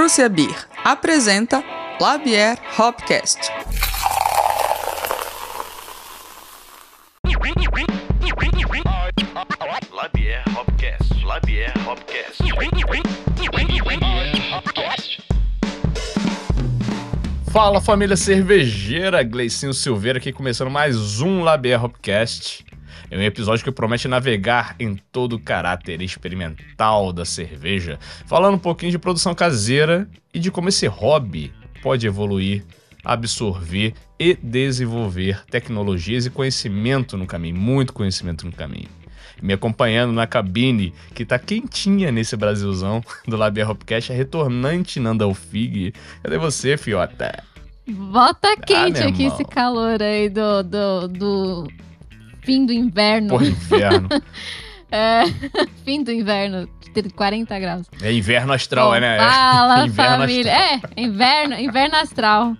Prússia Beer apresenta Labier Hopcast. Labier Hopcast. Labier Hopcast. Fala família cervejeira, Gleicinho Silveira aqui começando mais um Labier Hopcast. É um episódio que promete navegar em todo o caráter experimental da cerveja, falando um pouquinho de produção caseira e de como esse hobby pode evoluir, absorver e desenvolver tecnologias e conhecimento no caminho, muito conhecimento no caminho. Me acompanhando na cabine, que tá quentinha nesse Brasilzão do Labier Hopcast, a retornante Nanda Alfig. Cadê você, Fiota? Bota quente meu aqui irmão. esse calor aí do, do, do fim do inverno. Porra, inverno. É, fim do inverno, de 40 graus. É inverno astral, Bom, é, né? Fala, Inverno família. É, inverno, inverno astral.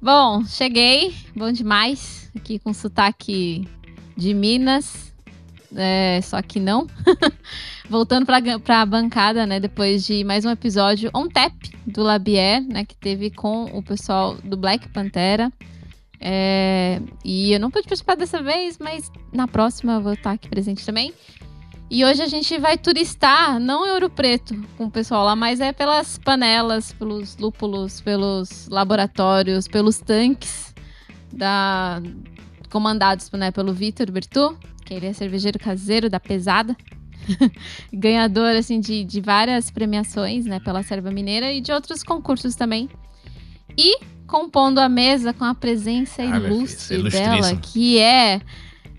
Bom, cheguei, bom demais, aqui com sotaque de Minas, é, só que não. Voltando pra, pra bancada, né, depois de mais um episódio on tap do Labier, né, que teve com o pessoal do Black Pantera. É, e eu não pude participar dessa vez, mas na próxima eu vou estar aqui presente também. E hoje a gente vai turistar, não em Ouro Preto com o pessoal lá, mas é pelas panelas, pelos lúpulos, pelos laboratórios, pelos tanques da comandados né, pelo Vitor Bertu, que ele é cervejeiro caseiro da pesada. Ganhador assim de, de várias premiações, né, pela Serva Mineira e de outros concursos também. E compondo a mesa com a presença Ah, ilustre ilustríssima. dela, que é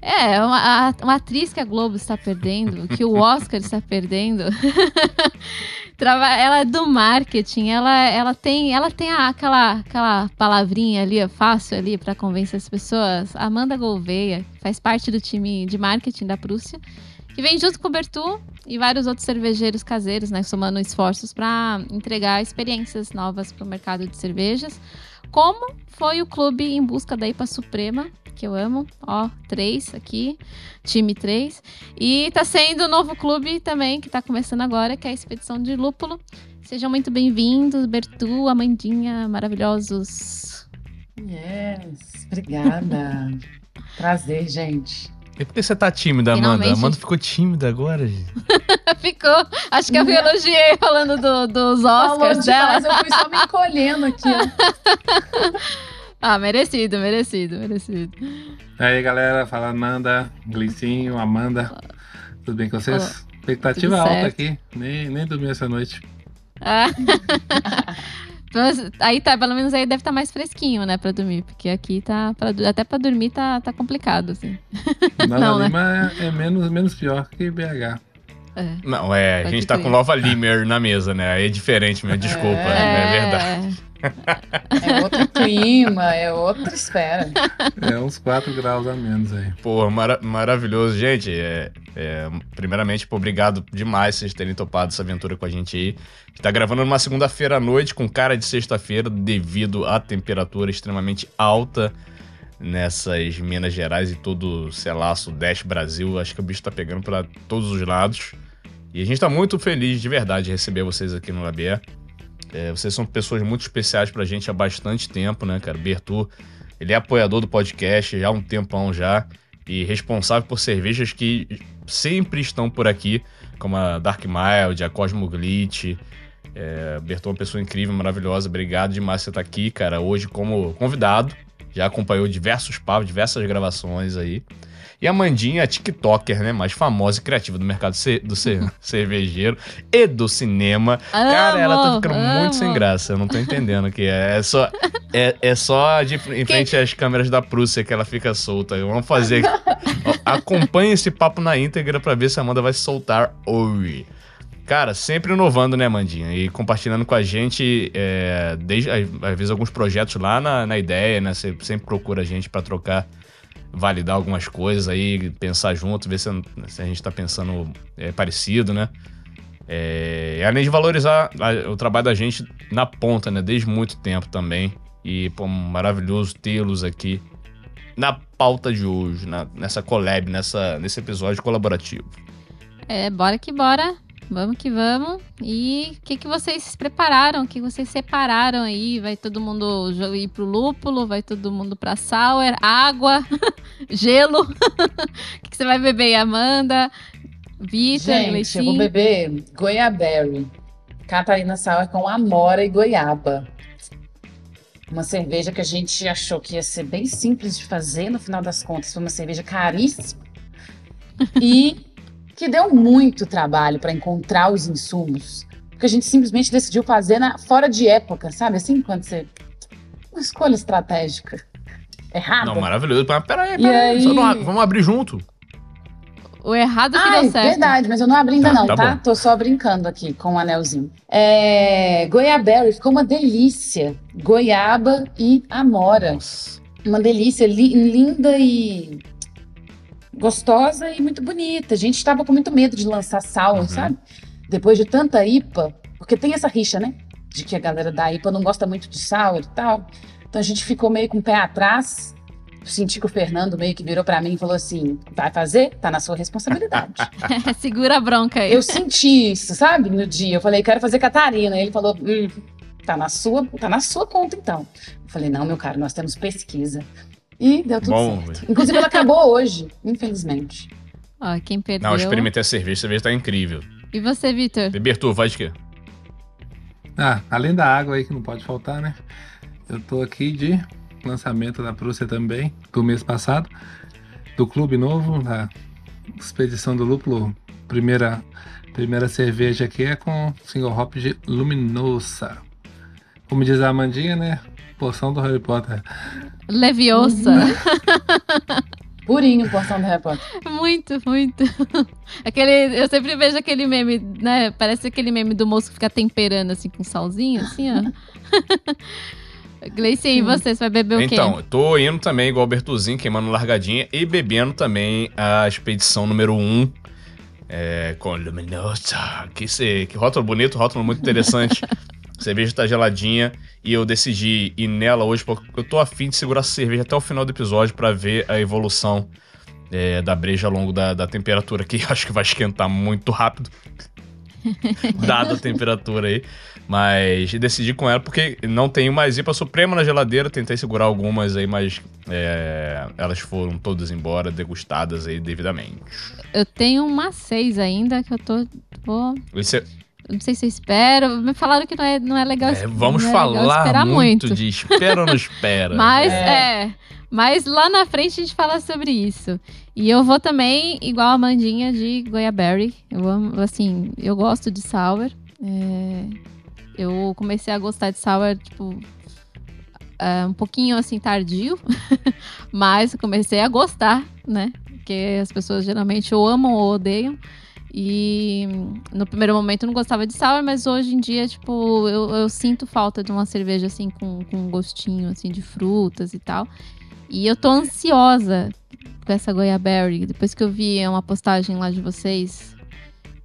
é, uma, uma atriz que a Globo está perdendo, que o Oscar está perdendo. Ela é do marketing, ela, ela tem, ela tem aquela, aquela palavrinha ali, fácil ali para convencer as pessoas. Amanda Gouveia faz parte do time de marketing da Prússia, que vem junto com o Bertu e vários outros cervejeiros caseiros, né, somando esforços para entregar experiências novas para o mercado de cervejas. Como foi o clube em busca da IPA Suprema, que eu amo, ó, três aqui, time 3. E tá sendo o novo clube também, que tá começando agora, que é a Expedição de Lúpulo. Sejam muito bem-vindos, Bertu, Amandinha, maravilhosos. Yes, obrigada. Prazer, gente. E por que você tá tímida, Amanda? Finalmente. Amanda ficou tímida agora, gente. Ficou, acho que eu elogiei falando do- dos Falou Oscars dela. demais, eu fui só me encolhendo aqui. ó. Ah, merecido, merecido, merecido. E aí, galera, fala Nanda, Glicinho, Amanda. Tudo bem com vocês? Expectativa tudo alta aqui. Nem, nem dormi essa noite. Ah. Mas aí tá, pelo menos aí deve estar mais fresquinho, né, pra dormir. Porque aqui tá, pra até pra dormir tá, tá complicado, assim. Nova Não, né? Lima é, é menos, menos pior que BH. É. Não, é, a Pode gente tá com Nova Limer na mesa, né? Aí é diferente mesmo, desculpa, é, verdade. É outro clima, é outra esfera. É uns 4 graus a menos aí. Pô, mara- maravilhoso. Gente, é, é, primeiramente, pô, obrigado demais vocês terem topado essa aventura com a gente aí. A gente tá gravando numa segunda-feira à noite com cara de sexta-feira devido à temperatura extremamente alta nessas Minas Gerais e todo, sei lá, Sudeste Brasil. Acho que o bicho tá pegando pra todos os lados. E a gente tá muito feliz de verdade de receber vocês aqui no Labier. É, vocês são pessoas muito especiais pra gente há bastante tempo, né, cara? Bertu, ele é apoiador do podcast já há um tempão já e responsável por cervejas que sempre estão por aqui, como a Dark Mild, a Cosmo Glitch. É, Bertu é uma pessoa incrível, maravilhosa. Obrigado demais por você estar aqui, cara, hoje como convidado. Já acompanhou diversos papos, diversas gravações aí. E a Mandinha, a TikToker, né? Mais famosa e criativa do mercado ce- do ce- cervejeiro e do cinema. Cara, ela tá Amo, ficando muito sem amo. graça. Eu não tô entendendo aqui. É só, é, é só de, em frente às câmeras da Prússia que ela fica solta. Vamos fazer. Ó, Acompanhe esse papo na íntegra pra ver se a Amanda vai soltar hoje. Cara, sempre inovando, né, Mandinha? E compartilhando com a gente, é, desde, às vezes, alguns projetos lá na, na ideia, né? Você sempre procura a gente pra trocar, validar algumas coisas aí, pensar junto, ver se, se a gente tá pensando é, parecido, né? É, além de valorizar a- o trabalho da gente na ponta, né? Desde muito tempo também. E, pô, maravilhoso tê-los aqui na pauta de hoje, na- nessa collab, nessa, nesse episódio colaborativo. É, bora que bora. Vamos que vamos. E o que, que vocês prepararam? O que vocês separaram aí? Vai todo mundo ir pro lúpulo? Vai todo mundo pra sour? Água? gelo? O que, que você vai beber aí, Amanda? Vitor, Gente, eu vou beber Goiaberry. Catarina Sour com amora e goiaba. Uma cerveja que a gente achou que ia ser bem simples de fazer, no final das contas foi uma cerveja caríssima. E que deu muito trabalho para encontrar os insumos. Porque a gente simplesmente decidiu fazer na- fora de época, sabe? Assim, quando você. Uma escolha estratégica. Errada. Não, maravilhoso. Mas peraí, peraí. aí? só não vamos abrir junto. O errado que Ah, deu certo. verdade, mas eu não abri ainda Tá, não, tá tá? Tô só brincando aqui com o anelzinho. É, Goiaberry, ficou uma delícia. Goiaba e amora. Nossa. Uma delícia, li- linda e gostosa e muito bonita. A gente tava com muito medo de lançar sour, Uhum. sabe? Depois de tanta IPA, porque tem essa rixa, né? De que a galera da IPA não gosta muito de sour e tal. Então a gente ficou meio com o pé atrás. Senti que o Fernando meio que virou pra mim e falou assim: vai fazer? Tá na sua responsabilidade. Segura a bronca aí. Eu senti isso, sabe? No dia. Eu falei, quero fazer Catarina. Ele falou, hum, tá na sua, tá na sua conta então. Eu falei, não, meu caro, nós temos pesquisa. E deu tudo Bom, certo. Inclusive, ela acabou hoje, infelizmente. Ó, quem perdeu. Não, eu experimentei a cerveja. A cerveja tá incrível. E você, Vitor? Bebertu, vai de quê? Ah, além da água aí que não pode faltar, né? Eu tô aqui de lançamento da Prússia também, do mês passado, do clube novo, da expedição do lúpulo. Primeira, primeira cerveja aqui é com single hop de Luminosa. Como diz a Amandinha, né? Porção do Harry Potter. Leviosa. Purinho, porção do Harry Potter. Muito, muito. Aquele, eu sempre vejo aquele meme, né? Parece aquele meme do moço que fica temperando assim com salzinho, assim, ó. Gleice, e você? Você vai beber o quê? Então, eu tô indo também, igual o Bertuzinho, queimando largadinha e bebendo também a expedição número 1. É, com Luminosa. Que, se, que rótulo bonito, rótulo muito interessante. A cerveja tá geladinha e eu decidi ir nela hoje porque eu tô afim de segurar essa cerveja até o final do episódio pra ver a evolução é, da breja ao longo da, da temperatura, que acho que vai esquentar muito rápido. Dada a temperatura aí. Mas decidi com ela porque não tenho mais IPA Suprema na geladeira. Tentei segurar algumas aí, mas é, elas foram todas embora, degustadas aí devidamente. Eu tenho uma seis ainda que eu tô. Vou, é- não sei se eu espero. Me falaram que não é, não é legal. é, vamos é legal falar esperar muito, de espera ou não espera. Mas É. é. Mas lá na frente a gente fala sobre isso. E eu vou também, igual a Mandinha, de Goiaberry. Eu amo, assim, eu gosto de sour. É, eu comecei a gostar de sour, tipo, é, um pouquinho assim tardio. mas comecei a gostar, né? Porque as pessoas geralmente ou amam ou odeiam. E no primeiro momento eu não gostava de sour, mas hoje em dia, tipo, eu, eu sinto falta de uma cerveja assim com, com um gostinho assim de frutas e tal. E eu tô ansiosa com essa Goiaberry. Depois que eu vi uma postagem lá de vocês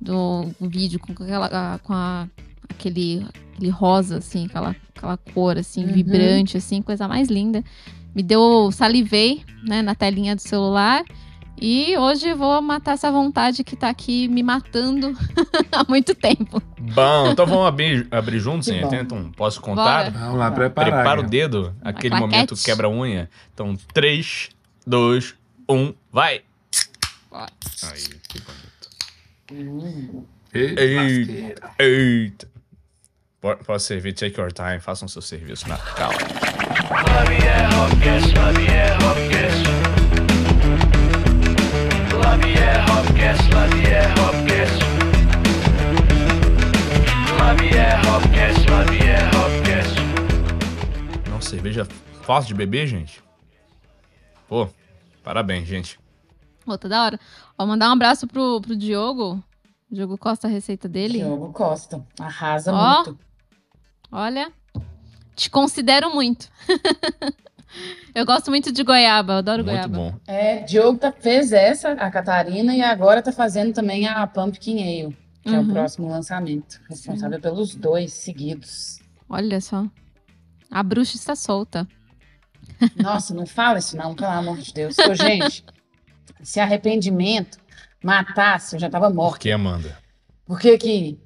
do um vídeo com aquela com a, aquele, aquele rosa assim, aquela, aquela cor assim Uhum. vibrante assim, coisa mais linda. Me deu salivei, né, na telinha do celular. E hoje eu vou matar essa vontade que tá aqui me matando há muito tempo. Bom, então vamos abrir, abrir juntos, hein? Então, posso contar? Bora. Vamos lá, preparar. Prepara o dedo, aquele claquete. momento quebra-unha. Então, 3, 2, 1, vai! Bora. Aí, que bonito. Hum. Eita! Po- Pode servir, take your time, façam seu serviço na calma. Não, cerveja fácil de beber, gente? Pô, parabéns, gente. Ô, tá da hora. Ó, mandar um abraço pro, pro Diogo. O Diogo Costa, a receita dele. Diogo Costa. Arrasa Ó. muito. Olha, te considero muito. eu gosto muito de goiaba, eu adoro Muito goiaba. bom. É, Diogo tá, fez essa, a Catarina, e agora tá fazendo também a Pumpkin Ale, que é o Uhum. próximo lançamento. Responsável pelos dois seguidos. Olha só. A bruxa está solta. Nossa, não fala isso não, pelo amor de Deus. Ô, gente, se arrependimento matasse, eu já tava Por morta. que, Amanda? Porque aqui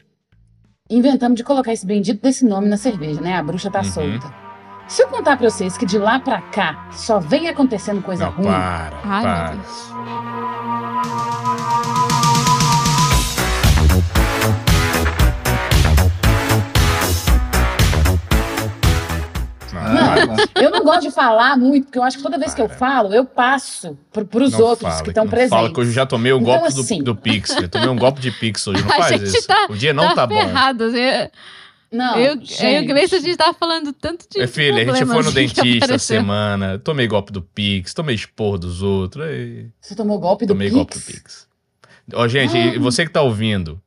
inventamos de colocar esse bendito desse nome na cerveja, né? A bruxa tá Uhum. solta. Se eu contar pra vocês que de lá pra cá só vem acontecendo coisa Não, ruim, para, Ai, para. meu Deus. Não, eu não gosto de falar muito, porque eu acho que toda vez que eu falo, eu passo pro, pros Não outros fala, que estão presentes. Fala que eu já tomei o Então, golpe do- assim- do, Pix. Eu tomei um golpe de Pix hoje. Não A faz gente isso. tá- o dia não tá, bom. ferrado. Eu, Não, eu, eu e Grace, a gente tava falando tanto de Minha filha, a gente foi no que dentista semana. Tomei golpe do Pix, tomei esporro dos outros. aí, Você tomou golpe do tomei Pix? golpe do Pix. Ó, gente, e você que tá ouvindo,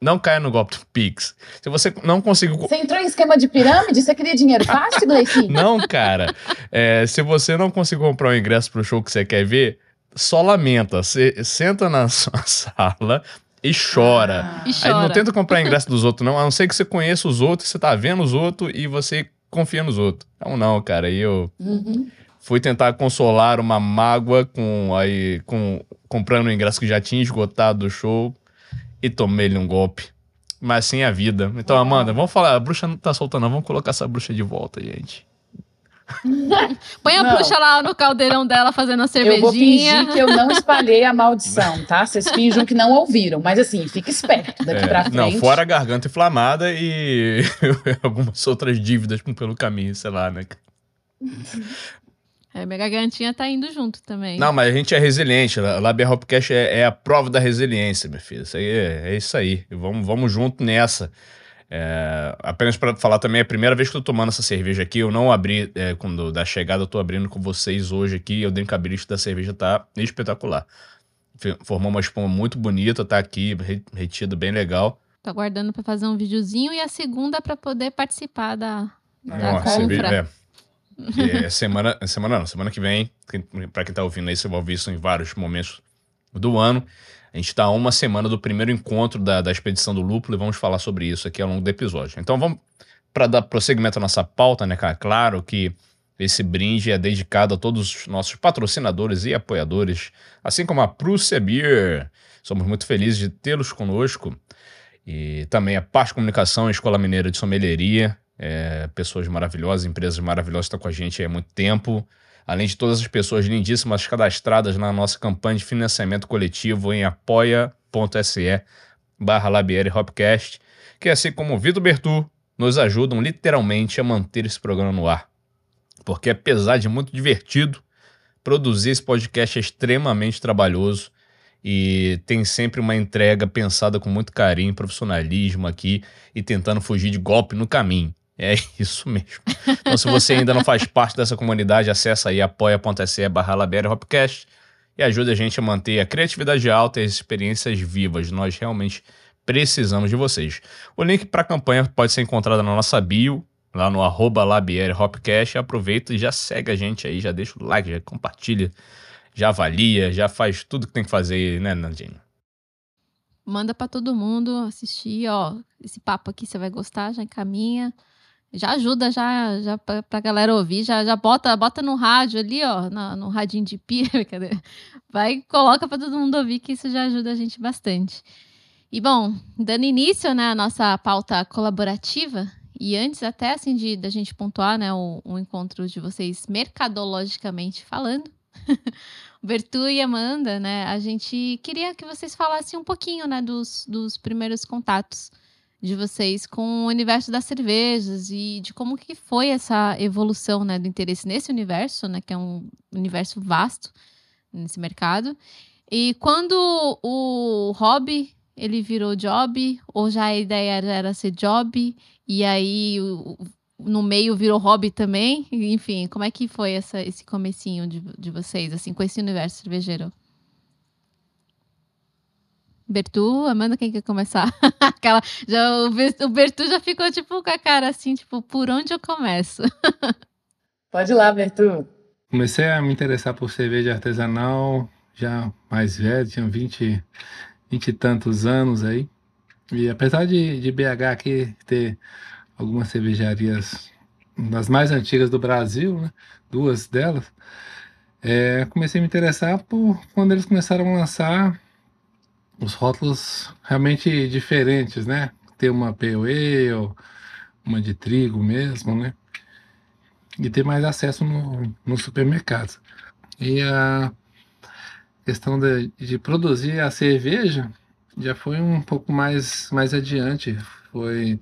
não caia no golpe do Pix. Se você não conseguiu. Você entrou em esquema de pirâmide? Você queria dinheiro fácil, Gleicinho? Não, cara. É, se você não conseguiu comprar o ingresso pro show que você quer ver, só lamenta. Você senta na sua sala e chora. Ah. E Aí não chora. tenta comprar ingresso dos outros, não. A não ser que você conheça os outros, você tá vendo os outros e você confia nos outros. Então, não, cara. Aí eu Uhum. fui tentar consolar uma mágoa com aí com comprando o ingresso que já tinha esgotado do show e tomei-lhe um golpe. Mas é a vida. Então, Amanda, vamos falar, a bruxa não tá soltando, não. Vamos colocar essa bruxa de volta, gente. Põe a Não. bruxa lá no caldeirão dela fazendo a Eu vou cervejinha. fingir que eu não espalhei a maldição, tá? Vocês finjam que não ouviram. Mas assim, fica esperto daqui É, pra frente. não, fora a garganta inflamada e algumas outras dívidas pelo caminho, sei lá, né? É, minha gargantinha tá indo junto também. Não, mas a gente é resiliente. A Labia Hopcast é, é a prova da resiliência, minha filha. Isso aí é, é isso aí. Vamos, vamos junto nessa. É, apenas para falar também, é a primeira vez que eu tô tomando essa cerveja aqui. Eu não abri é, quando da chegada, eu tô abrindo com vocês hoje aqui. O drinkability da cerveja tá espetacular. Formou uma espuma muito bonita, tá aqui, re- retida bem legal. Tô aguardando pra fazer um videozinho e a segunda pra poder participar da, da Ó, compra. cerveja- é. É, semana, é semana não, semana que vem, pra quem tá ouvindo aí, você vai ouvir isso em vários momentos do ano. A gente tá a uma semana do primeiro encontro da, da expedição do lúpulo e vamos falar sobre isso aqui ao longo do episódio. Então vamos, para dar prosseguimento à nossa pauta, né, cara? Claro que esse brinde é dedicado a todos os nossos patrocinadores e apoiadores, assim como a Prússia Beer. Somos muito felizes de tê-los conosco. E também a Paz Comunicação, Escola Mineira de Sommelieria, é, pessoas maravilhosas, empresas maravilhosas estão com a gente há muito tempo. Além de todas as pessoas lindíssimas cadastradas na nossa campanha de financiamento coletivo em apoia.se barra Labiere Hopcast, que assim como o Vitor Bertu, nos ajudam literalmente a manter esse programa no ar. Porque apesar de muito divertido, produzir esse podcast é extremamente trabalhoso e tem sempre uma entrega pensada com muito carinho, profissionalismo aqui e tentando fugir de golpe no caminho. É isso mesmo. Então, se você ainda não faz parte dessa comunidade, acessa aí apoia.se barra Hopcast e ajuda a gente a manter a criatividade alta e as experiências vivas. Nós realmente precisamos de vocês. O link para a campanha pode ser encontrado na nossa bio, lá no arroba. Aproveita e já segue a gente aí, já deixa o like, já compartilha, já avalia, já faz tudo que tem que fazer, né, Nandinho? Manda pra todo mundo assistir, ó. Esse papo aqui você vai gostar, já encaminha. Já ajuda já, já pra, pra galera ouvir, já, já bota, bota no rádio ali, ó, na- no radinho de pia? Vai e coloca pra todo mundo ouvir, que isso já ajuda a gente bastante. E bom, dando início, né, à nossa pauta colaborativa, e antes até assim de da gente pontuar, né, o, o encontro de vocês mercadologicamente falando, Bertu e Amanda, né? A gente queria que vocês falassem um pouquinho, né, dos, dos primeiros contatos de vocês com o universo das cervejas e de como que foi essa evolução, né, do interesse nesse universo, né, que é um universo vasto nesse mercado. E quando o hobby ele virou job, ou já a ideia era, ser job, e aí no meio virou hobby também. Enfim, como é que foi essa, esse comecinho de, de vocês, assim, com esse universo cervejeiro? Bertu, Amanda, quem quer começar? Aquela, já, o, Ber- o Bertu já ficou, tipo, com a cara assim, tipo, por onde eu começo? Pode ir lá, Bertu. Comecei a me interessar por cerveja artesanal já mais velho, tinha 20, 20 e tantos anos aí. E apesar de, de BH aqui ter algumas cervejarias das mais antigas do Brasil, né? duas delas, é, comecei a me interessar por quando eles começaram a lançar os rótulos realmente diferentes, né? Ter uma POE ou uma de trigo mesmo, né? E ter mais acesso no, no supermercado. E a questão de, de produzir a cerveja já foi um pouco mais, mais adiante. Foi em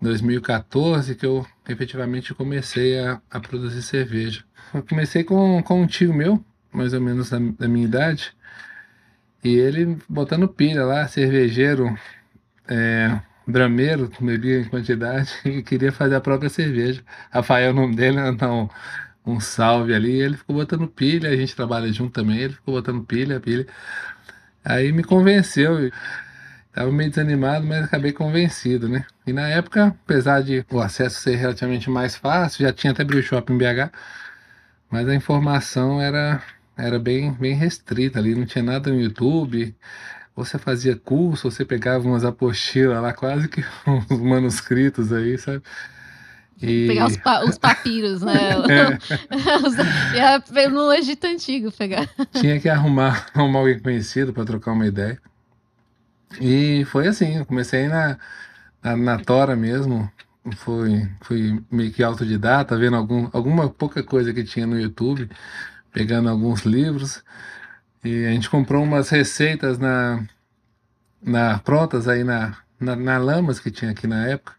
2014 que eu efetivamente comecei a, a produzir cerveja. Eu comecei com, com um tio meu, mais ou menos da, da minha idade, e ele botando pilha lá, cervejeiro, é, brameiro, bebia em quantidade, e queria fazer a própria cerveja. Rafael, o nome dele, não, um salve ali. Ele ficou botando pilha, a gente trabalha junto também, ele ficou botando pilha, pilha. Aí me convenceu. Tava meio desanimado, mas acabei convencido, né? E na época, apesar de o acesso ser relativamente mais fácil, já tinha até brew shop em BH, mas a informação era, era bem, bem restrita ali, não tinha nada no YouTube. Você fazia curso, você pegava umas apostilas lá, quase que uns manuscritos aí, sabe? E... Pegar os, pa- os papiros, né? Ia no Egito Antigo pegar. tinha que arrumar, arrumar alguém conhecido para trocar uma ideia. E foi assim, eu comecei na, na, na Tora mesmo, fui, fui meio que autodidata, vendo algum, alguma pouca coisa que tinha no YouTube, pegando alguns livros, e a gente comprou umas receitas na, na prontas aí na, na, na Lamas que tinha aqui na época,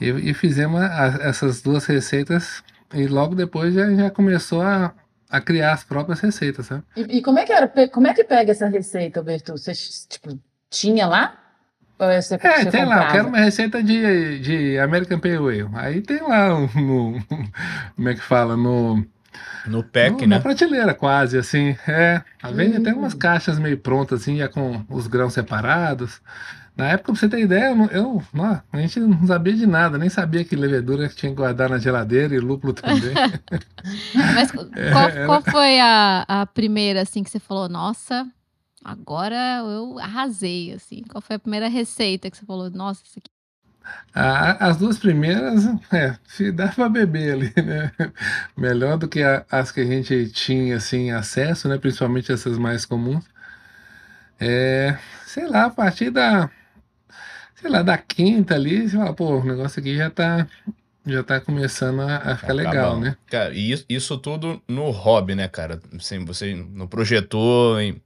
e, e fizemos a- essas duas receitas, e logo depois já, já começou a, a criar as próprias receitas, sabe? E, e como é que era? Como é que pega essa receita, Alberto? Você, tipo, tinha lá? Ou é você, É, você tem lá, eu comprava? quero uma receita de, de American Pale Ale. Aí tem lá no, como é que fala, no, No pack, no- na né? prateleira quase, assim, é, vende até Hum. umas caixas meio prontas, assim, já com os grãos separados. Na época, pra você ter ideia, eu, não- eu, não, a gente não sabia de nada, nem sabia que levedura tinha que guardar na geladeira e lúpulo também. Mas qual, qual foi a, a primeira, assim, que você falou, nossa, agora eu arrasei, assim? Qual foi a primeira receita que você falou, nossa, isso aqui... A- as duas primeiras, é, se dá pra beber ali, né? Melhor do que a- as que a gente tinha, assim, acesso, né? Principalmente essas mais comuns. É, sei lá, a partir da, sei lá, da quinta ali, você fala, pô, o negócio aqui já tá, já tá começando a, a ficar legal, Acabando. né? Cara, e isso, isso tudo no hobby, né, cara? Assim, você não projetou, em-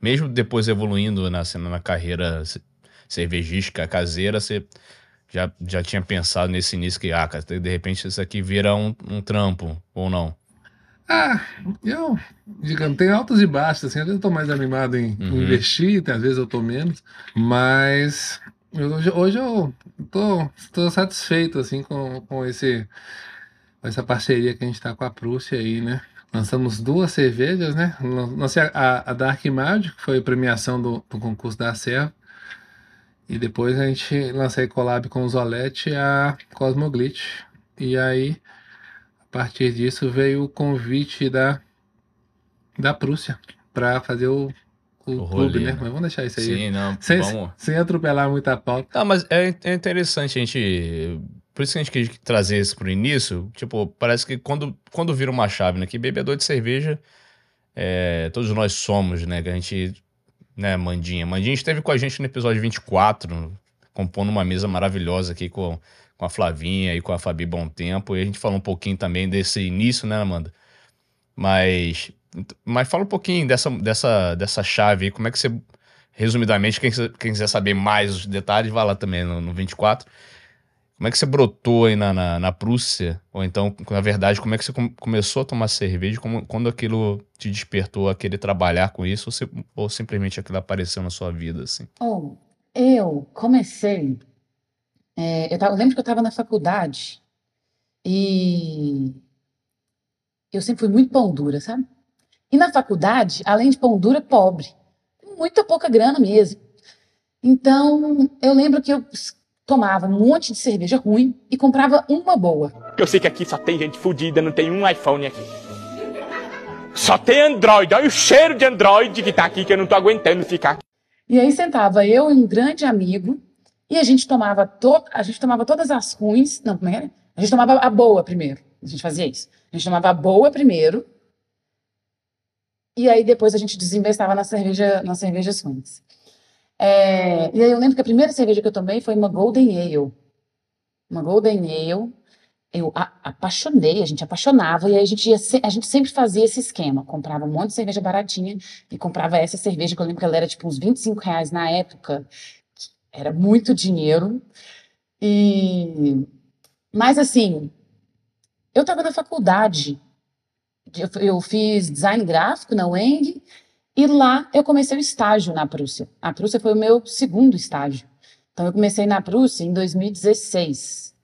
mesmo depois evoluindo na, assim, na carreira ce- cervejística caseira, você já, já tinha pensado nesse início que, ah, cara, de repente isso aqui vira um, um trampo, ou não? Ah, eu, digamos, tem altos e baixos, assim, às vezes eu tô mais animado em Uhum. investir, às vezes eu tô menos, mas eu- hoje, hoje eu tô, tô satisfeito, assim, com, com esse, com essa parceria que a gente tá com a Prússia aí, né? Lançamos duas cervejas, né? Lan- Lancei a, a- a Dark Magic, que foi a premiação do, do concurso da Serra, e depois a gente lancei collab com o Zolete e a Cosmoglitch, e aí a partir disso veio o convite da, da Prússia para fazer o, o, O clube, rolê, né? né? Mas vamos deixar isso aí. Sim, não, sem, vamos... sem atropelar muita pauta. Não, mas é, é interessante a gente. Por isso que a gente quis trazer isso pro início. Tipo, parece que quando, quando vira uma chave, né? Que bebedor de cerveja, é, todos nós somos, né? Que a gente. Né, Mandinha. Mandinha esteve com a gente no episódio 24, compondo uma mesa maravilhosa aqui com, com a Flavinha e com a Fabi Bom Tempo. E a gente falou um pouquinho também desse início, né, Amanda? Mas. Mas fala um pouquinho dessa, dessa, dessa chave aí, como é que você resumidamente, quem, quem quiser saber mais os detalhes, vai lá também no, no 24. Como é que você brotou aí na, na, na Prússia? Ou então, na verdade, como é que você com- começou a tomar cerveja? Como, quando aquilo te despertou a querer trabalhar com isso? Ou, se- ou simplesmente aquilo apareceu na sua vida, assim? Oh, eu comecei. é, eu, tava- eu lembro que eu estava na faculdade e eu sempre fui muito pão dura, sabe? E na faculdade, além de pão dura, pobre. Muita pouca grana mesmo. Então, eu lembro que eu tomava um monte de cerveja ruim e comprava uma boa. Eu sei que aqui só tem gente fodida, não tem um iPhone aqui. Só tem Android. Olha o cheiro de Android que tá aqui que eu não tô aguentando ficar aqui. E aí sentava eu e um grande amigo e a gente tomava to a gente tomava todas as ruins, não, como é era? A gente tomava a boa primeiro. A gente fazia isso. A gente tomava a boa primeiro E aí depois a gente desinvestava na cerveja, nas cervejas ruins. É, e aí eu lembro que a primeira cerveja que eu tomei foi uma Golden Ale. Uma Golden Ale. Eu a- apaixonei, a gente apaixonava, e aí a gente, ia se- a gente sempre fazia esse esquema. Comprava um monte de cerveja baratinha e comprava essa cerveja, que eu lembro que ela era tipo uns 25 reais na época. Era muito dinheiro. E... Mas assim, eu estava na faculdade. Eu, eu fiz design gráfico na UENG e lá eu comecei o estágio na Prússia. A Prússia foi o meu segundo estágio. Então eu comecei na Prússia em 2016.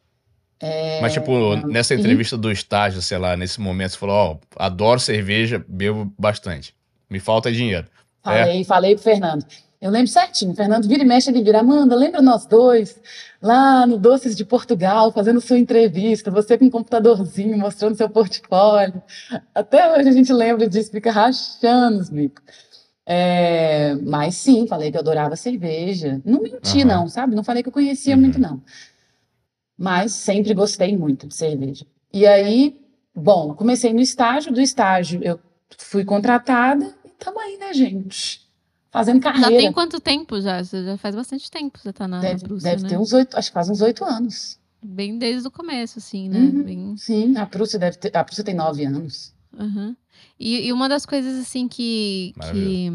Mas, tipo, nessa e- entrevista do estágio, sei lá, nesse momento, você falou, ó, adoro cerveja, bebo bastante. Me falta dinheiro. Falei, falei pro Fernando. Eu lembro certinho. O Fernando vira e mexe, ele vira, Amanda, lembra nós dois lá no Doces de Portugal, fazendo sua entrevista, você com um computadorzinho, mostrando seu portfólio. Até hoje a gente lembra disso, fica rachando os bicos. É, mas sim, falei que eu adorava cerveja. Não menti, Aham. não, sabe? Não falei que eu conhecia Uhum. muito, não. Mas sempre gostei muito de cerveja. E aí, bom, comecei no estágio, do estágio eu fui contratada e tamo aí, né, gente? Fazendo Já carreira. tem quanto tempo já? Já faz bastante tempo que você tá na, Deve, Prússia, deve né? ter uns oito, acho que faz uns oito anos. Bem desde o começo, assim, né? Uhum. Bem... Sim, a Prússia deve ter, a Prússia tem nove anos. Aham. E, e uma das coisas assim que que,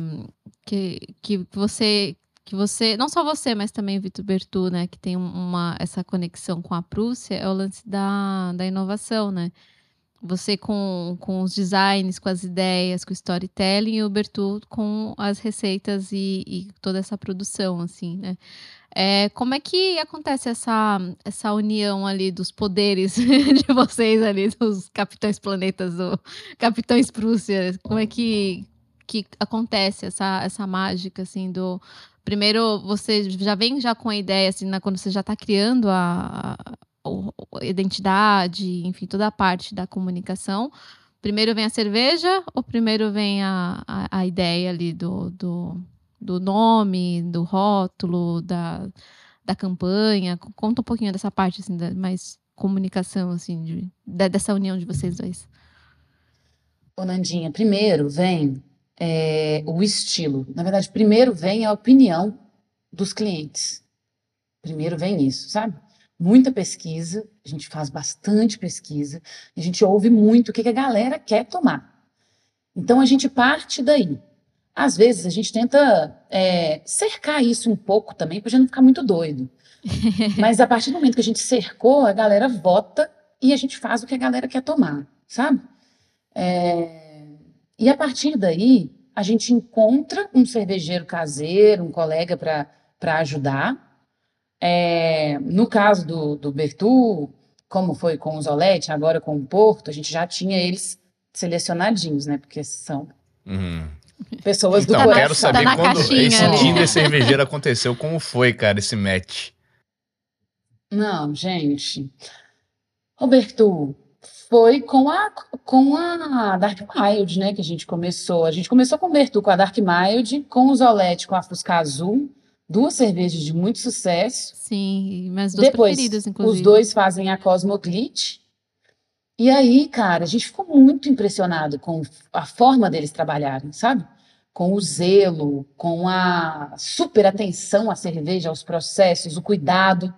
que que você que você não só você mas também o Vitor Bertu né que tem um- uma essa conexão com a Prússia é o lance da, da inovação né você com, com os designs com as ideias com o storytelling e o Bertu com as receitas e, e toda essa produção assim né é, como é que acontece essa, essa união ali dos poderes de vocês ali, dos capitães planetas, do capitães Prússia? Como é que, que acontece essa, essa mágica, assim, do... Primeiro, você já vem já com a ideia, assim, na- quando você já está criando a identidade, enfim, toda a parte da comunicação. Primeiro vem a cerveja ou primeiro vem a, a, a ideia ali do, do, do nome, do rótulo, da, da campanha? Conta um pouquinho dessa parte, assim, da, mais comunicação, assim, de, da- dessa união de vocês dois. Ô, Nandinha, primeiro vem é, o estilo. Na verdade, primeiro vem a opinião dos clientes. Primeiro vem isso, sabe? Muita pesquisa, a gente faz bastante pesquisa, a gente ouve muito o que que a galera quer tomar. Então a gente parte daí. Às vezes a gente tenta é, cercar isso um pouco também, para a gente não ficar muito doido. Mas a partir do momento que a gente cercou, a galera vota e a gente faz o que a galera quer tomar, sabe? É, E a partir daí, a gente encontra um cervejeiro caseiro, um colega para ajudar. É, no caso do, do Bertu, como foi com o Zolete, agora com o Porto, a gente já tinha eles selecionadinhos, né? Porque são Uhum. pessoas do Então, coração. quero saber Tá quando caixinha, esse né? Tinder cervejeiro aconteceu, como foi, cara, esse match? Não, gente. Roberto, foi com a, com a Dark Mild, né, que a gente começou. A gente começou com o Bertu, com a Dark Mild, com o Zolete, com a Fusca Azul, duas cervejas de muito sucesso. Sim, minhas duas Depois, preferidas, inclusive. os dois fazem a Cosmoglitch. E aí, cara, a gente ficou muito impressionado com a forma deles trabalharem, sabe? Com o zelo, com a super atenção à cerveja, aos processos, o cuidado.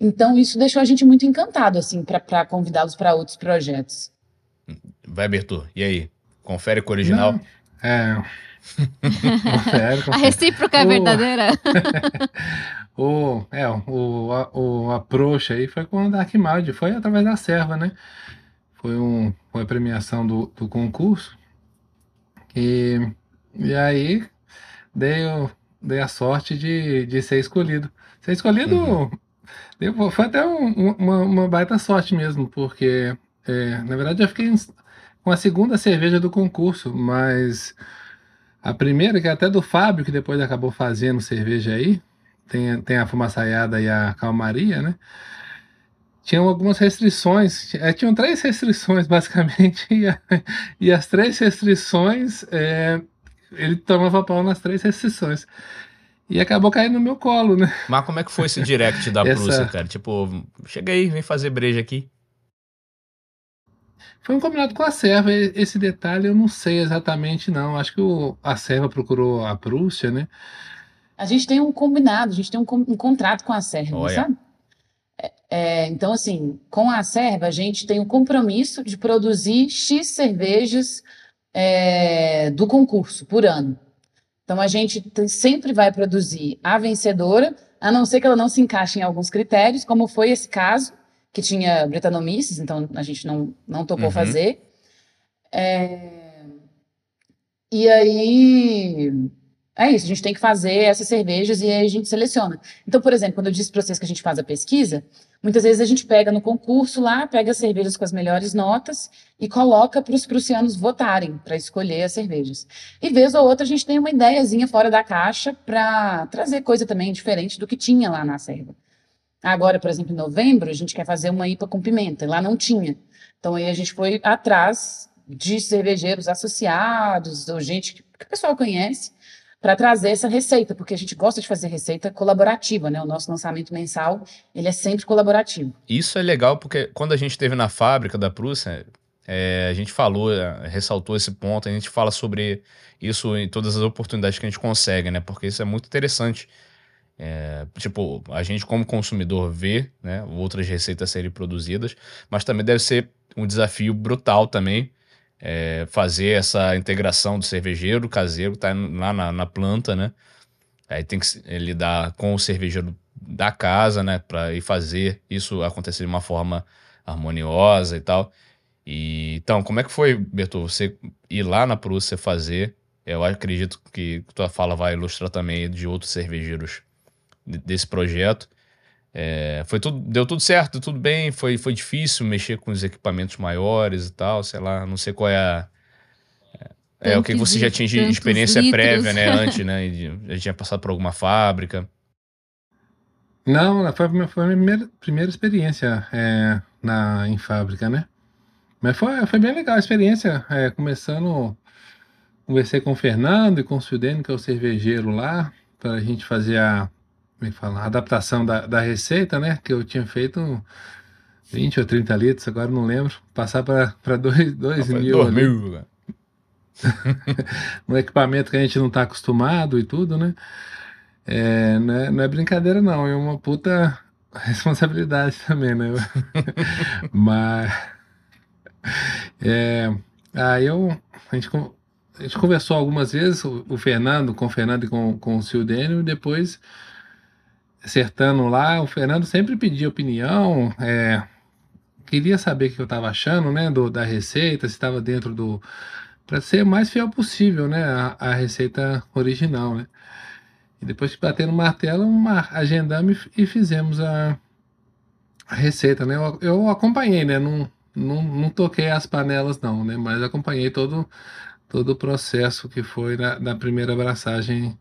Então, isso deixou a gente muito encantado, assim, para convidá-los para outros projetos. Vai, Bertu, e aí? Confere com o original? Não, É. Confere, A confere. recíproca é O- verdadeira. O, é, o, a- o approach aí foi com o Dark Mild, foi através da serva, né? Foi, um, foi a premiação do, do concurso. E, e aí dei, dei a sorte de, de ser escolhido. Ser escolhido Uhum. deu- foi até um- uma, uma baita sorte mesmo, porque é, na verdade eu fiquei com a segunda cerveja do concurso, mas a primeira, que é até do Fábio, que depois acabou fazendo cerveja aí, tem, tem a fumaçaiada e a calmaria, né? Tinham algumas restrições, eh, tinham três restrições basicamente, e, a- e as três restrições, eh, ele tomava pau nas três restrições. E acabou caindo no meu colo, né? Mas como é que foi esse direct da Essa- Prússia, cara? Tipo, chega aí, vem fazer breja aqui. Foi um combinado com a Serva. Esse detalhe eu não sei exatamente, não. Acho que o, a Serva procurou a Prússia, né? A gente tem um combinado, a gente tem um, um contrato com a Serva, Olha. sabe? É, é, então, assim, com a Serva, a gente tem o compromisso de produzir X cervejas é, do concurso por ano. Então, a gente tem- sempre vai produzir a vencedora, a não ser que ela não se encaixe em alguns critérios, como foi esse caso, que tinha Bretanomices, então a gente não, não topou Uhum. fazer. É, E aí, é isso, a gente tem que fazer essas cervejas e aí a gente seleciona. Então, por exemplo, quando eu disse para vocês que a gente faz a pesquisa, muitas vezes a gente pega no concurso lá, pega as cervejas com as melhores notas e coloca para os prussianos votarem para escolher as cervejas. E vez ou outra a gente tem uma ideiazinha fora da caixa para trazer coisa também diferente do que tinha lá na serva. Agora, por exemplo, em novembro, a gente quer fazer uma IPA com pimenta, lá não tinha. Então aí a gente foi atrás de cervejeiros associados, ou gente que, que o pessoal conhece, para trazer essa receita, porque a gente gosta de fazer receita colaborativa, né? O nosso lançamento mensal, ele é sempre colaborativo. Isso é legal porque quando a gente esteve na fábrica da Prússia, é, a gente falou, é, ressaltou esse ponto, a gente fala sobre isso em todas as oportunidades que a gente consegue, né? Porque isso é muito interessante. É, tipo, a gente como consumidor vê, né, outras receitas serem produzidas, mas também deve ser um desafio brutal também é, fazer essa integração do cervejeiro, do caseiro, que tá lá na, na planta, né? Aí tem que eh, lidar com o cervejeiro da casa, né, para ir fazer isso acontecer de uma forma harmoniosa e tal. E então, como é que foi, Berto, você ir lá na Prússia fazer? Eu acredito que tua fala vai ilustrar também de outros cervejeiros desse projeto. É, foi tudo, deu tudo certo, tudo bem. Foi, foi difícil mexer com os equipamentos maiores e tal, sei lá, não sei qual é a. É, é o que você já tinha de experiência litros. prévia, né, antes, né? Já tinha passado por alguma fábrica. Não, foi, a minha- foi a minha primeira, primeira experiência é, na, em fábrica, né? Mas foi, foi bem legal a experiência. é, começando, conversei com o Fernando e com o Sudene, que é o cervejeiro lá, para a gente fazer a, como é que fala, a adaptação da, da receita, né? Que eu tinha feito 20 ou 30 litros, agora não lembro. Passar para 2 Foi mil ali dormiu, cara. um equipamento que a gente não está acostumado e tudo, né? É, não, é, não é brincadeira, não, é uma puta responsabilidade também, né? Mas. É, aí eu. A gente, a gente conversou algumas vezes, o, o Fernando, com o Fernando e com, com o Sildênio, e depois, acertando lá, o Fernando sempre pedia opinião, é, queria saber o que eu estava achando, né, do, da receita, se estava dentro do, para ser mais fiel possível, né, a, a receita original, né. E depois que bater no martelo, uma, agendamos e fizemos a, a receita, né. Eu, eu acompanhei, né, não, não, não toquei as panelas não, né, mas acompanhei todo, todo o processo que foi na, na primeira abraçagem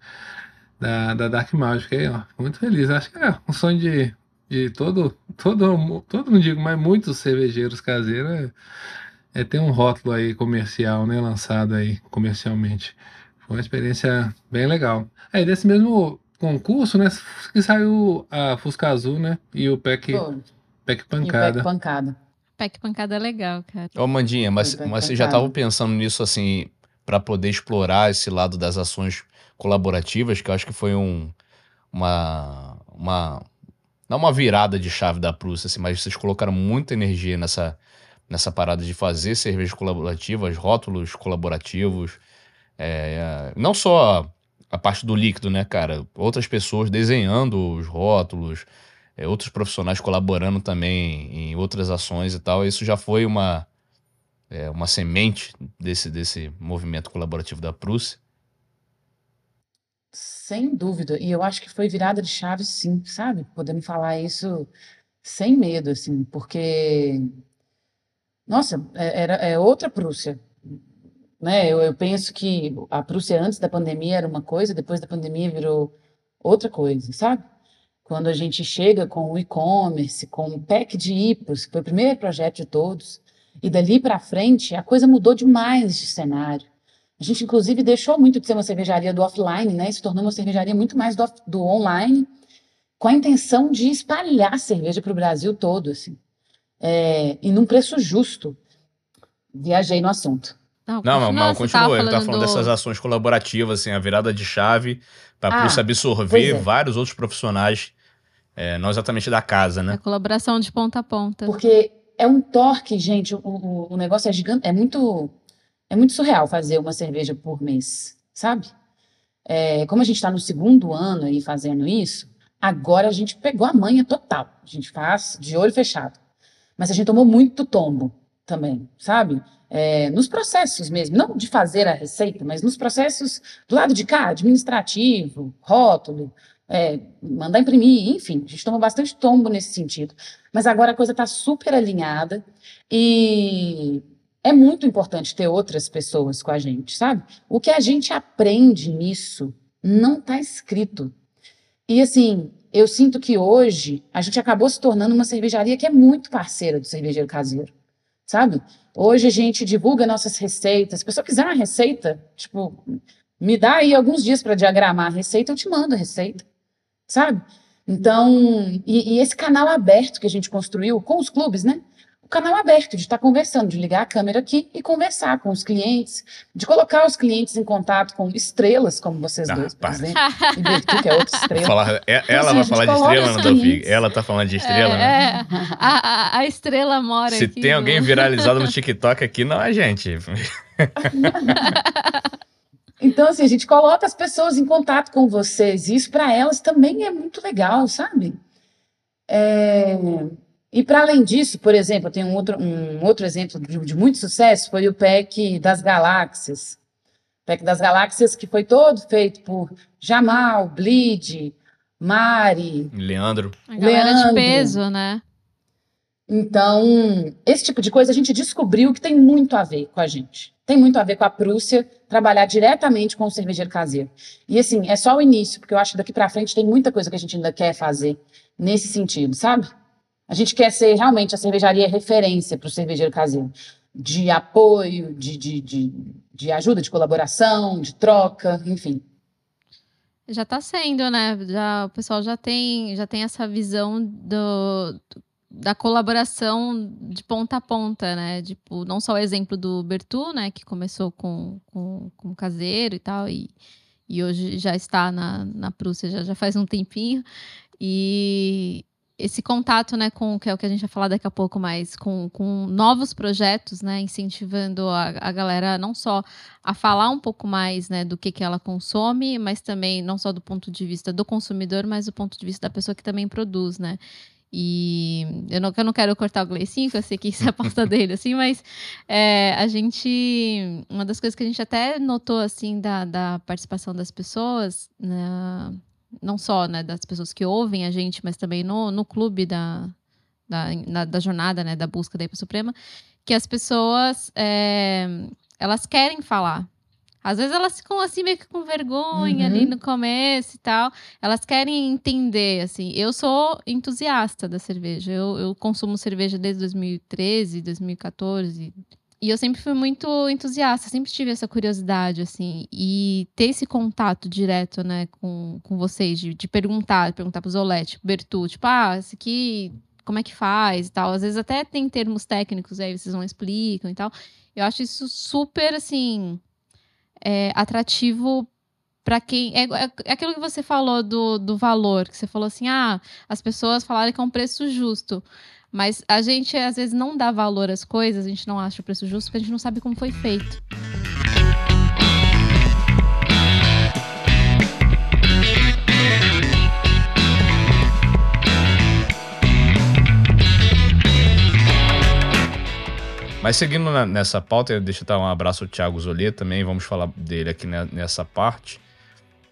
da, da Dark Magic, aí, ó, muito feliz. Acho que é um sonho de, de todo, todo, todo não digo, mas muitos cervejeiros caseiros é, é ter um rótulo aí comercial, né, lançado aí comercialmente. Foi uma experiência bem legal. Aí desse mesmo concurso, né, que saiu a Fusca Azul, né, e o Pack, Foi. Pack E o Pancada. Pack Pancada. Pack pancada é legal, cara. Ô, Mandinha, mas, mas você já estava pensando nisso assim, para poder explorar esse lado das ações colaborativas, que eu acho que foi um, uma, uma. Não uma virada de chave da Prússia, assim, mas vocês colocaram muita energia nessa, nessa parada de fazer cervejas colaborativas, rótulos colaborativos. é, não só a parte do líquido, né, cara? Outras pessoas desenhando os rótulos, é, outros profissionais colaborando também em outras ações e tal. Isso já foi uma, é, uma semente desse, desse movimento colaborativo da Prússia. Sem dúvida. E eu acho que foi virada de chave, sim, sabe? Podemos falar isso sem medo, assim, porque, nossa, é- era, é outra Prússia, né? Eu, eu penso que a Prússia antes da pandemia era uma coisa, depois da pandemia virou outra coisa, sabe? Quando a gente chega com o e-commerce, com o pack de IPAs, que foi o primeiro projeto de todos, e dali para frente a coisa mudou demais de cenário. A gente, inclusive, deixou muito de ser uma cervejaria do offline, né? E se tornou uma cervejaria muito mais do, do online, com a intenção de espalhar cerveja para o Brasil todo, assim. É, e num preço justo. viajei no assunto. Não, mas, continua, mas continua. Ele tá falando do- dessas ações colaborativas, assim, a virada de chave para a Ah, Prússia absorver é. vários outros profissionais, é, não exatamente da casa, A né? colaboração de ponta a ponta. Porque é um torque, gente. O, o, o negócio é gigante. É muito, é muito surreal fazer uma cerveja por mês, sabe? É, como a gente está no segundo ano aí fazendo isso, agora a gente pegou a manha total. A gente faz de olho fechado. Mas a gente tomou muito tombo também, sabe? É, nos processos mesmo, não de fazer a receita, mas nos processos do lado de cá, administrativo, rótulo, é, mandar imprimir, enfim, a gente tomou bastante tombo nesse sentido. Mas agora a coisa está super alinhada e é muito importante ter outras pessoas com a gente, sabe? O que a gente aprende nisso não está escrito. E assim, eu sinto que hoje a gente acabou se tornando uma cervejaria que é muito parceira do cervejeiro caseiro, sabe? Hoje a gente divulga nossas receitas. Se a pessoa quiser uma receita, tipo, me dá aí alguns dias para diagramar a receita, eu te mando a receita, sabe? Então, e, e esse canal aberto que a gente construiu com os clubes, né? O canal aberto de estar conversando, de ligar a câmera aqui e conversar com os clientes, de colocar os clientes em contato com estrelas, como vocês Ah, dois, por para. exemplo, e Bertu, que é outra estrela. Falar, é- ela assim, vai falar de estrela, Nandolfi. clientes. Ela tá falando de estrela, né? É, é. A, a- a estrela mora Se aqui. tem no- alguém viralizado no TikTok aqui, não é a gente. Então, assim, a gente coloca as pessoas em contato com vocês, e isso para elas também é muito legal, sabe? É, E para além disso, por exemplo, eu tenho um outro, um outro exemplo de, de muito sucesso, foi o PEC das Galáxias. O PEC das Galáxias, que foi todo feito por Jamal, Bleed, Mari, Leandro. A galera de Leandro. peso, né? Então, esse tipo de coisa a gente descobriu que tem muito a ver com a gente. Tem muito a ver com a Prússia trabalhar diretamente com o cervejeiro caseiro. E assim, é só o início, porque eu acho que daqui para frente tem muita coisa que a gente ainda quer fazer nesse sentido, sabe? A gente quer ser realmente a cervejaria referência para o cervejeiro caseiro. De apoio, de, de, de, de ajuda, de colaboração, de troca, enfim. Já tá sendo, né? Já, o pessoal já tem, já tem essa visão do, da colaboração de ponta a ponta, né? Tipo, não só o exemplo do Bertu, né? Que começou com, com, com caseiro e tal, e, e hoje já está na, na Prússia já, já faz um tempinho. E esse contato, né, com que é o que a gente vai falar daqui a pouco mais, com, com novos projetos, né? Incentivando a, a galera não só a falar um pouco mais né, do que, que ela consome, mas também não só do ponto de vista do consumidor, mas do ponto de vista da pessoa que também produz, né? E eu não, eu não quero cortar o Gleicinho, que eu sei que isso é a pauta dele, assim, mas é, a gente. Uma das coisas que a gente até notou, assim, da, da participação das pessoas, né, não só né, das pessoas que ouvem a gente, mas também no, no clube da, da, na- da jornada, né, da busca da IPA Suprema, que as pessoas é, elas querem falar. Às vezes elas ficam assim meio que com vergonha Uhum. ali no começo e tal. Elas querem entender, assim. Eu sou entusiasta da cerveja. Eu, eu consumo cerveja desde 2013, 2014. E eu sempre fui muito entusiasta, sempre tive essa curiosidade, assim. E ter esse contato direto, né, com, com vocês, de, de perguntar, perguntar pro Zolete, pro Bertu, tipo, ah, esse aqui, como é que faz e tal. Às vezes até tem termos técnicos, aí vocês não explicam e tal. Eu acho isso super, assim, é, atrativo para quem. É, é- é aquilo que você falou do, do valor, que você falou assim, ah, as pessoas falaram que é um preço justo. Mas a gente, às vezes, não dá valor às coisas, a gente não acha o preço justo, porque a gente não sabe como foi feito. Mas seguindo na- nessa pauta, deixa eu dar um abraço ao Thiago Zolê também, vamos falar dele aqui ne- nessa parte.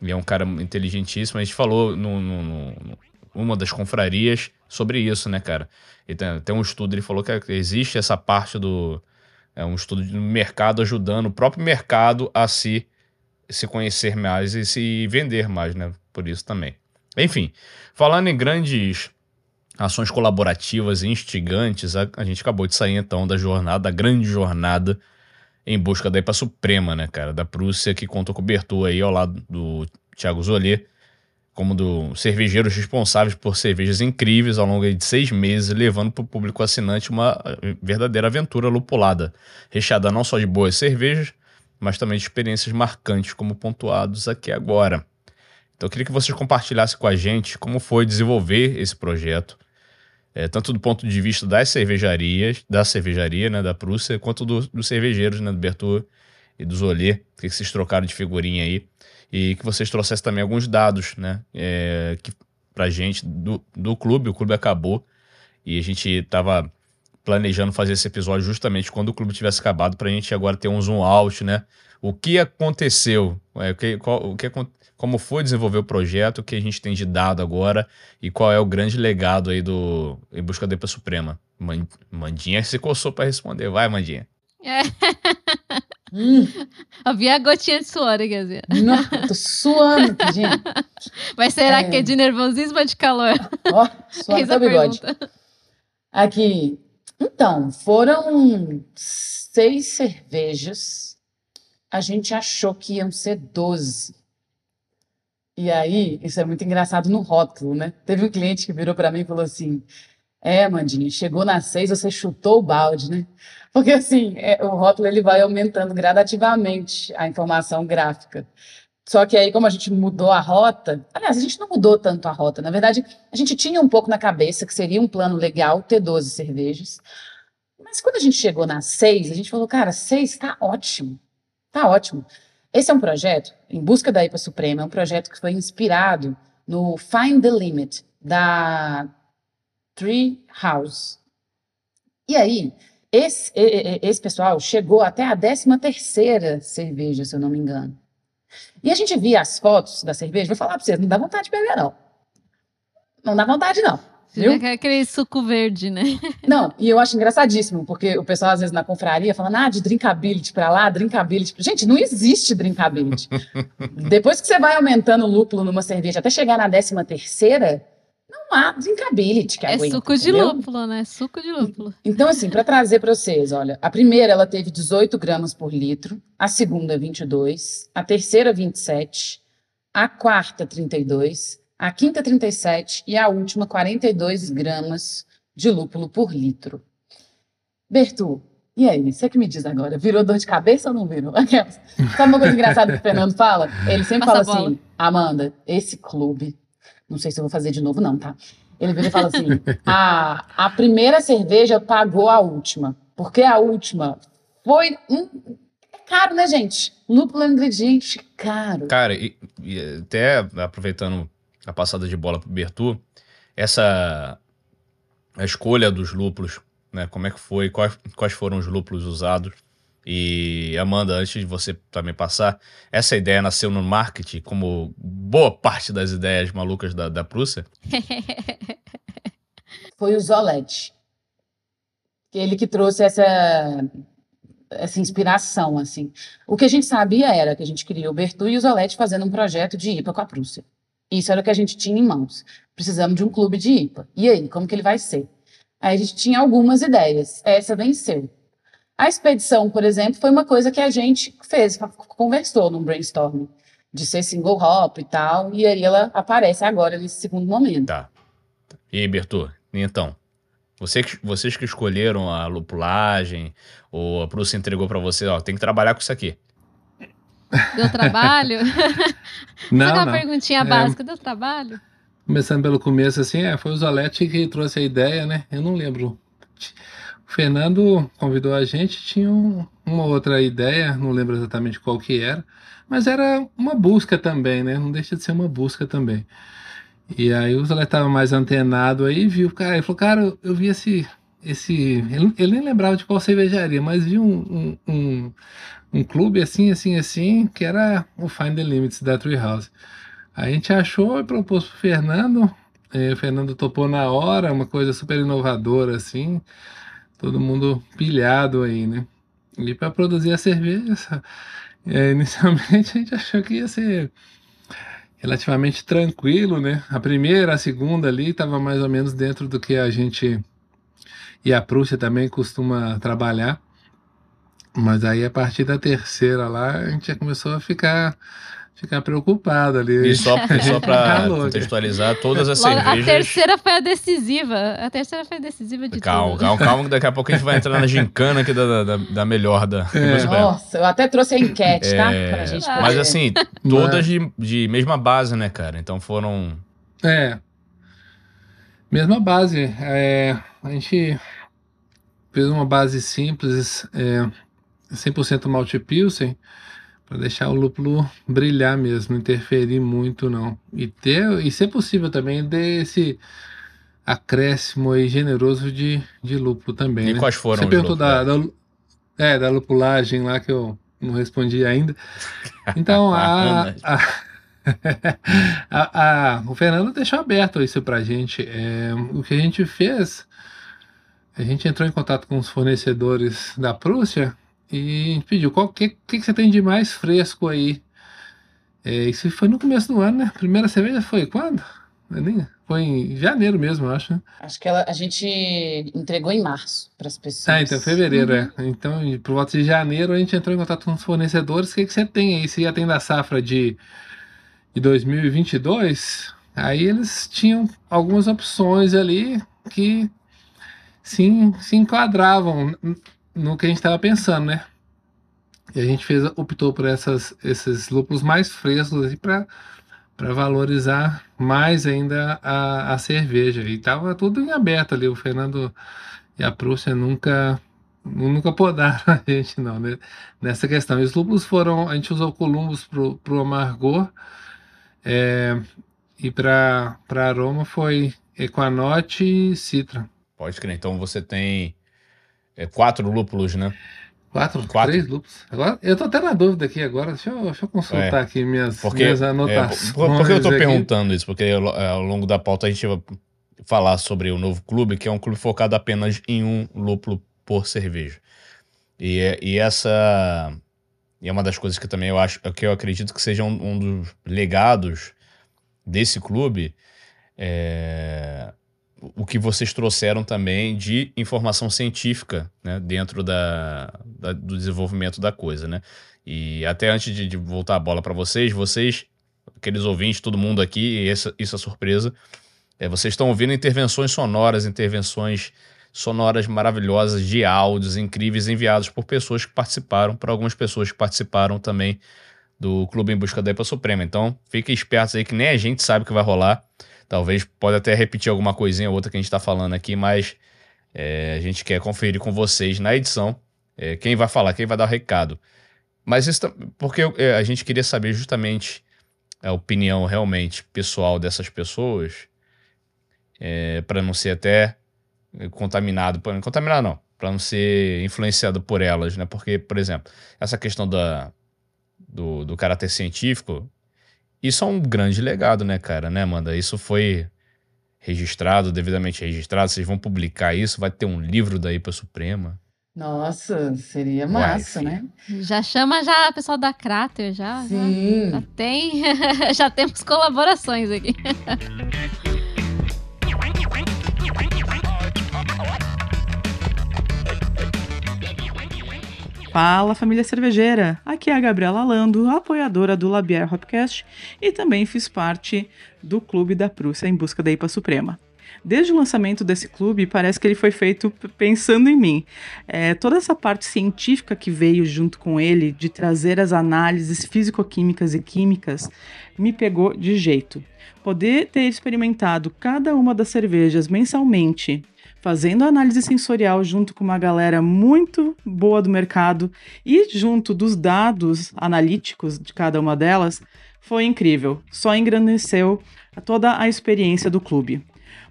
Ele é um cara inteligentíssimo. A gente falou no, no- no- uma das confrarias sobre isso, né, cara? E tem, tem um estudo, ele falou que existe essa parte do. É um estudo do mercado ajudando o próprio mercado a se, se conhecer mais e se vender mais, né? Por isso também. Enfim, falando em grandes ações colaborativas e instigantes, a, a gente acabou de sair então da jornada, da grande jornada em busca da IPA Suprema, né, cara? Da Prússia, que o Bertu aí ao lado do Thiago Zolê, como do cervejeiros responsáveis por cervejas incríveis ao longo de seis meses, levando para o público assinante uma eh, verdadeira aventura lupulada, recheada não só de boas cervejas, mas também de experiências marcantes, como pontuados aqui agora. Então eu queria que vocês compartilhassem com a gente como foi desenvolver esse projeto, é, tanto do ponto de vista das cervejarias, da cervejaria, né, da Prússia, quanto do, dos cervejeiros, né, do Bertô e do Zolê, que vocês trocaram de figurinha aí, e que vocês trouxessem também alguns dados, né, é, que, pra gente do, do clube, o clube acabou, e a gente estava planejando fazer esse episódio justamente quando o clube tivesse acabado, pra gente agora ter um zoom out, né, o que aconteceu, é, o que, qual, o que como foi desenvolver o projeto, o que a gente tem de dado agora? E qual é o grande legado aí do Em Busca da Epa Suprema. Man- Mandinha se coçou para responder. Vai, Mandinha. É, Hum, vi a gotinha de suor aqui, assim. não, tô suando aqui, gente. Mas será É. que é de nervosismo ou de calor? Ó, suando até o bigode. pergunta. Aqui. Então, foram seis cervejas. A gente achou que iam ser 12. E aí, isso é muito engraçado no rótulo, né? Teve um cliente que virou para mim e falou assim: É, Mandinha, chegou na seis, você chutou o balde, né? Porque assim, é, o rótulo ele vai aumentando gradativamente a informação gráfica. Só que aí, como a gente mudou a rota, aliás, a gente não mudou tanto a rota. Na verdade, a gente tinha um pouco na cabeça que seria um plano legal ter 12 cervejas. Mas quando a gente chegou na 6, a gente falou, cara, 6 tá ótimo. Tá ótimo. Esse é um projeto, Em Busca da IPA Suprema, é um projeto que foi inspirado no Find the Limit, da Tree House. E aí, esse, esse pessoal chegou até a 13 terceira cerveja, se eu não me engano. E a gente via as fotos da cerveja, vou falar pra vocês, não dá vontade de beber, não. Não dá vontade, não. Viu? Fica Aquele suco verde, né? Não, e eu acho engraçadíssimo, porque o pessoal, às vezes, na confraria, falando, ah, de drinkability pra lá, drinkability. pra-" Gente, não existe drinkability. Depois que você vai aumentando o lúpulo numa cerveja até chegar na décima terceira, não há drinkability que É aguenta, suco de entendeu? lúpulo, né? Suco de lúpulo. Então, assim, para trazer para vocês, olha, a primeira ela teve 18 gramas por litro, a segunda 22, a terceira 27, a quarta 32, a quinta 37 e a última 42 gramas de lúpulo por litro. Bertu, e aí, você que me diz agora, virou dor de cabeça ou não virou? Sabe uma coisa engraçada que o Fernando fala? Ele sempre Passa fala assim, Amanda, esse clube, não sei se eu vou fazer de novo não, tá? Ele vira e fala assim, a, a primeira cerveja pagou a última, porque a última foi um... É caro, né, gente? Lúpulo é um ingrediente caro. Cara, e, e até aproveitando a passada de bola pro Bertu, essa a escolha dos lúpulos, né? Como é que foi? Quais, quais foram os lúpulos usados? E Amanda, antes de você também passar, essa ideia nasceu no marketing, como boa parte das ideias malucas da, da Prússia. Foi o Zolete. Ele que trouxe essa, essa inspiração, assim. O que a gente sabia era que a gente queria o Bertu e o Zolete fazendo um projeto de IPA com a Prússia. Isso era o que a gente tinha em mãos. Precisamos de um clube de IPA. E aí, como que ele vai ser? Aí a gente tinha algumas ideias. Essa venceu. A expedição, por exemplo, foi uma coisa que a gente fez, conversou num brainstorming, de ser single hop e tal, e aí ela aparece agora nesse segundo momento. Tá. E aí, Bertu, então, você que- vocês que escolheram a lupulagem, ou a Prússia entregou pra você, ó, tem que trabalhar com isso aqui. Deu trabalho? Não, Aquela não. perguntinha É. básica, deu trabalho? Começando pelo começo, assim, é, foi o Zolete que trouxe a ideia, né? Eu não lembro. Fernando convidou a gente, tinha um- uma outra ideia, não lembro exatamente qual que era, mas era uma busca também, né? Não deixa de ser uma busca também. E aí o Zolete estava mais antenado aí, viu, cara, ele falou, cara, eu- vi esse. esse ele, ele nem lembrava de qual cervejaria, mas viu um, um, um, um clube assim, assim, assim, que era o Find the Limits da Treehouse. Aí a gente achou e propôs pro Fernando. eh, o Fernando topou na hora, uma coisa super inovadora, assim. Todo mundo pilhado aí, né? E para produzir a cerveja, eh, inicialmente a gente achou que ia ser relativamente tranquilo, né? A primeira, a segunda ali estava mais ou menos dentro do que a gente e a Prússia também costuma trabalhar. Mas aí a partir da terceira lá, a gente já começou a ficar ficar preocupado ali. E só, só pra Calor, contextualizar, todas as Logo, a cervejas. terceira foi a decisiva. A terceira foi a decisiva de Calma, tudo. calma, calma, que daqui a pouco a gente vai entrar na gincana aqui da, da, da melhor da. É. Nossa, eu até trouxe a enquete, tá? É, Pra gente mas Mas poder- assim, todas de, de mesma base, né, cara? Então foram. É. Mesma base. É, a gente fez uma base simples, é, 100% malte pilsen, para deixar o lúpulo brilhar mesmo, não interferir muito não. E ter, e se possível também, ter esse acréscimo aí generoso de, de lúpulo também. E né? quais foram Você perguntou da, da, é, da lupulagem lá que eu não respondi ainda. Então, a, a, a- a- o Fernando deixou aberto isso pra gente. É, o que a gente fez, a gente entrou em contato com os fornecedores da Prússia e a gente pediu qual que, que, que você tem de mais fresco aí. É, isso foi no começo do ano, né? Primeira cerveja foi quando? Eu nem- Foi em janeiro mesmo, eu acho. né? Acho que ela- a gente entregou em março para as pessoas. Ah, então fevereiro, é. Então, por volta de janeiro, a gente entrou em contato com os fornecedores. O que, que você tem aí? Você já tem da safra de, de 2022? Aí eles tinham algumas opções ali que sim, se enquadravam no que a gente estava pensando, né? E a gente fez, optou por essas, esses lúpulos mais frescos para para valorizar mais ainda a, a cerveja. E tava tudo em aberto ali. O Fernando e a Prússia nunca nunca podaram a gente não né? nessa questão. E os lúpulos foram, a gente usou Columbus pro, pro amargor é, e para para aroma foi Equanote e Citra. Pode crer. Então você tem é, quatro lúpulos, né? Quatro, Quatro. três lúpulos. Agora, eu tô até na dúvida aqui agora. Deixa eu, deixa eu consultar É, aqui minhas, Porque, minhas é, anotações. por, por que eu tô aqui. perguntando isso? Porque ao ao longo da pauta a gente vai falar sobre o novo clube, que é um clube focado apenas em um lúpulo por cerveja. E, é- e essa e é uma das coisas que também eu acho, que eu acredito que seja um, um dos legados desse clube, é, o que vocês trouxeram também de informação científica né, dentro da, da- do desenvolvimento da coisa, né? E até antes de, de voltar a bola para vocês, vocês, aqueles ouvintes, todo mundo aqui, essa, isso é surpresa, é, vocês estão ouvindo intervenções sonoras, intervenções sonoras maravilhosas de áudios incríveis enviados por pessoas que participaram, por algumas pessoas que participaram também do Clube em Busca da EPA Suprema. Então, fiquem espertos aí que nem a gente sabe o que vai rolar. Talvez pode até repetir alguma coisinha ou outra que a gente está falando aqui, mas é, a gente quer conferir com vocês na edição é, quem vai falar, quem vai dar o recado. Mas isso porque é, a gente queria saber justamente a opinião realmente pessoal dessas pessoas, para não ser até contaminado, por- contaminado não, para não ser influenciado por elas, né? Porque, por exemplo, essa questão da, do, do caráter científico, isso é um grande legado, né, cara, né, Amanda? Isso foi registrado, devidamente registrado, vocês vão publicar isso, vai ter um livro da IPA Suprema. Nossa, seria massa, filho. né? Já chama já o pessoal da Crater, já. já- Sim. Já tem, já temos colaborações aqui. Fala família cervejeira! Aqui é a Gabriela Lando, apoiadora do Labier Hopcast e também fiz parte do Clube da Prússia em busca da IPA Suprema. Desde o lançamento desse clube, parece que ele foi feito pensando em mim. É, toda essa parte científica que veio junto com ele, de trazer as análises físico-químicas e químicas, me pegou de jeito. Poder ter experimentado cada uma das cervejas mensalmente fazendo análise sensorial junto com uma galera muito boa do mercado e junto dos dados analíticos de cada uma delas, foi incrível. Só engrandeceu toda a experiência do clube.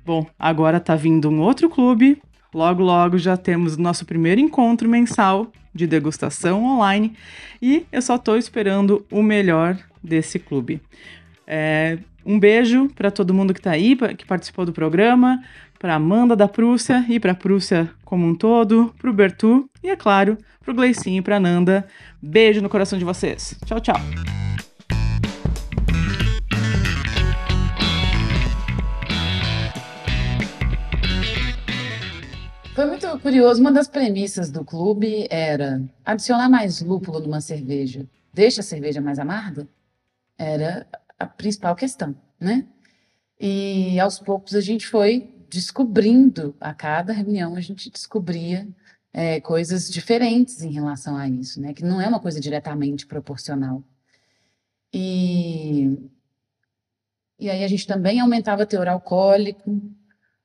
Bom, agora tá vindo um outro clube. Logo, logo já temos nosso primeiro encontro mensal de degustação online e eu só tô esperando o melhor desse clube. É, um beijo para todo mundo que tá aí, que participou do programa, para Amanda da Prússia e para a Prússia como um todo, para o Bertu e, é claro, para o Gleicinho e para Nanda. Beijo no coração de vocês. Tchau, tchau. Foi muito curioso. Uma das premissas do clube era adicionar mais lúpulo numa cerveja. Deixa a cerveja mais amarga? Era a principal questão, né? E aos poucos a gente foi descobrindo, a cada reunião a gente descobria é, coisas diferentes em relação a isso, né? Que não é uma coisa diretamente proporcional. E, e aí a gente também aumentava teor alcoólico.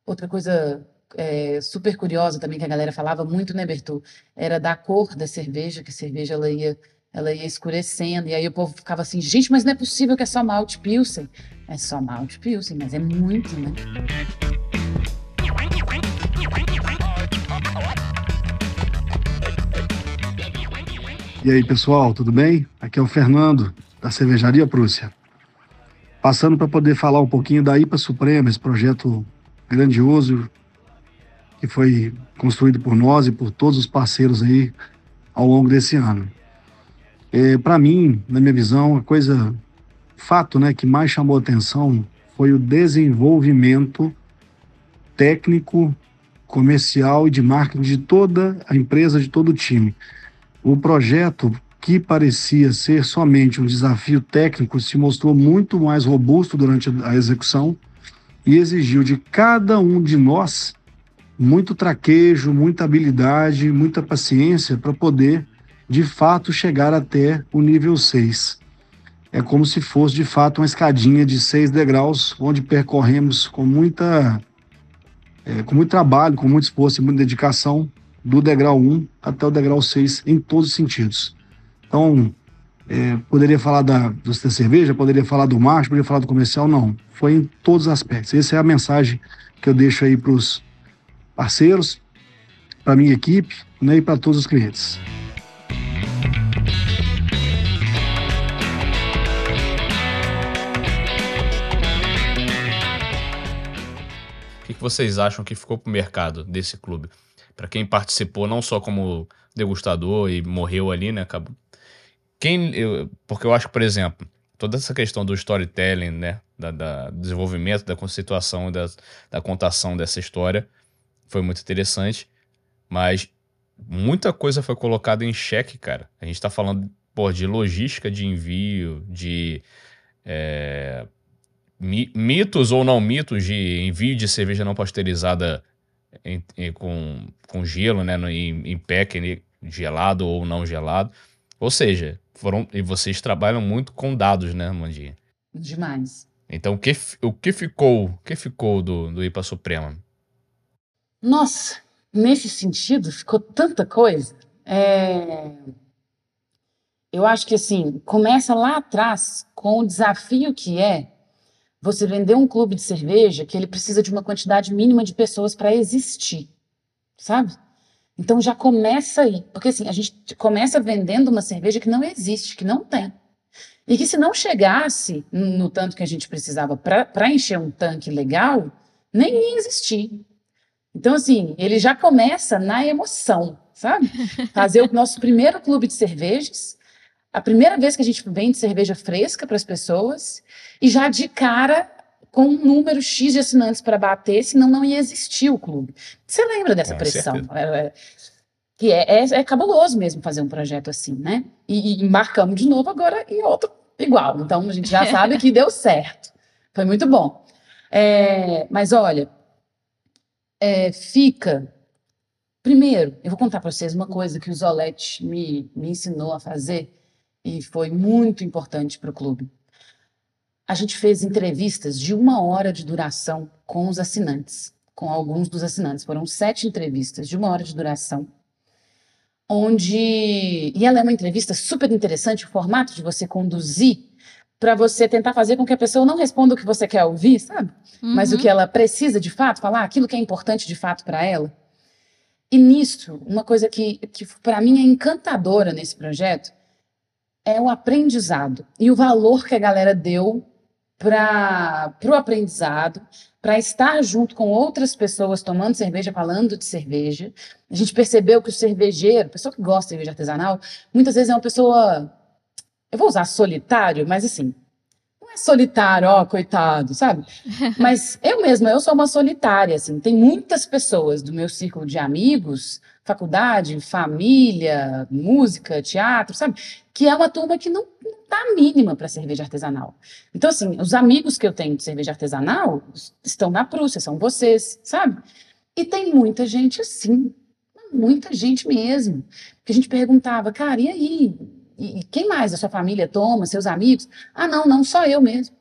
Outra coisa é, super curiosa também que a galera falava muito, né, Bertu? Era da cor da cerveja, que a cerveja ela ia, ela ia escurecendo. E aí o povo ficava assim, gente, mas não é possível que é só malte pilsen. É só malte pilsen, mas é muito, né? E aí, pessoal, tudo bem? Aqui é o Fernando, da Cervejaria Prússia. Passando para poder falar um pouquinho da IPA Suprema, esse projeto grandioso que foi construído por nós e por todos os parceiros aí ao longo desse ano. É, para mim, na minha visão, a coisa, fato né, que mais chamou atenção foi o desenvolvimento técnico, comercial e de marketing de toda a empresa, de todo o time. O projeto, que parecia ser somente um desafio técnico, se mostrou muito mais robusto durante a execução e exigiu de cada um de nós muito traquejo, muita habilidade, muita paciência para poder, de fato, chegar até o nível 6. É como se fosse, de fato, uma escadinha de seis degraus, onde percorremos com muita é, com muito trabalho, com muito esforço e muita dedicação, do degrau 1 até o degrau 6 em todos os sentidos. Então, é, poderia falar da, da cerveja, poderia falar do marketing, poderia falar do comercial, não. Foi em todos os aspectos. Essa é a mensagem que eu deixo aí para os parceiros, para minha equipe né, e para todos os clientes. Que vocês acham que ficou pro mercado desse clube? Para quem participou não só como degustador e morreu ali, né? Acabou. Quem, eu, porque eu acho que, por exemplo, toda essa questão do storytelling, né? Da, da desenvolvimento, da conceituação, da, da contação dessa história foi muito interessante, mas muita coisa foi colocada em xeque, cara. A gente tá falando, pô, de logística de envio, de é, mitos ou não mitos de envio de cerveja não pasteurizada em- em- com, com gelo, né, em, em pack gelado ou não gelado. Ou seja, foram e vocês trabalham muito com dados, né, Mandinha? Demais. Então, o que, o que ficou, o que ficou do, do IPA Suprema? Nossa, nesse sentido, ficou tanta coisa. É, Eu acho que assim, começa lá atrás com o desafio que é você vender um clube de cerveja que ele precisa de uma quantidade mínima de pessoas para existir, sabe? Então já começa aí, porque assim, a gente começa vendendo uma cerveja que não existe, que não tem. E que se não chegasse no tanto que a gente precisava para encher um tanque legal, nem ia existir. Então, assim, ele já começa na emoção, sabe? Fazer o nosso primeiro clube de cervejas, a primeira vez que a gente vende cerveja fresca para as pessoas, e já de cara com um número X de assinantes para bater, senão não ia existir o clube. Você lembra dessa Com pressão? certeza. É, é, que é, é, é cabuloso mesmo fazer um projeto assim, né? E, e embarcamos de novo agora em outro igual. Então a gente já sabe que deu certo. Foi muito bom. É, mas olha, é, fica. Primeiro, eu vou contar para vocês uma coisa que o Zolete me, me ensinou a fazer e foi muito importante para o clube. A gente fez entrevistas de uma hora de duração com os assinantes, com alguns dos assinantes. Foram sete entrevistas de uma hora de duração, onde. E ela é uma entrevista super interessante, o formato de você conduzir para você tentar fazer com que a pessoa não responda o que você quer ouvir, sabe? mas o Uhum. que ela precisa de fato, falar aquilo que é importante de fato para ela. E nisso, uma coisa que, que para mim é encantadora nesse projeto é o aprendizado e o valor que a galera deu para o aprendizado, para estar junto com outras pessoas tomando cerveja, falando de cerveja. A gente percebeu que o cervejeiro, pessoa que gosta de cerveja artesanal, muitas vezes é uma pessoa, eu vou usar solitário, mas assim, não não é solitário, ó, coitado, sabe? Mas eu mesma, eu sou uma solitária, assim. Tem muitas pessoas do meu círculo de amigos, faculdade, família, música, teatro, sabe? Que é uma turma que não, não a mínima para cerveja artesanal. Então, assim, os amigos que eu tenho de cerveja artesanal estão na Prússia, são vocês, sabe? E tem muita gente assim, muita gente mesmo. Porque a gente perguntava, cara, e aí? E, e quem mais da sua família toma, seus amigos? Ah, não, não, só eu mesmo.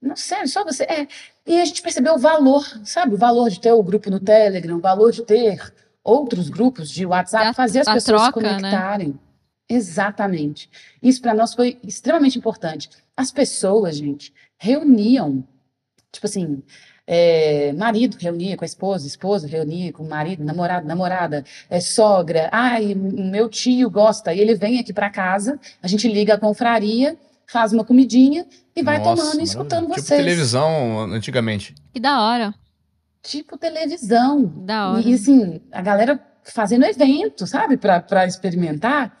Não, sério, só você. É. E a gente percebeu o valor, sabe? O valor de ter o grupo no Telegram, o valor de ter outros grupos de WhatsApp, Da- fazer as a pessoas troca, se né? conectarem. Exatamente. Isso para nós foi extremamente importante. As pessoas, gente, reuniam, tipo assim, é, marido reunia com a esposa, esposa reunia com o marido, namorado, namorada, é, sogra. Ai, meu tio gosta, e ele vem aqui para casa, a gente liga a confraria, faz uma comidinha e vai Nossa, tomando e escutando maravilha. vocês. Tipo televisão antigamente. Que da hora. Tipo televisão. Da hora. E assim, a galera fazendo evento, sabe, para experimentar.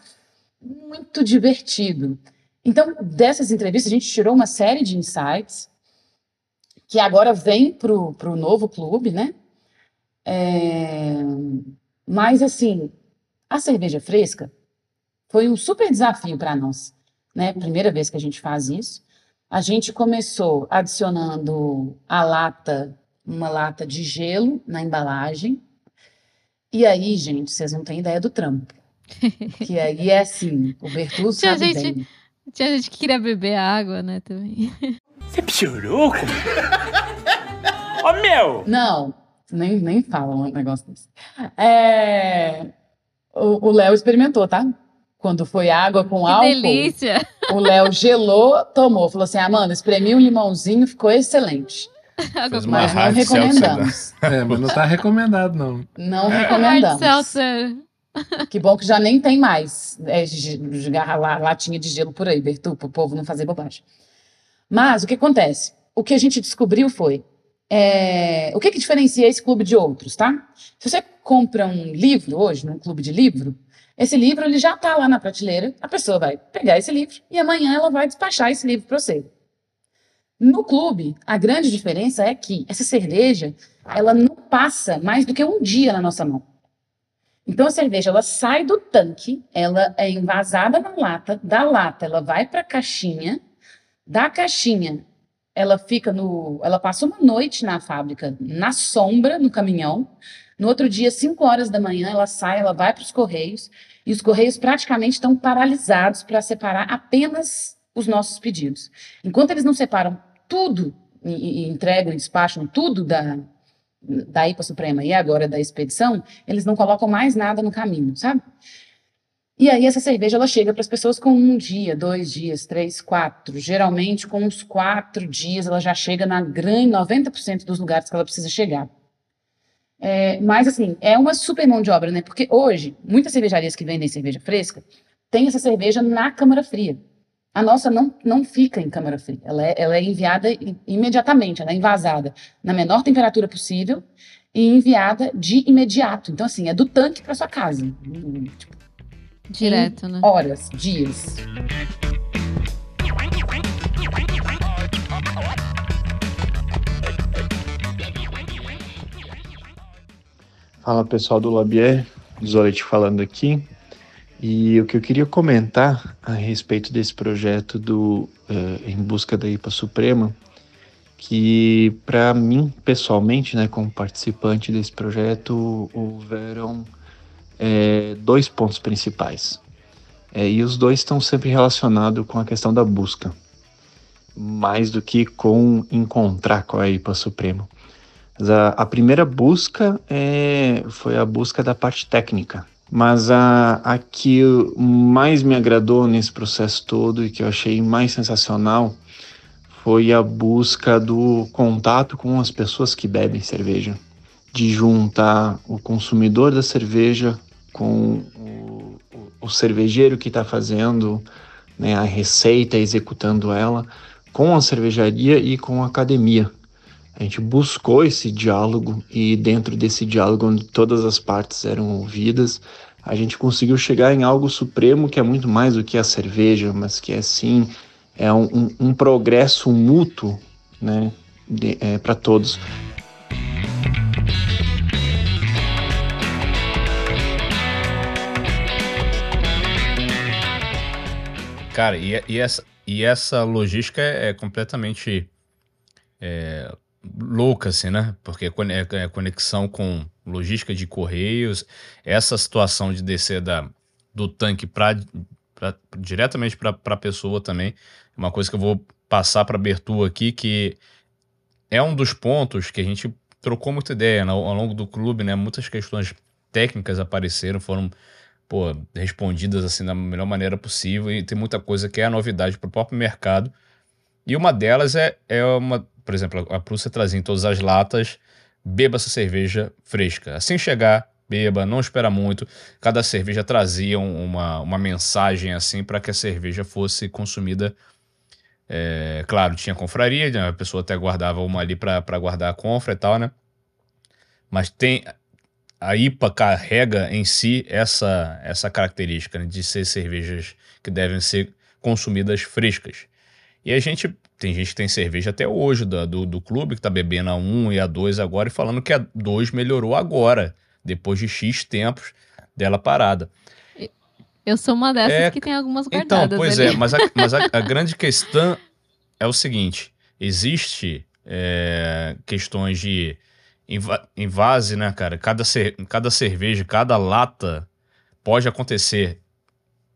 Muito divertido. Então, dessas entrevistas, a gente tirou uma série de insights que agora vem para o novo clube, né? É, Mas, assim, a cerveja fresca foi um super desafio para nós, né? Primeira vez que a gente faz isso. A gente começou adicionando a lata, uma lata de gelo na embalagem. E aí, gente, vocês não têm ideia do trampo. Que aí é assim, o Bertuzzo Tinha sabe gente- bem. Tinha gente que queria beber água, né, também. Você piorou? Ô meu! Não, nem, nem fala um negócio desse. É, O o Léo experimentou, tá? Quando foi água com Que álcool, delícia! o Léo gelou, tomou. Falou assim: Amanda, espremi um limãozinho, ficou excelente. Fez uma Mas não hard seltzer, né? recomendamos. É, mas não tá recomendado, não. Não Hard recomendamos. seltzer. Que bom que já nem tem mais é, latinha de gelo por aí, Bertu, para o povo não fazer bobagem. Mas o que acontece? O que a gente descobriu foi é, o que, que diferencia esse clube de outros, tá? Se você compra um livro hoje, num clube de livro, esse livro ele já está lá na prateleira, a pessoa vai pegar esse livro e amanhã ela vai despachar esse livro para você. No clube, a grande diferença é que essa cerveja ela não passa mais do que um dia na nossa mão. Então a cerveja ela sai do tanque, ela é envasada na lata, da lata ela vai para a caixinha, da caixinha ela fica no, ela passa uma noite na fábrica, na sombra, no caminhão. No outro dia, 5 horas da manhã, ela sai, ela vai para os correios e os correios praticamente estão paralisados para separar apenas os nossos pedidos. Enquanto eles não separam tudo e, entregam e despacham tudo da da IPA Suprema e agora da expedição, eles não colocam mais nada no caminho, sabe? E aí essa cerveja ela chega para as pessoas com um dia, dois dias, três, quatro. Geralmente com uns quatro dias ela já chega na grande 90% dos lugares que ela precisa chegar. É, mas assim, é uma super mão de obra, né? Porque hoje, muitas cervejarias que vendem cerveja fresca têm essa cerveja na câmara fria. A nossa não, não fica em câmara fria. Ela é, ela é enviada imediatamente, ela é envasada na menor temperatura possível e enviada de imediato. Então, assim, é do tanque para sua casa. Tipo, Direto, né? horas, dias. Fala pessoal do Labier, Zolet falando aqui. E o que eu queria comentar a respeito desse projeto do eh, Em Busca da IPA Suprema, que para mim, pessoalmente, né, como participante desse projeto, houveram eh, dois pontos principais. Eh, e os dois estão sempre relacionados com a questão da busca, mais do que com encontrar com a IPA Suprema. A, a primeira busca é, foi a busca da parte técnica. Mas a, a que mais me agradou nesse processo todo e que eu achei mais sensacional foi a busca do contato com as pessoas que bebem cerveja. De juntar o consumidor da cerveja com o, o, cervejeiro que está fazendo né, a receita, executando ela, com a cervejaria e com a academia. A gente buscou esse diálogo e dentro desse diálogo onde todas as partes eram ouvidas, a gente conseguiu chegar em algo supremo que é muito mais do que a cerveja, mas que é sim é um, um, um progresso mútuo, né, para todos. Cara, e, e essa, e essa logística é, é completamente é, louca, assim, né? Porque conexão com logística de correios, essa situação de descer da, do tanque pra, pra diretamente para a pessoa também, é uma coisa que eu vou passar para Bertu aqui, que é um dos pontos que a gente trocou muita ideia né? ao, longo do clube, né? Muitas questões técnicas apareceram, foram pô, respondidas assim da melhor maneira possível e tem muita coisa que é a novidade para o próprio mercado. E uma delas é, é uma, por exemplo, a Prússia trazia em todas as latas, beba essa cerveja fresca. Assim chegar, beba, não espera muito. Cada cerveja trazia uma, uma mensagem assim para que a cerveja fosse consumida. É, claro, tinha confraria, né? a pessoa até guardava uma ali para guardar a confra e tal, né? Mas tem a IPA carrega em si essa, essa característica né, de ser cervejas que devem ser consumidas frescas. E a gente tem gente que tem cerveja até hoje do, do, do clube que está bebendo a 1 e a 2 agora e falando que a 2 melhorou agora, depois de X tempos dela parada. Eu sou uma dessas É, que tem algumas Então, guardadas pois ali. é, mas, a, mas a, a grande questão é o seguinte: existe é, questões de inva- invase, né, cara? Cada, cada cerveja, cada lata pode acontecer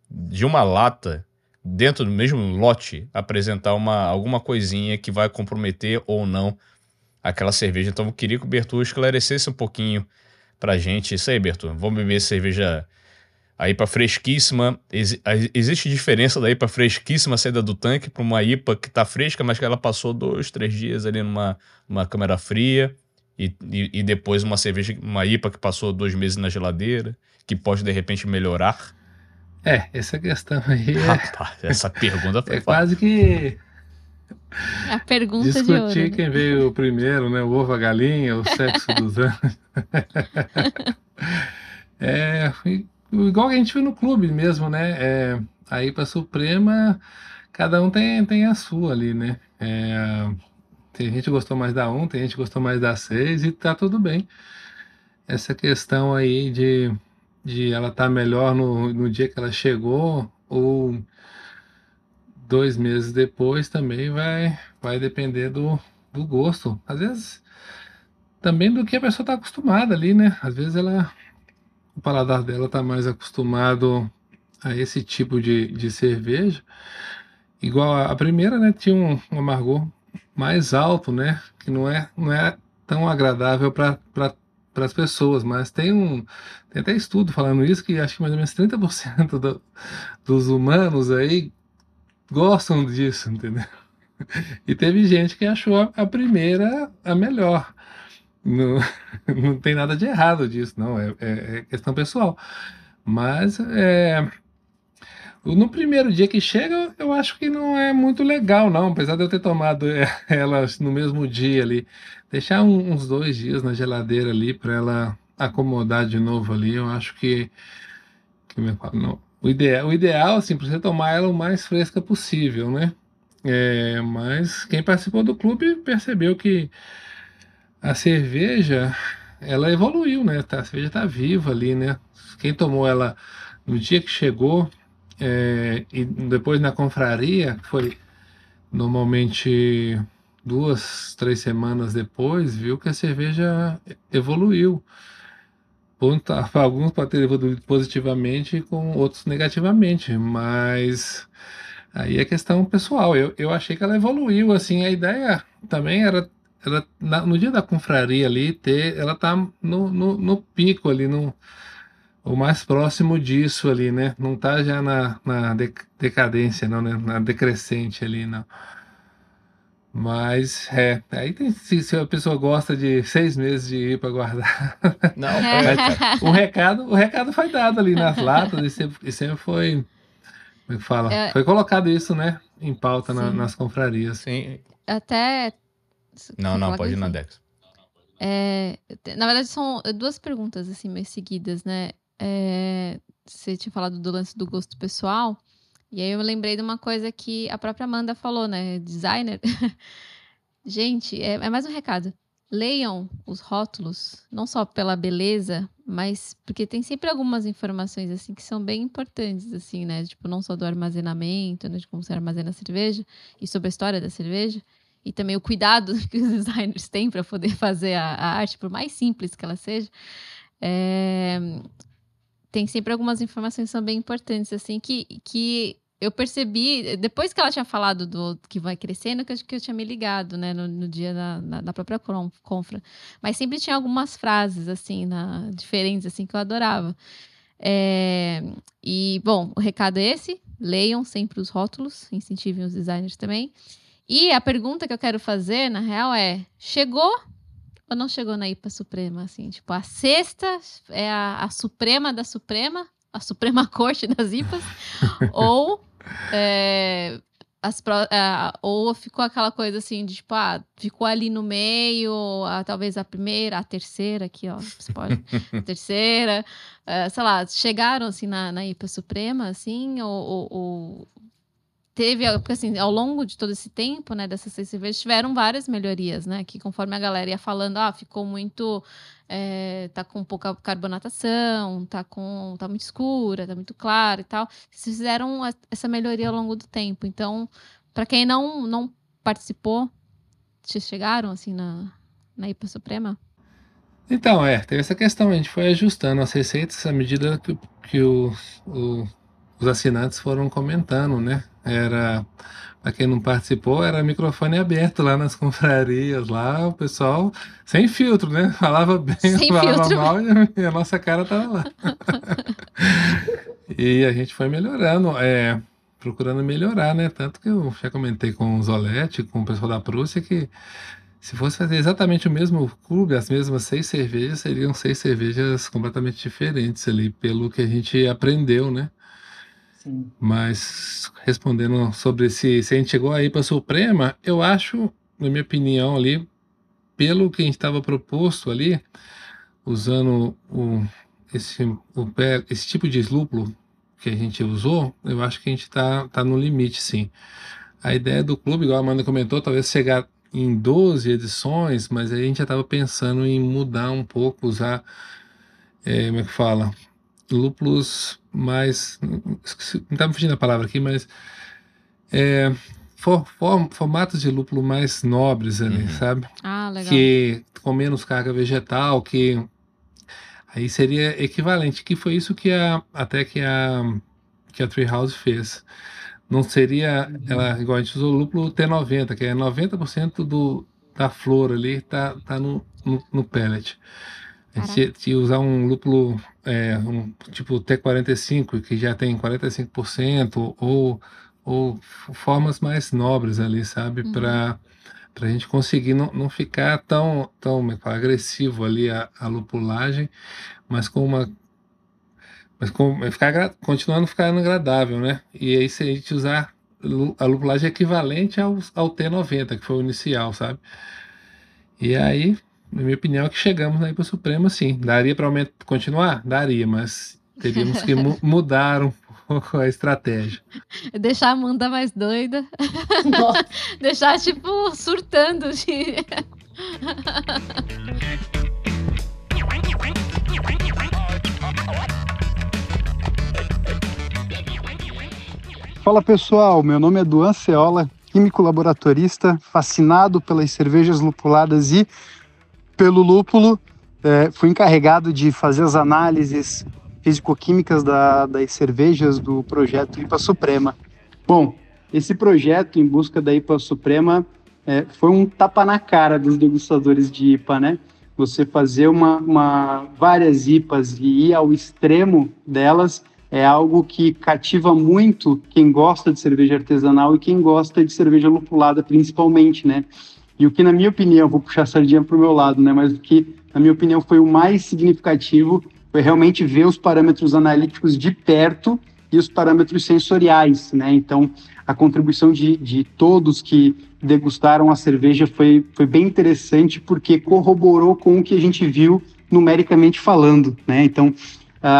de uma lata dentro do mesmo lote apresentar uma, alguma coisinha que vai comprometer ou não aquela cerveja. Então eu queria que o Bertu esclarecesse um pouquinho pra gente. Isso aí, Bertu. Vamos beber cerveja a IPA fresquíssima. A- existe diferença da IPA fresquíssima saída do tanque para uma IPA que tá fresca, mas que ela passou dois, três dias ali numa, numa câmera fria. E, e, e depois uma cerveja, uma IPA que passou dois meses na geladeira, que pode de repente melhorar. É, essa questão aí é, Rapaz, essa pergunta foi é quase que A pergunta de ouro. discutir né? quem veio primeiro, né? O ovo, a galinha, o sexo dos anos. é, igual que a gente viu no clube mesmo, né? É, a IPA Suprema, cada um tem, tem a sua ali, né? É, tem gente que gostou mais da 1, tem gente que gostou mais da 6 e tá tudo bem. Essa questão aí de, de ela estar melhor no, no dia que ela chegou ou dois meses depois também vai, vai depender do, do gosto. Às vezes também do que a pessoa está acostumada ali, né? Às vezes ela, o paladar dela está mais acostumado a esse tipo de, de cerveja. Igual a, a primeira, né? Tinha um, um amargor mais alto, né? Que não é, não é tão agradável para as pessoas, mas tem um tem até estudo falando isso que acho que mais ou menos 30% do, dos humanos aí gostam disso, entendeu? E teve gente que achou a, primeira a melhor. Não, não tem nada de errado disso, não, é, é- é questão pessoal. Mas é, no primeiro dia que chega, eu acho que não é muito legal, não. Apesar de eu ter tomado é, elas no mesmo dia ali. Deixar um- uns dois dias na geladeira ali para ela acomodar de novo ali, eu acho que. que não. O ideal, o ideal, assim, para você tomar ela o mais fresca possível, né? É, mas quem participou do clube percebeu que a cerveja ela evoluiu, né? Tá- A cerveja tá viva ali, né? Quem tomou ela no dia que chegou é, e depois na confraria, que foi normalmente duas, três semanas depois, viu que a cerveja evoluiu. Para alguns pode ter evoluído positivamente, com outros negativamente, mas aí é questão pessoal. Eu, eu achei que ela evoluiu, assim, a ideia também era, era na- no dia da confraria ali, ter, ela tá no, no, no pico ali, no, o mais próximo disso ali, né? Não tá já na, na dec- decadência, não, né? Na decrescente ali, não. Mas, é, aí tem, se, se a pessoa gosta de seis meses de ir para guardar, Não, o recado, o recado foi dado ali nas latas e sempre, e sempre foi, como é que fala? É. Foi colocado isso, né? Em pauta na- nas confrarias. Sim. Até. Não, não, pode ir na isso? Dex. É, na verdade, são duas perguntas, assim, meio seguidas, né? É, você tinha falado do lance do gosto pessoal. E aí eu lembrei de uma coisa que a própria Amanda falou, né? Designer. Gente, é, é mais um recado. Leiam os rótulos, não só pela beleza, mas porque tem sempre algumas informações assim que são bem importantes, assim, né? Tipo, não só do armazenamento, né? de como se armazena a cerveja e sobre a história da cerveja e também o cuidado que os designers têm para poder fazer a, a, arte, por mais simples que ela seja. É, tem sempre algumas informações são bem importantes, assim, que, que eu percebi, depois que ela tinha falado do que vai crescendo, que eu, que eu tinha me ligado, né, no, no dia da, na, na, própria confra. Mas sempre tinha algumas frases, assim, na, diferentes, assim, que eu adorava. É, e, bom, o recado é esse: leiam sempre os rótulos, incentivem os designers também. E a pergunta que eu quero fazer, na real, é: chegou ou não chegou na IPA Suprema? Assim, tipo, a sexta é a, a Suprema da Suprema, a Suprema Corte das IPAs, ou é, as, é, ou ficou aquela coisa assim de tipo, ah, ficou ali no meio, a, talvez a primeira, a terceira, aqui, ó, spoiler, a terceira, é, sei lá, chegaram assim na, na IPA Suprema, assim, ou, ou, ou teve, porque assim, ao longo de todo esse tempo, né, dessas seis cervejas, tiveram várias melhorias, né, que conforme a galera ia falando, ah, ficou muito, é, tá com pouca carbonatação, tá com, tá muito escura, tá muito clara e tal, Vocês fizeram essa melhoria ao longo do tempo, então, para quem não, não participou, vocês chegaram, assim, na, na IPA Suprema? Então, é, teve essa questão, a gente foi ajustando as receitas à medida que, que o, o, os assinantes foram comentando, né, era, para quem não participou, era microfone aberto lá nas confrarias, lá o pessoal sem filtro, né? Falava bem, sem falava filtro. mal e a nossa cara tava lá. e a gente foi melhorando, é, procurando melhorar, né? Tanto que eu já comentei com o Zolete, com o pessoal da Prússia, que se fosse fazer exatamente o mesmo clube, as mesmas seis cervejas, seriam seis cervejas completamente diferentes ali, pelo que a gente aprendeu, né? Mas respondendo sobre se, se a gente chegou aí para a Suprema, eu acho, na minha opinião ali, pelo que a gente estava proposto ali, usando o, esse, o, esse tipo de lúpulo que a gente usou, eu acho que a gente está tá no limite, sim. A ideia do clube, igual a Amanda comentou, talvez chegar em 12 edições, mas a gente já estava pensando em mudar um pouco, usar, é, como é que fala? lúpulos mais. Não está me fugindo a palavra aqui, mas. É, for, for, formatos de lúpulo mais nobres ali, uhum. sabe? Ah, legal. Que com menos carga vegetal, que aí seria equivalente, que foi isso que a até que a que a Treehouse fez. Não seria ela igual a gente usou o lúpulo T90, que é 90% do da flor ali tá tá no, no, no pellet. Se, se usar um lúpulo é, um, tipo T45, que já tem 45%, ou, ou formas mais nobres ali, sabe? Uhum. Para a gente conseguir não, não ficar tão, tão é agressivo ali a, a lupulagem, mas com uma mas com, ficar, continuando ficando agradável, né? E aí se a gente usar a lupulagem equivalente ao, ao T90, que foi o inicial, sabe? E aí na minha opinião, é que chegamos aí para o Supremo, sim. Daria para continuar? Daria, mas teríamos que mu mudar um pouco a estratégia. Deixar a Amanda mais doida. Deixar, tipo, surtando de. Fala pessoal, meu nome é Duan Ceola, químico laboratorista, fascinado pelas cervejas lupuladas e pelo lúpulo, é, fui encarregado de fazer as análises físico-químicas da, das cervejas do projeto IPA Suprema. Bom, esse projeto em busca da IPA Suprema é, foi um tapa na cara dos degustadores de IPA, né? Você fazer uma, uma, várias IPAs e ir ao extremo delas é algo que cativa muito quem gosta de cerveja artesanal e quem gosta de cerveja lupulada, principalmente, né? E o que, na minha opinião, vou puxar a sardinha para o meu lado, né? Mas o que, na minha opinião, foi o mais significativo foi realmente ver os parâmetros analíticos de perto e os parâmetros sensoriais, né? Então, a contribuição de, de todos que degustaram a cerveja foi, foi bem interessante porque corroborou com o que a gente viu numericamente falando, né? Então, uh,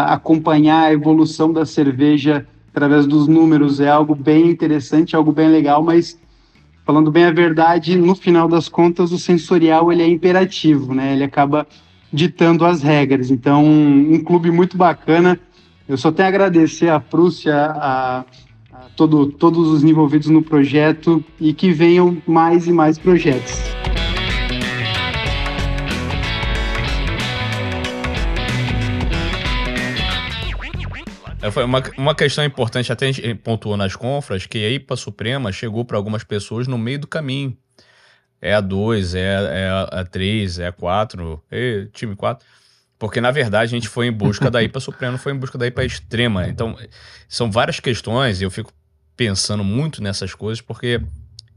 acompanhar a evolução da cerveja através dos números é algo bem interessante, algo bem legal, mas falando bem a verdade, no final das contas o sensorial ele é imperativo, né? Ele acaba ditando as regras. Então, um clube muito bacana. Eu só tenho a agradecer à Prússia, a, a todo, todos os envolvidos no projeto e que venham mais e mais projetos. É, Foi uma, uma questão importante, até a gente pontuou nas confras, que a IPA Suprema chegou para algumas pessoas no meio do caminho. É a 2, é, é a 3, é a 4, é time 4. Porque, na verdade, a gente foi em busca da IPA Suprema, não foi em busca da IPA Extrema. Então, são várias questões e eu fico pensando muito nessas coisas, porque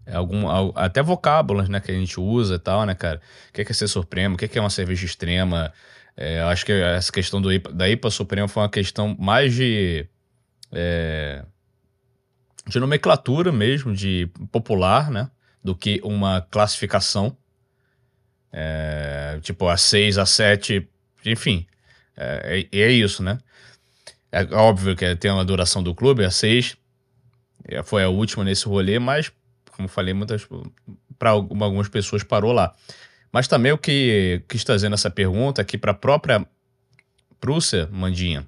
é algum, al- até vocábulos, né, que a gente usa e tal, né, cara? O que é, que é ser Supremo? O é, que é uma cerveja extrema? É, acho que essa questão do IPA, da IPA Suprema foi uma questão mais de. é, de nomenclatura mesmo, de popular, né? Do que uma classificação. É, tipo, a 6, a 7, enfim. É, é, é isso, né? É óbvio que tem uma duração do clube, a 6. é, Foi a última nesse rolê, mas, como falei, muitas para algumas pessoas parou lá. Mas também o que quis trazer nessa pergunta aqui para a própria Prússia, Mandinha,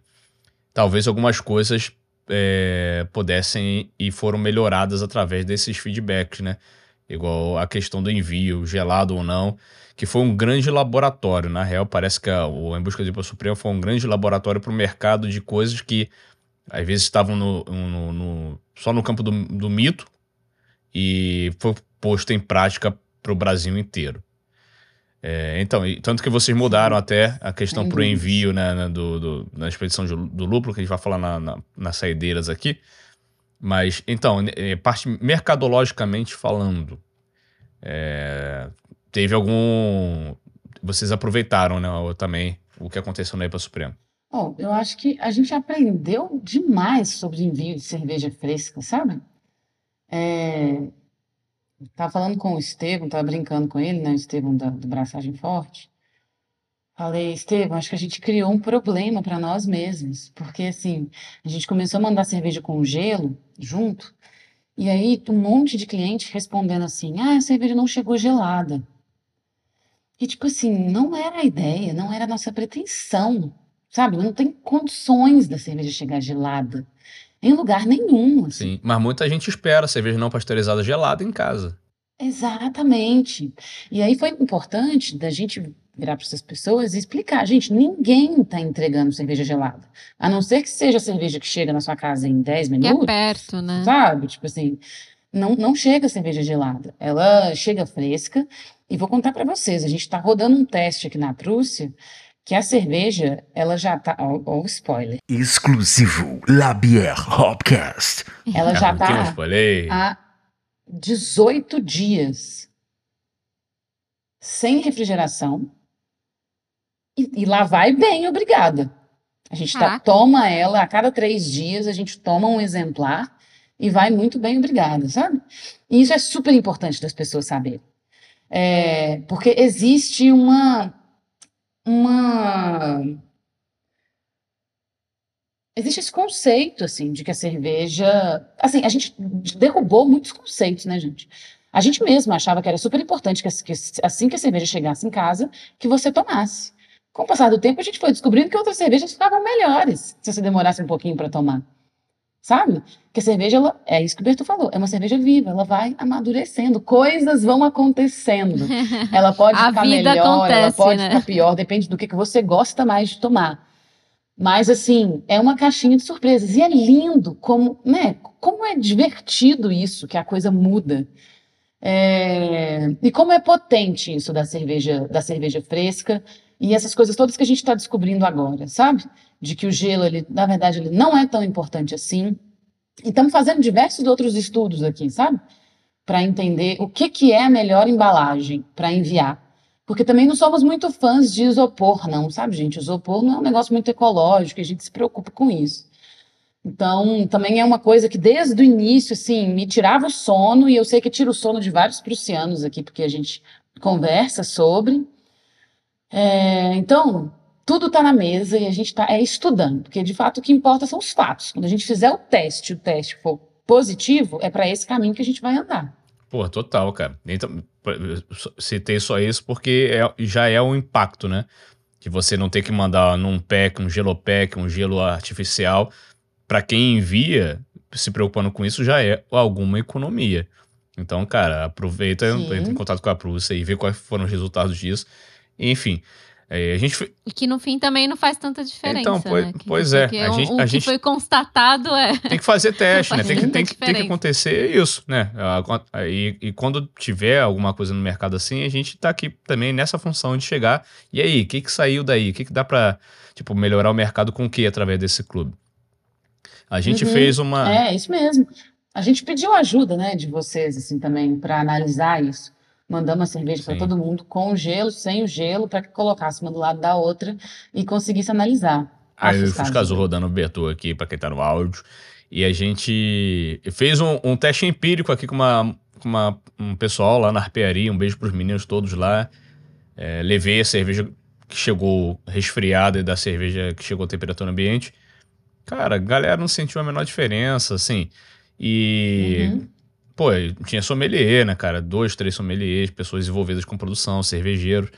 talvez algumas coisas é, pudessem e foram melhoradas através desses feedbacks, né? Igual a questão do envio, gelado ou não, que foi um grande laboratório. Na real, parece que a, o Em Busca do Ipa Supremo foi um grande laboratório para o mercado de coisas que às vezes estavam no, no- no- só no campo do, do mito e foi posto em prática para o Brasil inteiro. É, então, e tanto que vocês mudaram até a questão para o dúvidas. envio né, né, do, do- na expedição de- do lúpulo, que a gente vai falar na, na- nas saideiras aqui. Mas, então, é, parte mercadologicamente falando, é, teve algum. Vocês aproveitaram, né, também o que aconteceu na IPA Suprema. Bom, eu acho que a gente aprendeu demais sobre envio de cerveja fresca, sabe? É, tava falando com o Estevam, tava brincando com ele, né? O Estevam da, do Braçagem Forte. Falei, Estevam, acho que a gente criou um problema para nós mesmos, porque assim, a gente começou a mandar cerveja com gelo junto, e aí um monte de cliente respondendo assim: ah, a cerveja não chegou gelada. E tipo assim, não era a ideia, não era a nossa pretensão, sabe? Não tem condições da cerveja chegar gelada em lugar nenhum, assim. Sim, mas muita gente espera cerveja não pasteurizada gelada em casa. Exatamente. E aí foi importante da gente virar para essas pessoas e explicar, gente, ninguém está entregando cerveja gelada. A não ser que seja a cerveja que chega na sua casa em 10 Que é minutos, perto, né? sabe? Tipo assim, não, não chega cerveja gelada. Ela chega fresca. E vou contar para vocês, a gente está rodando um teste aqui na Prússia que a cerveja, ela já tá, ó, ó o spoiler. Exclusivo La Bière Hopcast. Ela já É, que eu tá há 18 dias sem refrigeração e, e lá vai bem, obrigada. A gente tá- Caraca. toma ela a cada três dias, a gente toma um exemplar e vai muito bem, obrigada, sabe? E isso é super importante das pessoas saberem. É, porque existe uma, uma Existe esse conceito, assim, de que a cerveja. Assim, a gente derrubou muitos conceitos, né, gente? A gente mesmo achava que era super importante que, as- que assim que a cerveja chegasse em casa, que você tomasse. Com o passar do tempo, a gente foi descobrindo que outras cervejas ficavam melhores se você demorasse um pouquinho para tomar. Sabe? Que a cerveja, ela, é isso que o Berto falou, é uma cerveja viva, ela vai amadurecendo, coisas vão acontecendo. Ela pode A ficar vida melhor, ela acontece, pode né? ficar pior, depende do que, que você gosta mais de tomar. Mas assim, é uma caixinha de surpresas. E é lindo como, né? Como é divertido isso, que a coisa muda. É, E como é potente isso da cerveja, da cerveja fresca e essas coisas todas que a gente está descobrindo agora, sabe? De que o gelo, ele, na verdade, ele não é tão importante assim. E estamos fazendo diversos outros estudos aqui, sabe? Para entender o que, que é a melhor embalagem para enviar. Porque também não somos muito fãs de isopor, não, sabe, gente? Isopor não é um negócio muito ecológico, a gente se preocupa com isso. Então, também é uma coisa que desde o início, assim, me tirava o sono, e eu sei que tira o sono de vários prussianos aqui, porque a gente conversa sobre. É, então, tudo está na mesa e a gente está é, estudando, porque de fato o que importa são os fatos. Quando a gente fizer o teste, o teste for positivo, é para esse caminho que a gente vai andar. Pô, total, cara. Então, citei só isso porque é- já é um impacto, né? Que você não ter que mandar num pack, um gelo pack, um gelo artificial. Pra quem envia, se preocupando com isso, já é alguma economia. Então, cara, aproveita, Sim. entra em contato com a Prússia e vê quais foram os resultados disso. Enfim, é, a gente E que no fim também não faz tanta diferença. Então, pois- né? Que- pois é, porque a o- gente- o a que gente- foi constatado é. tem que fazer teste, né? Tem que, tem, que, tem que acontecer isso, né? E, e quando tiver alguma coisa no mercado assim, a gente tá aqui também nessa função de chegar. E aí, o que que saiu daí? O que que dá pra, tipo, melhorar o mercado com o que através desse clube? A gente Uhum. fez uma... É, isso mesmo. A gente pediu ajuda, né, de vocês, assim, também, para analisar isso. Mandamos uma cerveja para todo mundo, com o gelo, sem o gelo, para que colocasse uma do lado da outra e conseguisse analisar. a Aí o. Fuscazul rodando o Bertô aqui, pra quem tá no áudio. E a gente fez um, um teste empírico aqui com, uma, com uma- um pessoal lá na arpearia. Um beijo pros meninos todos lá. É, levei a cerveja que chegou resfriada e da cerveja que chegou a temperatura ambiente. Cara, a galera não sentiu a menor diferença, assim. E, Uhum. Pô, tinha sommelier, né, cara? Dois, três sommeliers, pessoas envolvidas com produção, cervejeiros.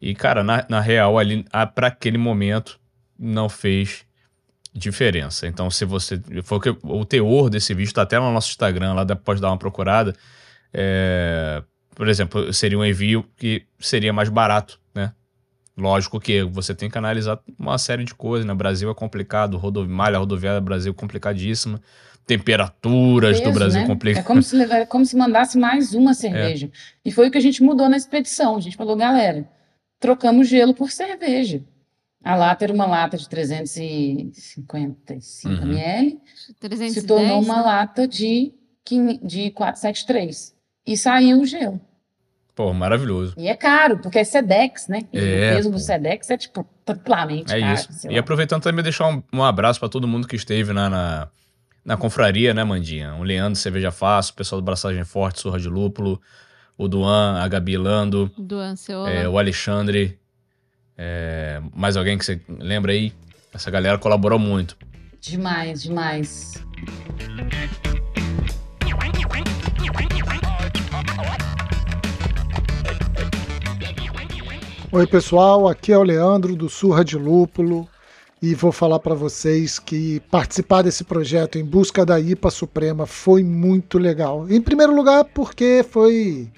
E, cara, na, na real, ali, a- pra aquele momento, não fez diferença. Então, se você. Foi o, que, o teor desse vídeo tá até no nosso Instagram, lá dá- pode dar uma procurada. É, por exemplo, seria um envio que seria mais barato, né? Lógico que você tem que analisar uma série de coisas, né? Brasil é complicado, rodo, malha rodoviária do Brasil é complicadíssima, temperaturas do Peso, Brasil né? É complicadas. como se, é como se mandasse mais uma cerveja. E foi o que a gente mudou na expedição. A gente falou, galera, trocamos gelo por cerveja. A lata era uma lata de 355 Uhum. ml, 310, se tornou uma né? lata de, de 473. E saiu o gelo. Pô, maravilhoso. E é caro, porque é Sedex, né? E É, o peso pô. do Sedex é, tipo, triplamente É caro. isso. E lá. aproveitando também deixar um, um abraço pra todo mundo que esteve na, na, na confraria, né, Mandinha? O Leandro, Cerveja Fácil, o pessoal do Braçagem Forte, Surra de Lúpulo, o Duan, a Gabi Lando, Do Anceola. é, o Alexandre, é, mais alguém que você lembra aí? Essa galera colaborou muito. Demais, demais. Oi, pessoal, aqui é o Leandro do Surra de Lúpulo e vou falar para vocês que participar desse projeto em busca da IPA Suprema foi muito legal. Em primeiro lugar, porque foi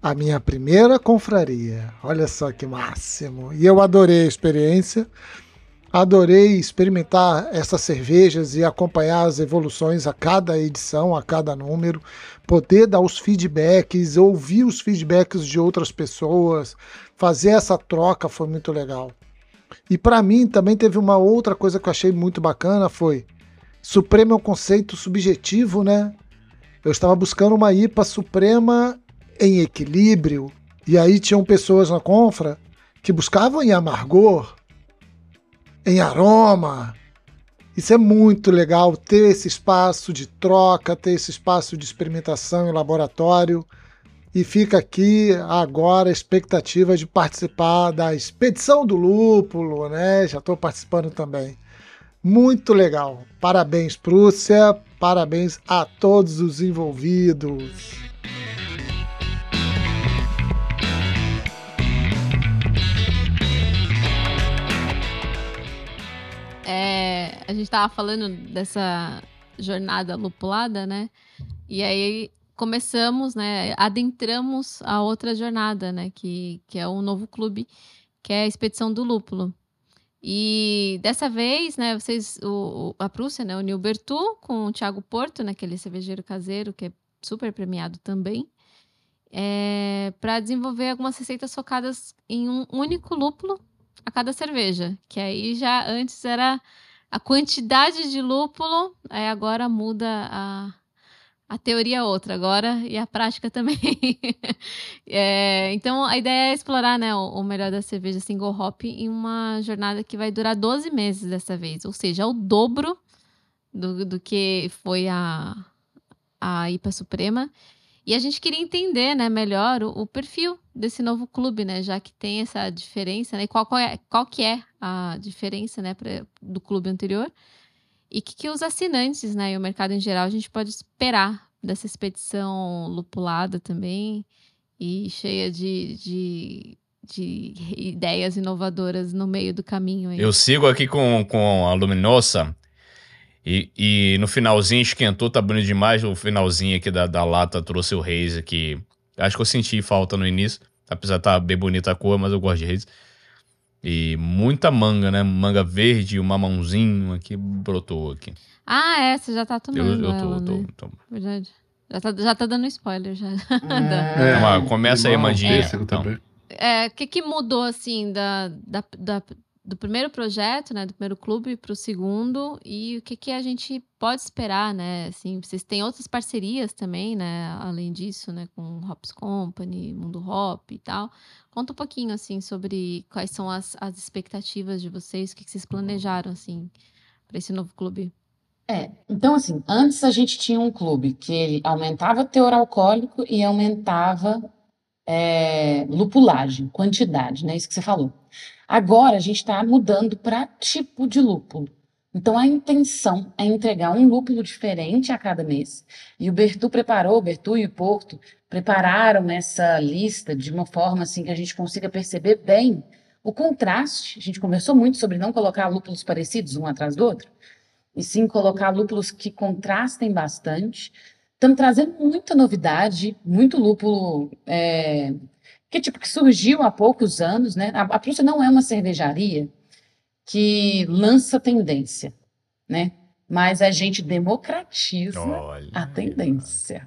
a minha primeira confraria. Olha só que máximo. E eu adorei a experiência. Adorei experimentar essas cervejas e acompanhar as evoluções a cada edição, a cada número, poder dar os feedbacks, ouvir os feedbacks de outras pessoas, fazer essa troca foi muito legal. E para mim também teve uma outra coisa que eu achei muito bacana foi Supremo é um conceito subjetivo, né? Eu estava buscando uma IPA suprema em equilíbrio e aí tinham pessoas na confra que buscavam em amargor, em aroma. Isso é muito legal ter esse espaço de troca, ter esse espaço de experimentação em laboratório. E fica aqui agora a expectativa de participar da expedição do lúpulo, né? Já estou participando também. Muito legal. Parabéns, Prússia. Parabéns a todos os envolvidos. É, a gente tava falando dessa jornada lupulada, né? E aí começamos, né? Adentramos a outra jornada, né? Que, que é um novo clube, que é a Expedição do Lúpulo. E dessa vez, né, vocês, o, a Prússia, né, o Bertu com o Thiago Porto, né, aquele cervejeiro caseiro, que é super premiado também, para desenvolver algumas receitas focadas em um único lúpulo a cada cerveja. Que aí já antes era a quantidade de lúpulo, aí agora muda a, a teoria é outra agora e a prática também. É, então a ideia é explorar né, o, o melhor da cerveja single hop em uma jornada que vai durar 12 meses dessa vez, ou seja, é o dobro do, do que foi a, a IPA Suprema. E a gente queria entender, né, melhor o, o perfil desse novo clube, né, já que tem essa diferença, né, qual, qual, é, qual que é a diferença, né, pra, do clube anterior e o que, que os assinantes, né, e o mercado em geral a gente pode esperar dessa expedição lupulada também e cheia de, de, de ideias inovadoras no meio do caminho. Aí. Eu sigo aqui com, com a Luminosa e, e no finalzinho esquentou, tá bonito demais. O finalzinho aqui da, da lata trouxe o Reis aqui. Acho que eu senti falta no início, apesar de estar bem bonita a cor, mas eu gosto de Reis. E muita manga, né? Manga verde, um mamãozinho aqui brotou aqui. Ah, é, você já tá Eu, tomando eu tô, ela, tô, né? tô. Verdade. Já tá, já tá dando spoiler, já. Então, ah, começa aí, Mandinha. Então. também. É, o que, que mudou, assim, da, da, da- do primeiro projeto, né, do primeiro clube para o segundo, e o que, que a gente pode esperar, né, assim, vocês têm outras parcerias também, né, além disso, né, com Hops Company, Mundo Hop e tal. Conta um pouquinho, assim, sobre quais são as, as expectativas de vocês, o que, que vocês planejaram, assim, para esse novo clube. É, então assim, antes a gente tinha um clube que aumentava teor alcoólico e aumentava é, lupulagem, quantidade, né? Isso que você falou. Agora a gente está mudando para tipo de lúpulo. Então a intenção é entregar um lúpulo diferente a cada mês. E o Bertu preparou, o Bertu e o Porto prepararam essa lista de uma forma assim que a gente consiga perceber bem o contraste. A gente conversou muito sobre não colocar lúpulos parecidos um atrás do outro e sim colocar lúpulos que contrastem bastante. Estamos trazendo muita novidade, muito lúpulo é, que tipo que surgiu há poucos anos, né? A, a Prússia não é uma cervejaria que lança tendência, né? Mas a gente democratiza Olha, a tendência.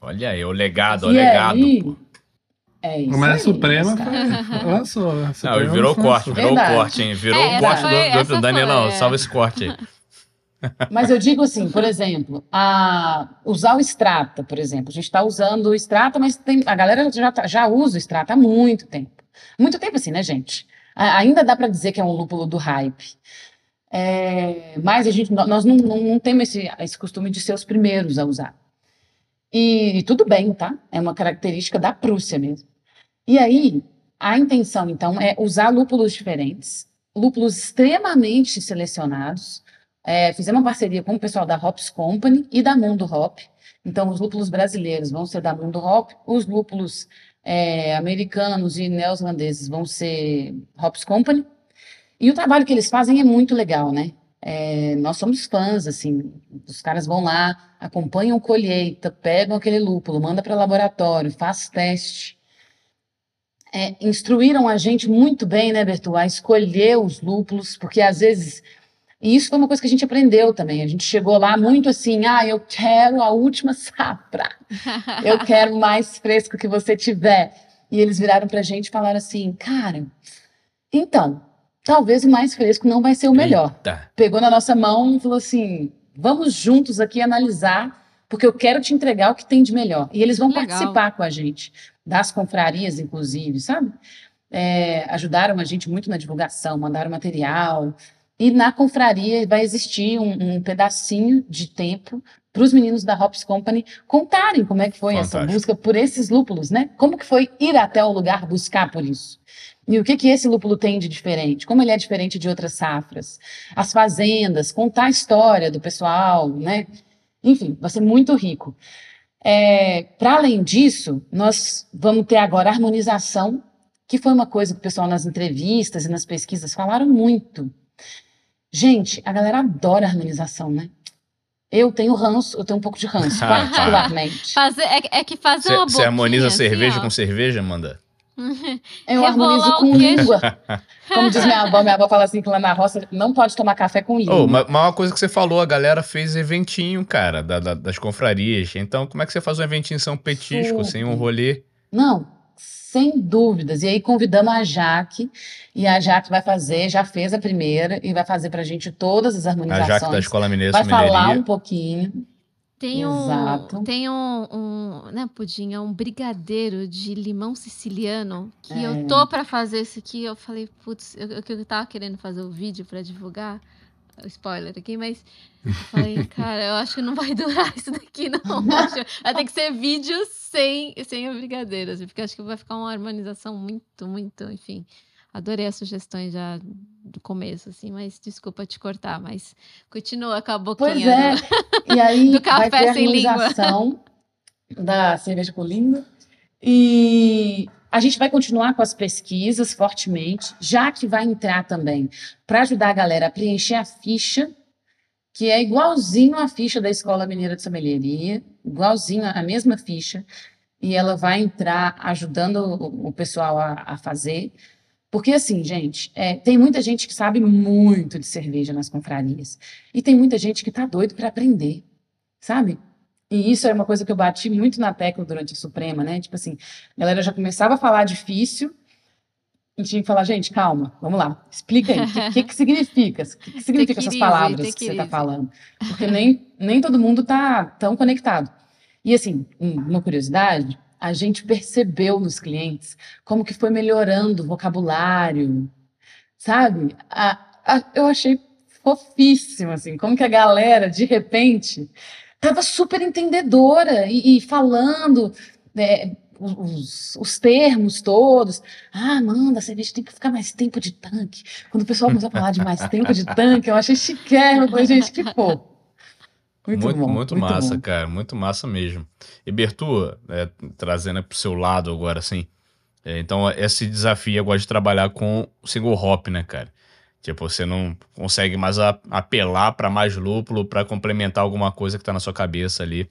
olha aí, o legado, o E legado. aí, é isso Mas a aí, Suprema cara. foi, lançou. a Não, Suprema virou corte, virou o Verdade. corte, hein? Virou É, o corte foi- do, do, Danielão. é. Salva esse corte aí. Mas eu digo assim, por exemplo, a, usar o Strata, por exemplo. A gente está usando o Strata, mas tem, a galera já, tá- já usa o Strata há muito tempo. Muito tempo assim, né, gente? A- ainda dá para dizer que é um lúpulo do hype. É, mas a gente, nó- nós não, não, não temos esse, esse costume de ser os primeiros a usar. E, e tudo bem, tá? É uma característica da Prússia mesmo. E aí, a intenção, então, é usar lúpulos diferentes, lúpulos extremamente selecionados. É, fizemos uma parceria com o pessoal da Hops Company e da Mundo Hop. Então, os lúpulos brasileiros vão ser da Mundo Hop, os lúpulos é, americanos e neozelandeses vão ser Hops Company. E o trabalho que eles fazem é muito legal, né? É, nós somos fãs, assim, os caras vão lá, acompanham colheita, pegam aquele lúpulo, manda para laboratório, faz teste. É, instruíram a gente muito bem, né, Bertu, a escolher os lúpulos, porque às vezes e isso foi uma coisa que a gente aprendeu também. A gente chegou lá muito assim, ah, eu quero a última safra. Eu quero mais fresco que você tiver. E eles viraram pra gente e falaram assim, cara, então, talvez o mais fresco não vai ser o melhor. Eita. Pegou na nossa mão e falou assim, vamos juntos aqui analisar, porque eu quero te entregar o que tem de melhor. E eles vão Legal. participar com a gente, das confrarias, inclusive, sabe? É, ajudaram a gente muito na divulgação, mandaram material. E na confraria vai existir um, um pedacinho de tempo para os meninos da Hops Company contarem como é que foi essa Fantástico. busca por esses lúpulos, né? Como que foi ir até o lugar buscar por isso? E o que que esse lúpulo tem de diferente? Como ele é diferente de outras safras? As fazendas, contar a história do pessoal, né? Enfim, vai ser muito rico. É, para além disso, nós vamos ter agora a harmonização, que foi uma coisa que o pessoal nas entrevistas e nas pesquisas falaram muito. Gente, a galera adora harmonização, né? Eu tenho ranço, eu tenho um pouco de ranço, particularmente. Fazer, é, é que fazer uma Você harmoniza assim, cerveja ó. com cerveja, Amanda? Eu Rebolar harmonizo o com língua. Como diz minha avó, minha avó fala assim que lá na roça não pode tomar café com língua. Oh, mas, mas uma coisa que você falou, a galera fez eventinho, cara, da- da- das confrarias. Então, como é que você faz um eventinho sem um petisco, Super. sem um rolê? Não, sem dúvidas. E aí convidamos a Jaque, e a Jaque vai fazer, já fez a primeira, e vai fazer pra gente todas as A harmonizações. Jaque da Escola Mineira vai falar um pouquinho. Tem um, Exato. tem um, um, né, pudim, é um brigadeiro de limão siciliano que eu É. tô pra fazer esse aqui. Eu falei, putz, eu, eu, eu tava querendo fazer o vídeo pra divulgar. Spoiler aqui, mas eu falei, cara, eu acho que não vai durar isso daqui, não. Vai ter que ser vídeo sem, sem assim, porque acho que vai ficar uma harmonização muito, muito, enfim. Adorei as sugestões já do começo, assim, mas desculpa te cortar, mas continua com a boquinha Pois é. do- E aí do vai ter café a sem língua. harmonização da cerveja com língua. E a gente vai continuar com as pesquisas fortemente, já que vai entrar também para ajudar a galera a preencher a ficha, que é igualzinho a ficha da Escola Mineira de Sommelieria, igualzinho a mesma ficha, e ela vai entrar ajudando o, o pessoal a, a fazer. Porque, assim, gente, é, tem muita gente que sabe muito de cerveja nas confrarias. E tem muita gente que tá doido para aprender, sabe? E isso é uma coisa que eu bati muito na tecla durante a Suprema, né? Tipo assim, a galera já começava a falar difícil e tinha que falar, gente, calma, vamos lá, explica aí, o que, que, que significa? O que, que significa essas palavras que você tequirize. tá falando? Porque nem, nem todo mundo tá tão conectado. E assim, um- uma curiosidade, a gente percebeu nos clientes como que foi melhorando o vocabulário, sabe? A- a- eu achei fofíssimo, assim, como que a galera, de repente, tava super entendedora e, e falando né, os, os termos todos. Ah, Amanda, a cerveja tem que ficar mais tempo de tanque. Quando o pessoal começou a falar de mais tempo de tanque, eu achei chiquérrimo. Falei, gente, que fofo. Muito, Muito, bom. muito massa, bom. cara. Muito massa mesmo. E Bertu, é, trazendo pro seu lado agora, assim. é, então, esse desafio agora de trabalhar com o single hop, né, cara? Tipo, você não consegue mais apelar para mais lúpulo para complementar alguma coisa que tá na sua cabeça ali.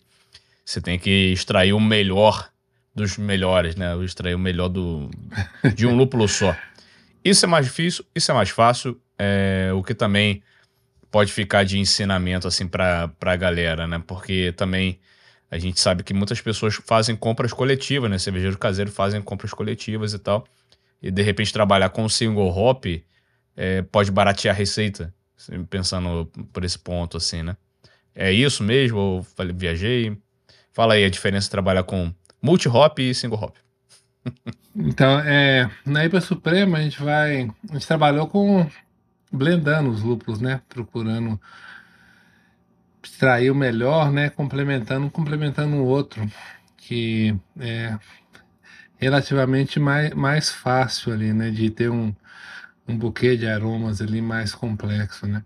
Você tem que extrair o melhor dos melhores, né? Extrair o melhor do, de um lúpulo só. Isso é mais difícil, isso é mais fácil. é, o que também pode ficar de ensinamento assim para a galera, né? Porque também a gente sabe que muitas pessoas fazem compras coletivas, né? Cervejeiro caseiro fazem compras coletivas e tal. E de repente trabalhar com single hop é, pode baratear a receita, assim, pensando por esse ponto assim, né? É isso mesmo? Ou viajei? Fala aí a diferença de trabalhar com multi-hop e single hop. Então, é, na IPA Suprema a gente vai. A gente trabalhou com blendando os lúpulos, né? Procurando extrair o melhor, né? Complementando, complementando o outro, que é relativamente mais, mais fácil ali, né? De ter um, um buquê de aromas ali mais complexo, né?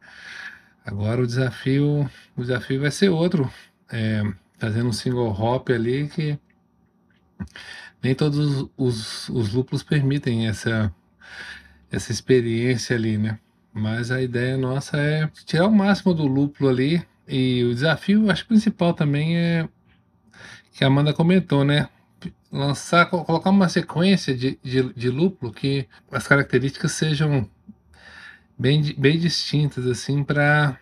Agora o desafio, o desafio vai ser outro, é, fazendo um single hop ali que nem todos os, os lúpulos permitem essa, essa experiência ali, né? Mas a ideia nossa é tirar o máximo do lúpulo ali. E o desafio, acho principal também é que a Amanda comentou, né? Lançar, co- colocar uma sequência de, de, de lúpulo que as características sejam bem, bem distintas, assim, para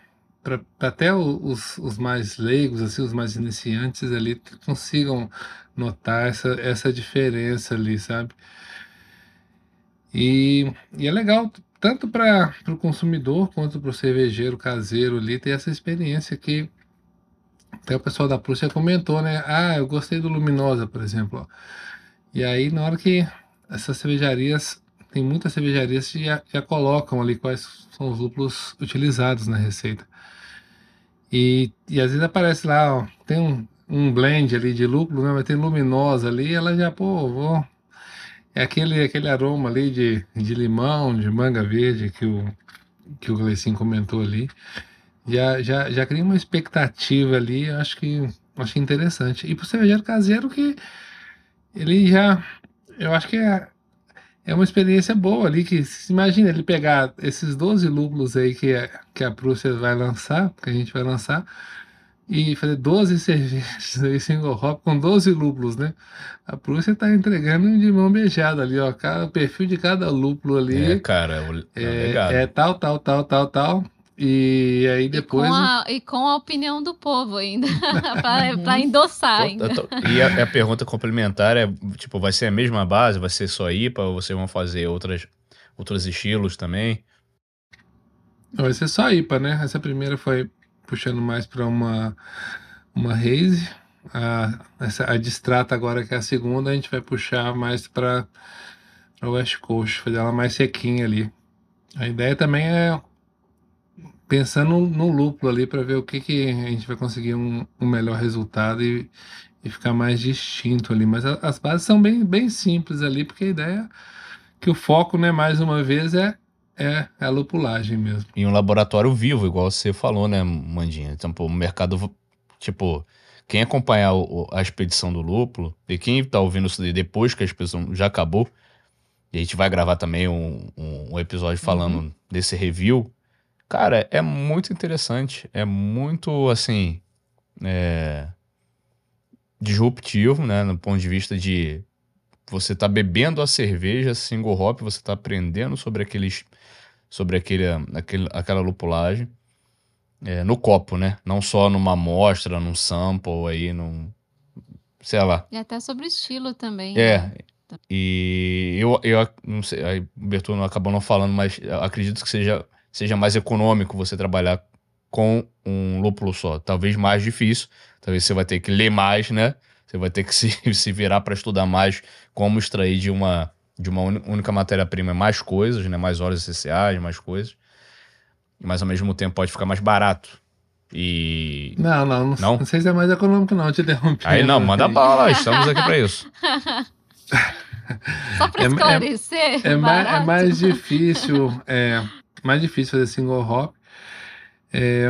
até os, os mais leigos, assim, os mais iniciantes ali consigam notar essa, essa diferença ali, sabe? E, e é legal tanto para o consumidor quanto para o cervejeiro caseiro ali ter essa experiência que até o pessoal da Prússia comentou, né? Ah, eu gostei do Luminosa, por exemplo. E aí, na hora que essas cervejarias, tem muitas cervejarias que já, já colocam ali quais são os lúpulos utilizados na receita. E, e às vezes aparece lá, ó, tem um, um blend ali de lúpulo, né? Mas tem luminosa ali, ela já, pô, vou. É aquele, aquele aroma ali de, de limão, de manga verde que o, que o Gleicinho comentou ali. Já, já, já cria uma expectativa ali, eu acho que acho interessante. E pro cervejeiro caseiro que ele já. Eu acho que é, é uma experiência boa ali, que se imagina ele pegar esses 12 lúpulos aí que, a- que a Prússia vai lançar, que a gente vai lançar, e fazer 12 cervejas aí single hop com 12 lúpulos, né? A Prússia tá entregando de mão beijada ali, ó. Cada, o perfil de cada lúpulo ali É, cara, é é, é tal, tal, tal, tal, tal. E aí Com depois. a, e com a opinião do povo ainda, pra, pra endossar ainda. E a, a pergunta complementar é, tipo, vai ser a mesma base? Vai ser só IPA ou vocês vão fazer outras, outros estilos também? Vai ser só IPA, né? Essa primeira foi puxando mais para uma, uma haze. A, essa, a distrata agora, que é a segunda, a gente vai puxar mais para o West Coast, fazer ela mais sequinha ali. A ideia também é pensando no lúpulo ali para ver o que, que a gente vai conseguir um, um melhor resultado e, e ficar mais distinto ali. Mas a- as bases são bem, bem simples ali, porque a ideia é que o foco, né, mais uma vez, é, é a lupulagem mesmo. em um laboratório vivo, igual você falou, né, Mandinha? Então, o mercado, tipo, quem acompanhar o- a expedição do lúpulo, e quem tá ouvindo isso depois que a expedição já acabou, e a gente vai gravar também um, um- um episódio falando desse review, cara, é muito interessante, é muito, assim, é, disruptivo, né, no ponto de vista de você tá bebendo a cerveja single hop, você tá aprendendo sobre aqueles sobre aquele, aquele, aquela lupulagem é, no copo, né? Não só numa amostra, num sample aí, num. Sei lá. E até sobre estilo também. É. né? E eu, eu não sei, aí o Bertone acabou não falando, mas acredito que seja, seja mais econômico você trabalhar com um lúpulo só. Talvez mais difícil, talvez você vai ter que ler mais, né? Você vai ter que se, se virar para estudar mais como extrair de uma, de uma única matéria-prima mais coisas, né? Mais óleos essenciais, mais coisas. Mas ao mesmo tempo pode ficar mais barato. E. Não, não, não, Não? não sei se é mais econômico, não, te interrompi. Aí não, manda bala, estamos aqui para isso. Só pra É- é- esclarecer. É, mais, é barato. mais difícil, é mais difícil fazer single hop. É,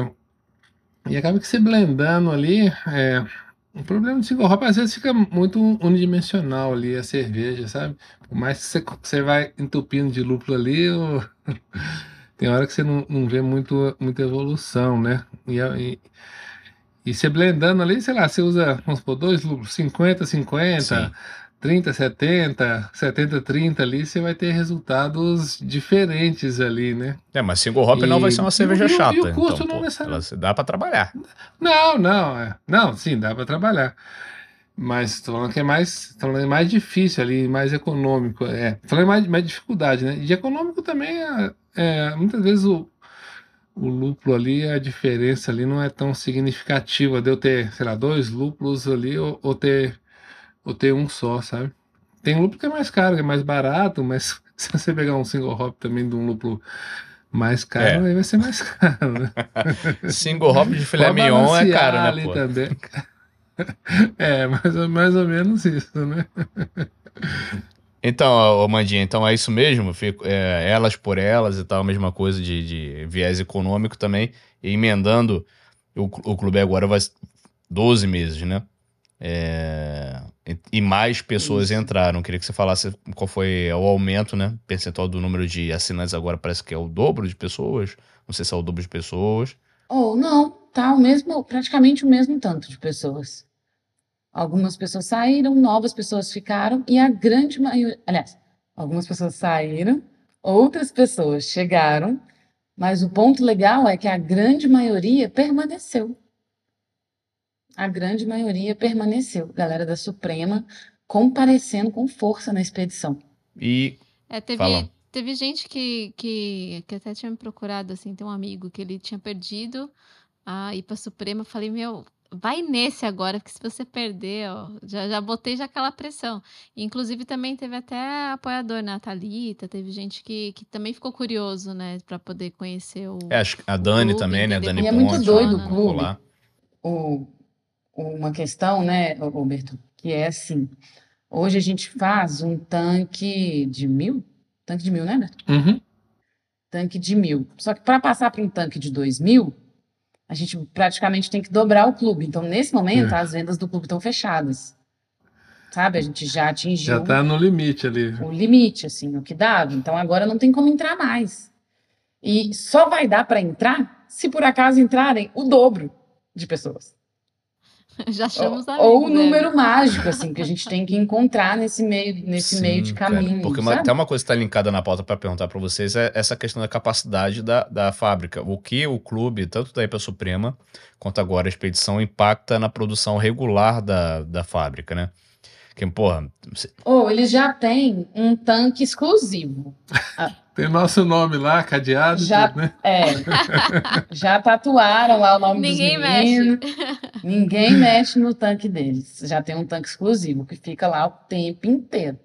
e acaba que você blendando ali, é, o problema do single hop às vezes fica muito unidimensional ali a cerveja, sabe? Por mais que você, você vai entupindo de lúpulo ali, o- tem hora que você não, não vê muito, muita evolução, né? E, a- e, e você blendando ali, sei lá, você usa, vamos supor, dois lúpulos, 50, 50, Sim. 30, 70, 70, 30 ali, você vai ter resultados diferentes ali, né? É, mas single hop não vai ser uma E- cerveja e o- e o chata. custo então, não pô, necessariamente- dá para trabalhar. Não, não, é. Não, sim, dá para trabalhar. Mas tô falando que é mais, tô falando é mais difícil ali, mais econômico. É, tô falando mais, mais dificuldade, né? E de econômico também é, é, muitas vezes o, o lúpulo ali, a diferença ali não é tão significativa de eu ter, sei lá, dois lúpulos ali ou, ou ter, ou ter um só, sabe? Tem lúpulo que é mais caro, que é mais barato, mas se você pegar um single hop também de um lúpulo mais caro, É. aí vai ser mais caro, né? Single hop de filé mignon é caro, né, ali pô? também. É, mais mais ou menos isso, né? Então, Mandinha, então é isso mesmo? Fico- é, elas por elas e tal, a mesma coisa de, de viés econômico também. E emendando, o, o clube agora vai 12 meses, né? É, e- mais pessoas Isso. entraram. Queria que você falasse qual foi o aumento, né? Percentual do número de assinantes agora parece que é o dobro de pessoas. Não sei se é o dobro de pessoas. Ou não, tá o mesmo, praticamente o mesmo tanto de pessoas. Algumas pessoas saíram, novas pessoas ficaram, e a grande maioria, aliás, algumas pessoas saíram, outras pessoas chegaram, mas o ponto legal é que a grande maioria permaneceu. A grande maioria permaneceu. Galera da Suprema comparecendo com força na expedição. E É, teve, Fala. teve gente que, que, que até tinha me procurado, assim, tem um amigo que ele tinha perdido a IPA Suprema. Eu Falei, meu, vai nesse agora, porque se você perder, ó, já, já botei já aquela pressão. Inclusive, também teve até apoiador na Thalita, teve gente que, que também ficou curioso, né, pra poder conhecer o. é, acho que a Dani clube, também, né? A Dani E é muito Ponte. doido o ficou clube. lá. o- uma questão, né, Roberto, que é assim, hoje a gente faz um tanque de mil, tanque de mil, né, Beto? Uhum. Tanque de mil. Só que para passar para um tanque de dois mil, a gente praticamente tem que dobrar o clube. Então, nesse momento, É. as vendas do clube estão fechadas. Sabe? A gente já atingiu Já tá no limite ali. o limite, assim, o que dava. Então, agora não tem como entrar mais. E só vai dar para entrar se por acaso entrarem o dobro de pessoas. Já achamos Ou, amigos, ou o né? número mágico, assim, que a gente tem que encontrar nesse meio, nesse meio de Sim, cara, caminho. porque uma- até uma coisa que está linkada na pauta para perguntar para vocês é essa questão da capacidade da, da fábrica. O que o clube, tanto da IPA Suprema quanto agora a expedição, impacta na produção regular da, da fábrica, né? Que, porra, Ou eles já têm um tanque exclusivo. Tem nosso nome lá, cadeado, Já- tudo, né? É. já tatuaram lá o nome Ninguém dos mexe. meninos. Ninguém mexe no tanque deles. Já tem um tanque exclusivo que fica lá o tempo inteiro.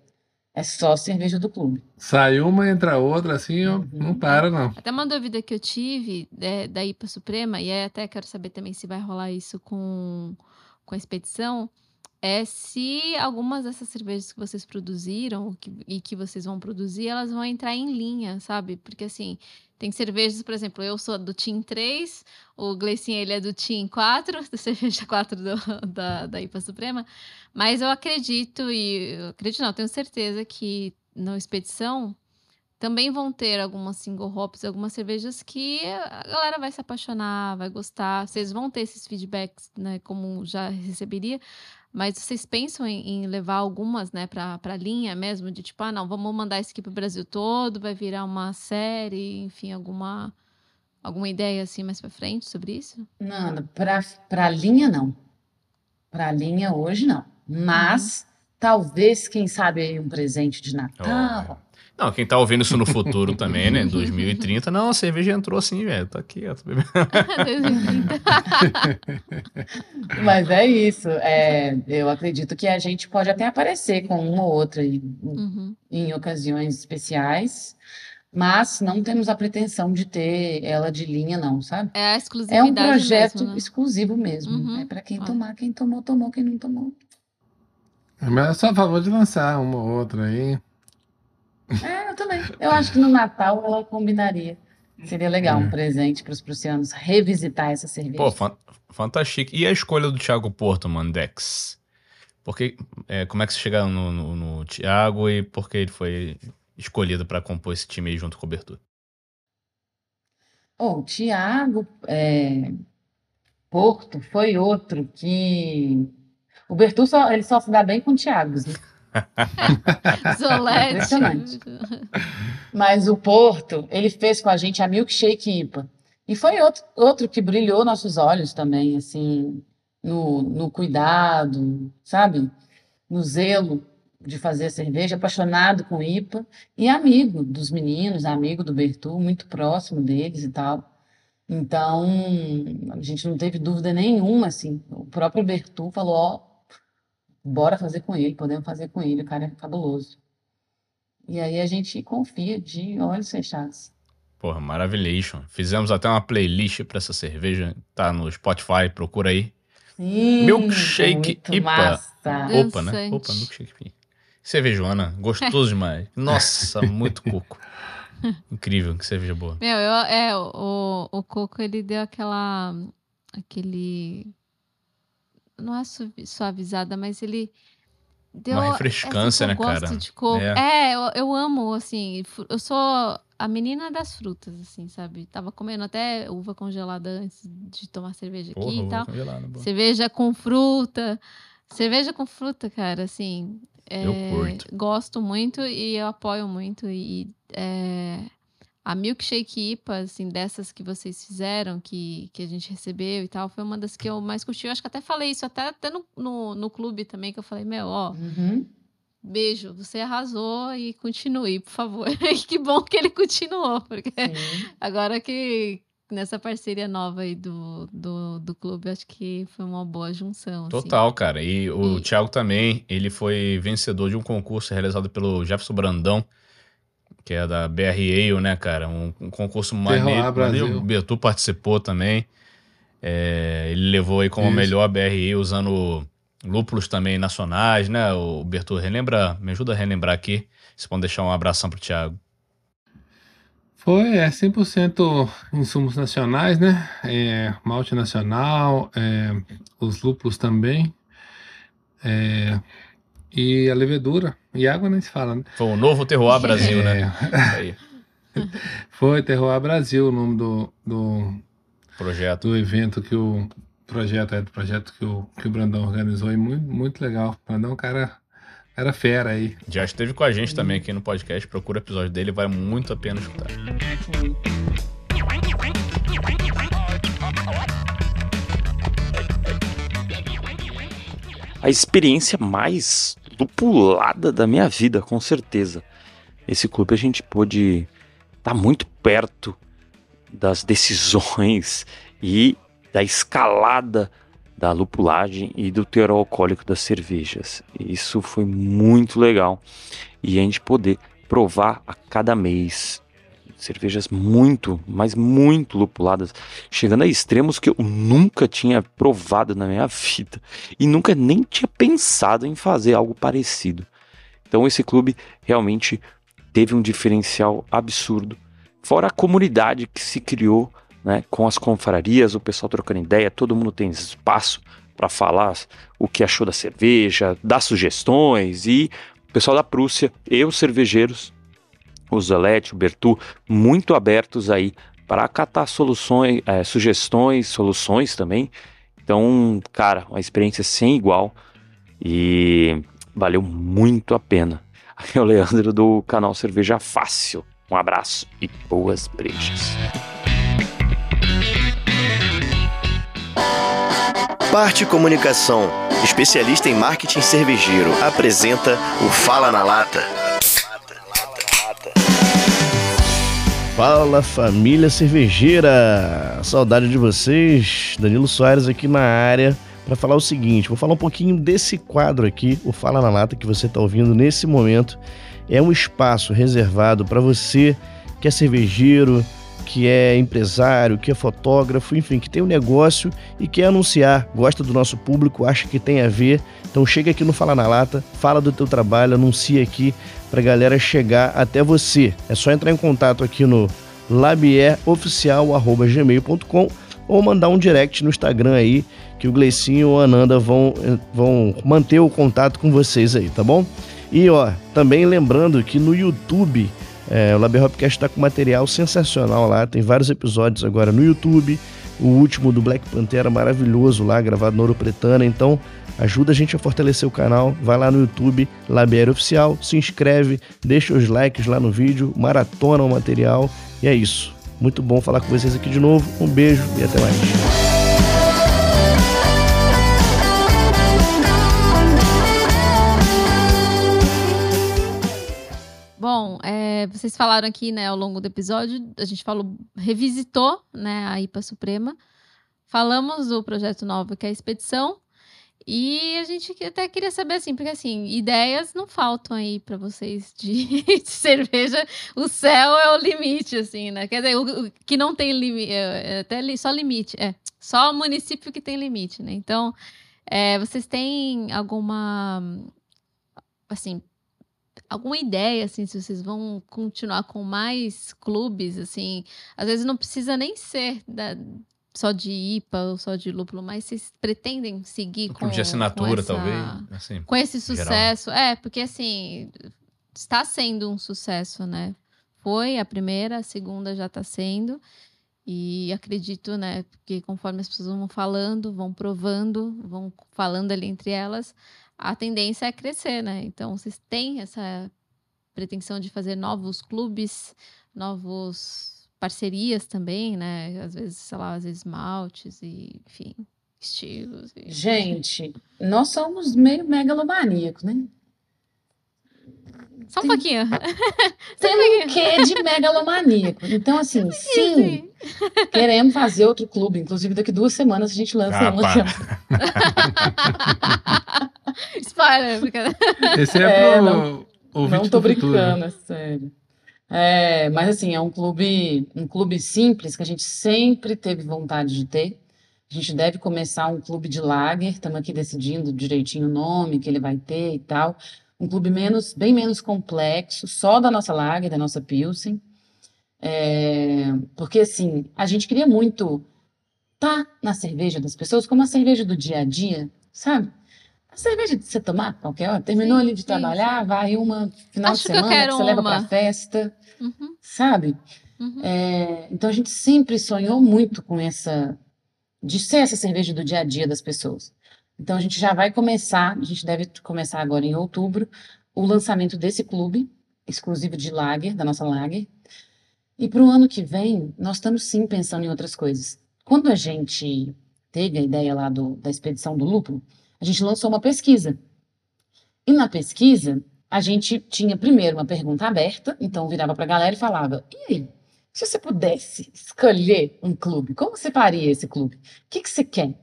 é só cerveja do clube. Sai uma, entra outra, assim, ó, não para, não. Até uma dúvida que eu tive é, da IPA Suprema, e aí até quero saber também se vai rolar isso com, com a expedição, é se algumas dessas cervejas que vocês produziram que- e que vocês vão produzir, elas vão entrar em linha, sabe? Porque assim, tem cervejas, por exemplo, eu sou do Team 3, o Gleicin ele é do Team 4, da cerveja 4 do- da, da IPA Suprema, mas eu acredito, e eu acredito não, tenho certeza que na expedição também vão ter algumas single hops, algumas cervejas que a galera vai se apaixonar, vai gostar. Vocês vão ter esses feedbacks, né, como já receberia, mas vocês pensam em, em levar algumas, né, pra, pra linha mesmo, de tipo, ah, não, vamos mandar isso aqui pro Brasil todo, vai virar uma série, enfim, alguma, alguma ideia assim mais pra frente sobre isso? Não, pra, pra linha não. Pra linha hoje não. Mas talvez, quem sabe, aí um presente de Natal. Não, quem tá ouvindo isso no futuro também, né? 2030, não, a cerveja entrou assim, velho. Tá aqui, ó. tô bebendo. 2030. Mas é isso. é, eu acredito que a gente pode até aparecer com uma ou outra aí, Uhum. em ocasiões especiais, mas não temos a pretensão de ter ela de linha, não, sabe? É a É um exclusividade projeto mesmo, né? exclusivo mesmo. Uhum. É para quem tomar, quem tomou, tomou, quem não tomou. Mas eu sou a favor de lançar uma ou outra aí. É, eu também. Eu acho que no Natal ela combinaria. Seria legal um presente para os prussianos revisitar essa cerveja. Pô, fan fantástico. E a escolha do Thiago Porto, Mandex? Porque, é, como é que você chega no, no, no Thiago e por que ele foi escolhido pra compor esse time aí junto com o Bertu? Oh, o Thiago é, Porto foi outro que. O Bertu só, ele só se dá bem com o Thiago, né? Zolete. Mas o Porto, ele fez com a gente a Milkshake IPA. E foi outro, outro que brilhou nossos olhos também, assim, no, no cuidado, sabe? No zelo de fazer cerveja, apaixonado com IPA e amigo dos meninos, amigo do Bertu, muito próximo deles e tal. Então, a gente não teve dúvida nenhuma, assim. O próprio Bertu falou, ó, bora fazer com ele, podemos fazer com ele, o cara é fabuloso. E aí a gente confia de olhos fechados. Porra, maravilhation. Fizemos até uma playlist pra essa cerveja. Tá no Spotify, procura aí. Sim, Milkshake muito IPA. massa. Opa, né? Opa, milkshake IPA. Cervejona, gostoso demais. Nossa, muito coco. Incrível, que cerveja boa. Meu, eu, é, o, o Coco, ele deu aquela. aquele. Não é suavi- suavizada, mas ele. Deu Uma refrescância, eu né, gosto cara? de coco. É. É, eu, eu amo, assim. Eu sou a menina das frutas, assim, sabe? Tava comendo até uva congelada antes de tomar cerveja aqui Porra, e uva tal. Cerveja com fruta. Cerveja com fruta, cara, assim. Eu é, curto. Gosto muito e eu apoio muito. E é, a Milkshake IPA, assim, dessas que vocês fizeram, que, que a gente recebeu e tal, foi uma das que eu mais curti. Eu acho que até falei isso, até, até no, no, no clube também, que eu falei, meu, ó, Uhum. beijo, você arrasou e continue, por favor. E que bom que ele continuou, porque Sim. agora que nessa parceria nova aí do, do, do clube, acho que foi uma boa junção. assim. Total, cara. E o E- Thiago também, ele foi vencedor de um concurso realizado pelo Jefferson Brandão, que é da BR Ale, né, cara? Um, um concurso maneiro. Maneiro. O Bertu participou também. É, ele levou aí como a Isso. melhor BR Ale usando lúpulos também nacionais, né? O Bertu, relembra, me ajuda a relembrar aqui. Se pode deixar um abração pro Thiago. Foi, é 100% insumos nacionais, né? É, malte nacional, é, os lúpulos também. é, e a levedura. E água nem se fala, né? Foi o novo Terroir Brasil, né? É, aí, foi Terroir Brasil o nome do, do, projeto. do evento que o projeto é do projeto que o, que o Brandão organizou e muito, muito legal. O Brandão é um cara, cara fera aí. Já esteve com a gente também aqui no podcast. Procura o episódio dele, vale muito a pena escutar. A experiência mais lupulada da minha vida, com certeza. Esse clube a gente pôde estar muito perto das decisões e da escalada da lupulagem e do teor alcoólico das cervejas. Isso foi muito legal. E a gente poder provar a cada mês cervejas muito, mas muito lupuladas, chegando a extremos que eu nunca tinha provado na minha vida e nunca nem tinha pensado em fazer algo parecido. Então esse clube realmente teve um diferencial absurdo. Fora a comunidade que se criou né, com as confrarias, o pessoal trocando ideia, todo mundo tem espaço para falar o que achou da cerveja, dar sugestões e o pessoal da Prússia e os cervejeiros o Zalete, o Bertu, muito abertos aí para acatar soluções, é, sugestões, soluções também. Então, cara, uma experiência sem igual e valeu muito a pena. Aqui é o Leandro do canal Cerveja Fácil. Um abraço e boas brejas. Parte Comunicação, especialista em marketing cervejeiro, apresenta o Fala na Lata. Fala família cervejeira! Saudade de vocês, Danilo Soares aqui na área para falar o seguinte: vou falar um pouquinho desse quadro aqui, o Fala na Lata, que você está ouvindo nesse momento. É um espaço reservado para você que é cervejeiro, que é empresário, que é fotógrafo, enfim, que tem um negócio e quer anunciar, gosta do nosso público, acha que tem a ver. Então chega aqui no Fala na Lata, fala do teu trabalho, anuncia aqui para a galera chegar até você. É só entrar em contato aqui no labieroficial.gmail.com ou mandar um direct no Instagram aí, que o Gleicinho ou a Ananda vão, vão manter o contato com vocês aí, tá bom? E ó, também lembrando que no YouTube, é, o Labier Hopcast está com material sensacional lá, tem vários episódios agora no YouTube, o último do Black Pantera maravilhoso lá, gravado na Ouro Pretana, então Ajuda a gente a fortalecer o canal. Vai lá no YouTube, Labier Oficial, se inscreve, deixa os likes lá no vídeo, maratona o material. E é isso. Muito bom falar com vocês aqui de novo. Um beijo e até mais. É, vocês falaram aqui, né, ao longo do episódio, a gente falou, revisitou, né, a IPA Suprema. Falamos do projeto novo que é a Expedição, e a gente até queria saber assim, porque assim, ideias não faltam aí para vocês de, de, cerveja. O céu é o limite, assim, né? Quer dizer, o, o que não tem limite, é, é até li, só limite, é só o município que tem limite, né? Então, é, vocês têm alguma, assim, alguma ideia, assim, se vocês vão continuar com mais clubes, assim, às vezes não precisa nem ser da, só de IPA ou só de lúpulo, mas vocês pretendem seguir com, de assinatura, com essa, talvez, assim, com esse geral. sucesso? É, porque assim, está sendo um sucesso, né? Foi a primeira, a segunda já está sendo. E acredito, né, porque conforme as pessoas vão falando, vão provando, vão falando ali entre elas, a tendência é crescer, né? Então, vocês têm essa pretensão de fazer novos clubes, novos parcerias também, né? Às vezes, sei lá, às vezes maltes e, enfim, estilos. E... Gente, nós somos meio megalomaníacos, né? Só um Tem- pouquinho. Tem um quê de megalomaníaco. Então, assim, sim, queremos fazer outro clube. Inclusive, daqui duas semanas a gente lança Ah, um. para. Spoiler, brincadeira. Esse é, É, pro não- ouvinte Não tô do futuro, brincando, né? é sério. É, mas assim, é um clube, um clube simples que a gente sempre teve vontade de ter. A gente deve começar um clube de lager, estamos aqui decidindo direitinho o nome que ele vai ter e tal. Um clube menos, bem menos complexo, só da nossa lager, da nossa Pilsen. É, porque assim, a gente queria muito tá na cerveja das pessoas como a cerveja do dia a dia, sabe? Cerveja de você tomar qualquer hora, terminou Sim, ali de sim, trabalhar, vai uma final Acho de que semana que, quero você leva uma. pra festa, Uhum, sabe? uhum. É, então a gente sempre sonhou muito com essa de ser essa cerveja do dia a dia das pessoas. Então a gente já vai começar, a gente deve começar agora em outubro, o lançamento desse clube exclusivo de lager, da nossa lager. E para o ano que vem, nós estamos sim pensando em outras coisas. Quando a gente teve a ideia lá do, da expedição do lúpulo, a gente lançou uma pesquisa. E na pesquisa, a gente tinha primeiro uma pergunta aberta, então virava para a galera e falava: e aí, se você pudesse escolher um clube, como você faria esse clube? O que, que você quer?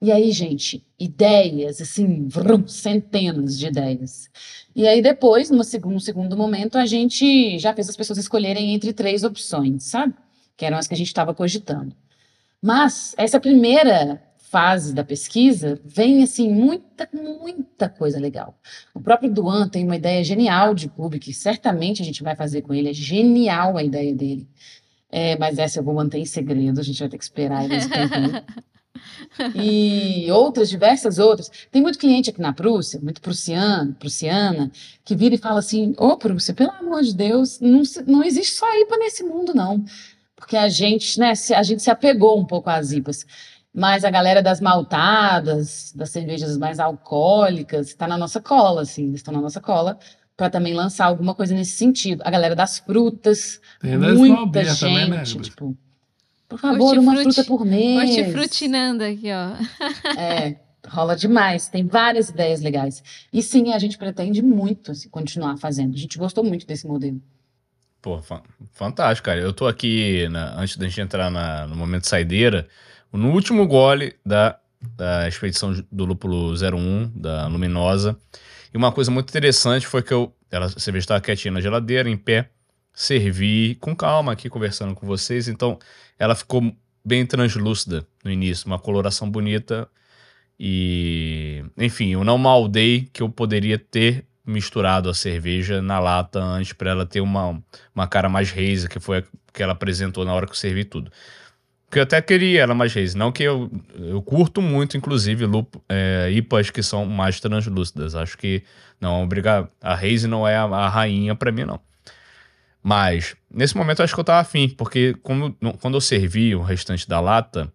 E aí, gente, ideias, assim, vrum, centenas de ideias. E aí, depois, num segundo momento, a gente já fez as pessoas escolherem entre três opções, sabe? Que eram as que a gente estava cogitando. Mas essa primeira fase da pesquisa vem, assim, muita, muita coisa legal. O próprio Duan tem uma ideia genial de pub, que certamente a gente vai fazer com ele. É genial a ideia dele. É, mas essa eu vou manter em segredo, a gente vai ter que esperar eles concluir. E outras, diversas outras. Tem muito cliente aqui na Prússia, muito prussiano, prussiana, que vira e fala assim: Ô, Prússia, pelo amor de Deus, não, não existe só IPA nesse mundo, não. Porque a gente, né, a gente se apegou um pouco às IPAs. Mas a galera das maltadas, das cervejas mais alcoólicas, está na nossa cola, assim, eles estão na nossa cola para também lançar alguma coisa nesse sentido. A galera das frutas, Tem das muita gente, também, né, tipo, por favor, uma fruta por mês. Hortifrutinando aqui, ó. É, rola demais. Tem várias ideias legais. E sim, a gente pretende muito assim, continuar fazendo. A gente gostou muito desse modelo. Pô, fan- fantástico, cara. Eu tô aqui, na- antes da gente entrar na- no momento saideira, no último gole da, da expedição do Lúpulo 01, da Luminosa. E uma coisa muito interessante foi que eu, ela, a cerveja estava quietinha na geladeira, em pé, servi com calma aqui, conversando com vocês. Então, ela ficou bem translúcida no início, uma coloração bonita. E, enfim, eu não maldei que eu poderia ter misturado a cerveja na lata antes para ela ter uma, uma cara mais hazy, que foi a que ela apresentou na hora que eu servi tudo. Porque eu até queria ela mais hazy. Não que eu, eu curto muito, inclusive, lupo, é, IPAs que são mais translúcidas. Acho que não, obrigar. A hazy não é a, a rainha para mim, não. Mas, nesse momento, acho que eu tava afim, porque quando, quando eu servi o restante da lata,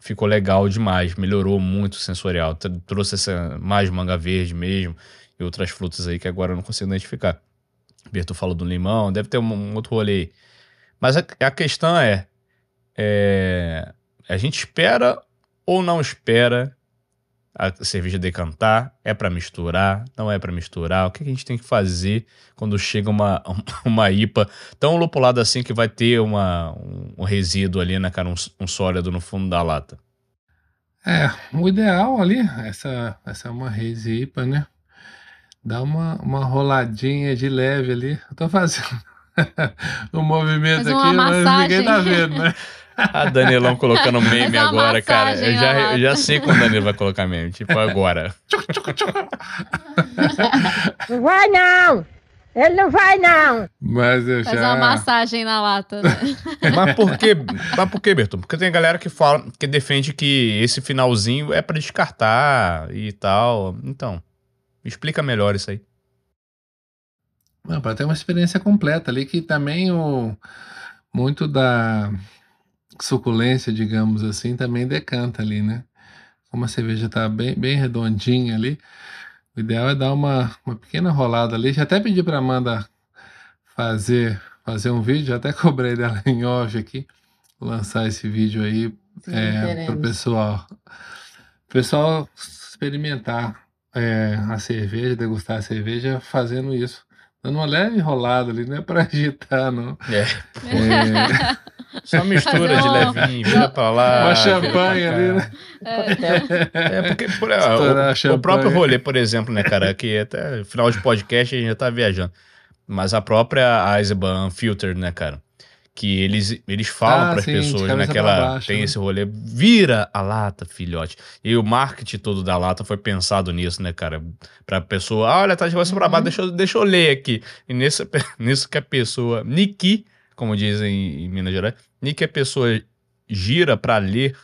ficou legal demais, melhorou muito o sensorial. Tr- Trouxe essa mais manga verde mesmo e outras frutas aí que agora eu não consigo identificar. Berto falou do limão, deve ter um, um outro rolê aí. Mas a, a questão é, é, a gente espera ou não espera a cerveja decantar? É pra misturar? Não é pra misturar? O que, a gente tem que fazer quando chega uma, uma IPA tão lupulada assim que vai ter uma, um, resíduo ali, né, cara? Um, um sólido no fundo da lata. É, o ideal ali, essa, essa é uma Haze IPA, né? Dá uma, uma roladinha de leve ali. Eu tô fazendo um movimento Faz aqui, mas ninguém tá vendo, né? A Danilão colocando meme agora, cara. Eu já, eu já sei quando o Danilo vai colocar meme, tipo agora. Não vai não! Ele não vai não! Mas eu Faz já. uma massagem na lata, né? Mas por quê? Mas por quê, Berton? Porque tem galera que fala, que defende que esse finalzinho é pra descartar e tal. Então, explica melhor isso aí. Não, para ter uma experiência completa ali, que também o muito da suculência, digamos assim, também decanta ali, né? Como a cerveja tá bem, bem redondinha ali, o ideal é dar uma, uma pequena rolada ali. Já até pedi para Amanda fazer fazer um vídeo, já até cobrei dela em off aqui, lançar esse vídeo aí é, teremos. pro pessoal. Pessoal experimentar é, a cerveja, degustar a cerveja fazendo isso. Dando uma leve rolada ali, não é pra agitar, não. É. É, Só mistura de levinho, vira pra lá. uma champanhe ali, né? É, porque por, é, Estourar o, o próprio rolê, por exemplo, né, cara, que até final de podcast a gente já tá viajando. Mas a própria Eisenbahn Filter, né, cara? Que eles, eles falam Ah, pras sim, de pessoas, né, que ela baixo, tem né? esse rolê, vira a lata, filhote. E o marketing todo da lata foi pensado nisso, né, cara? Pra pessoa, ah, olha, tá de cabeça pra baixo, deixa, eu- deixa eu ler aqui. E nisso, nisso que a pessoa, Niki, como dizem em Minas Gerais, Niki que a pessoa gira pra ler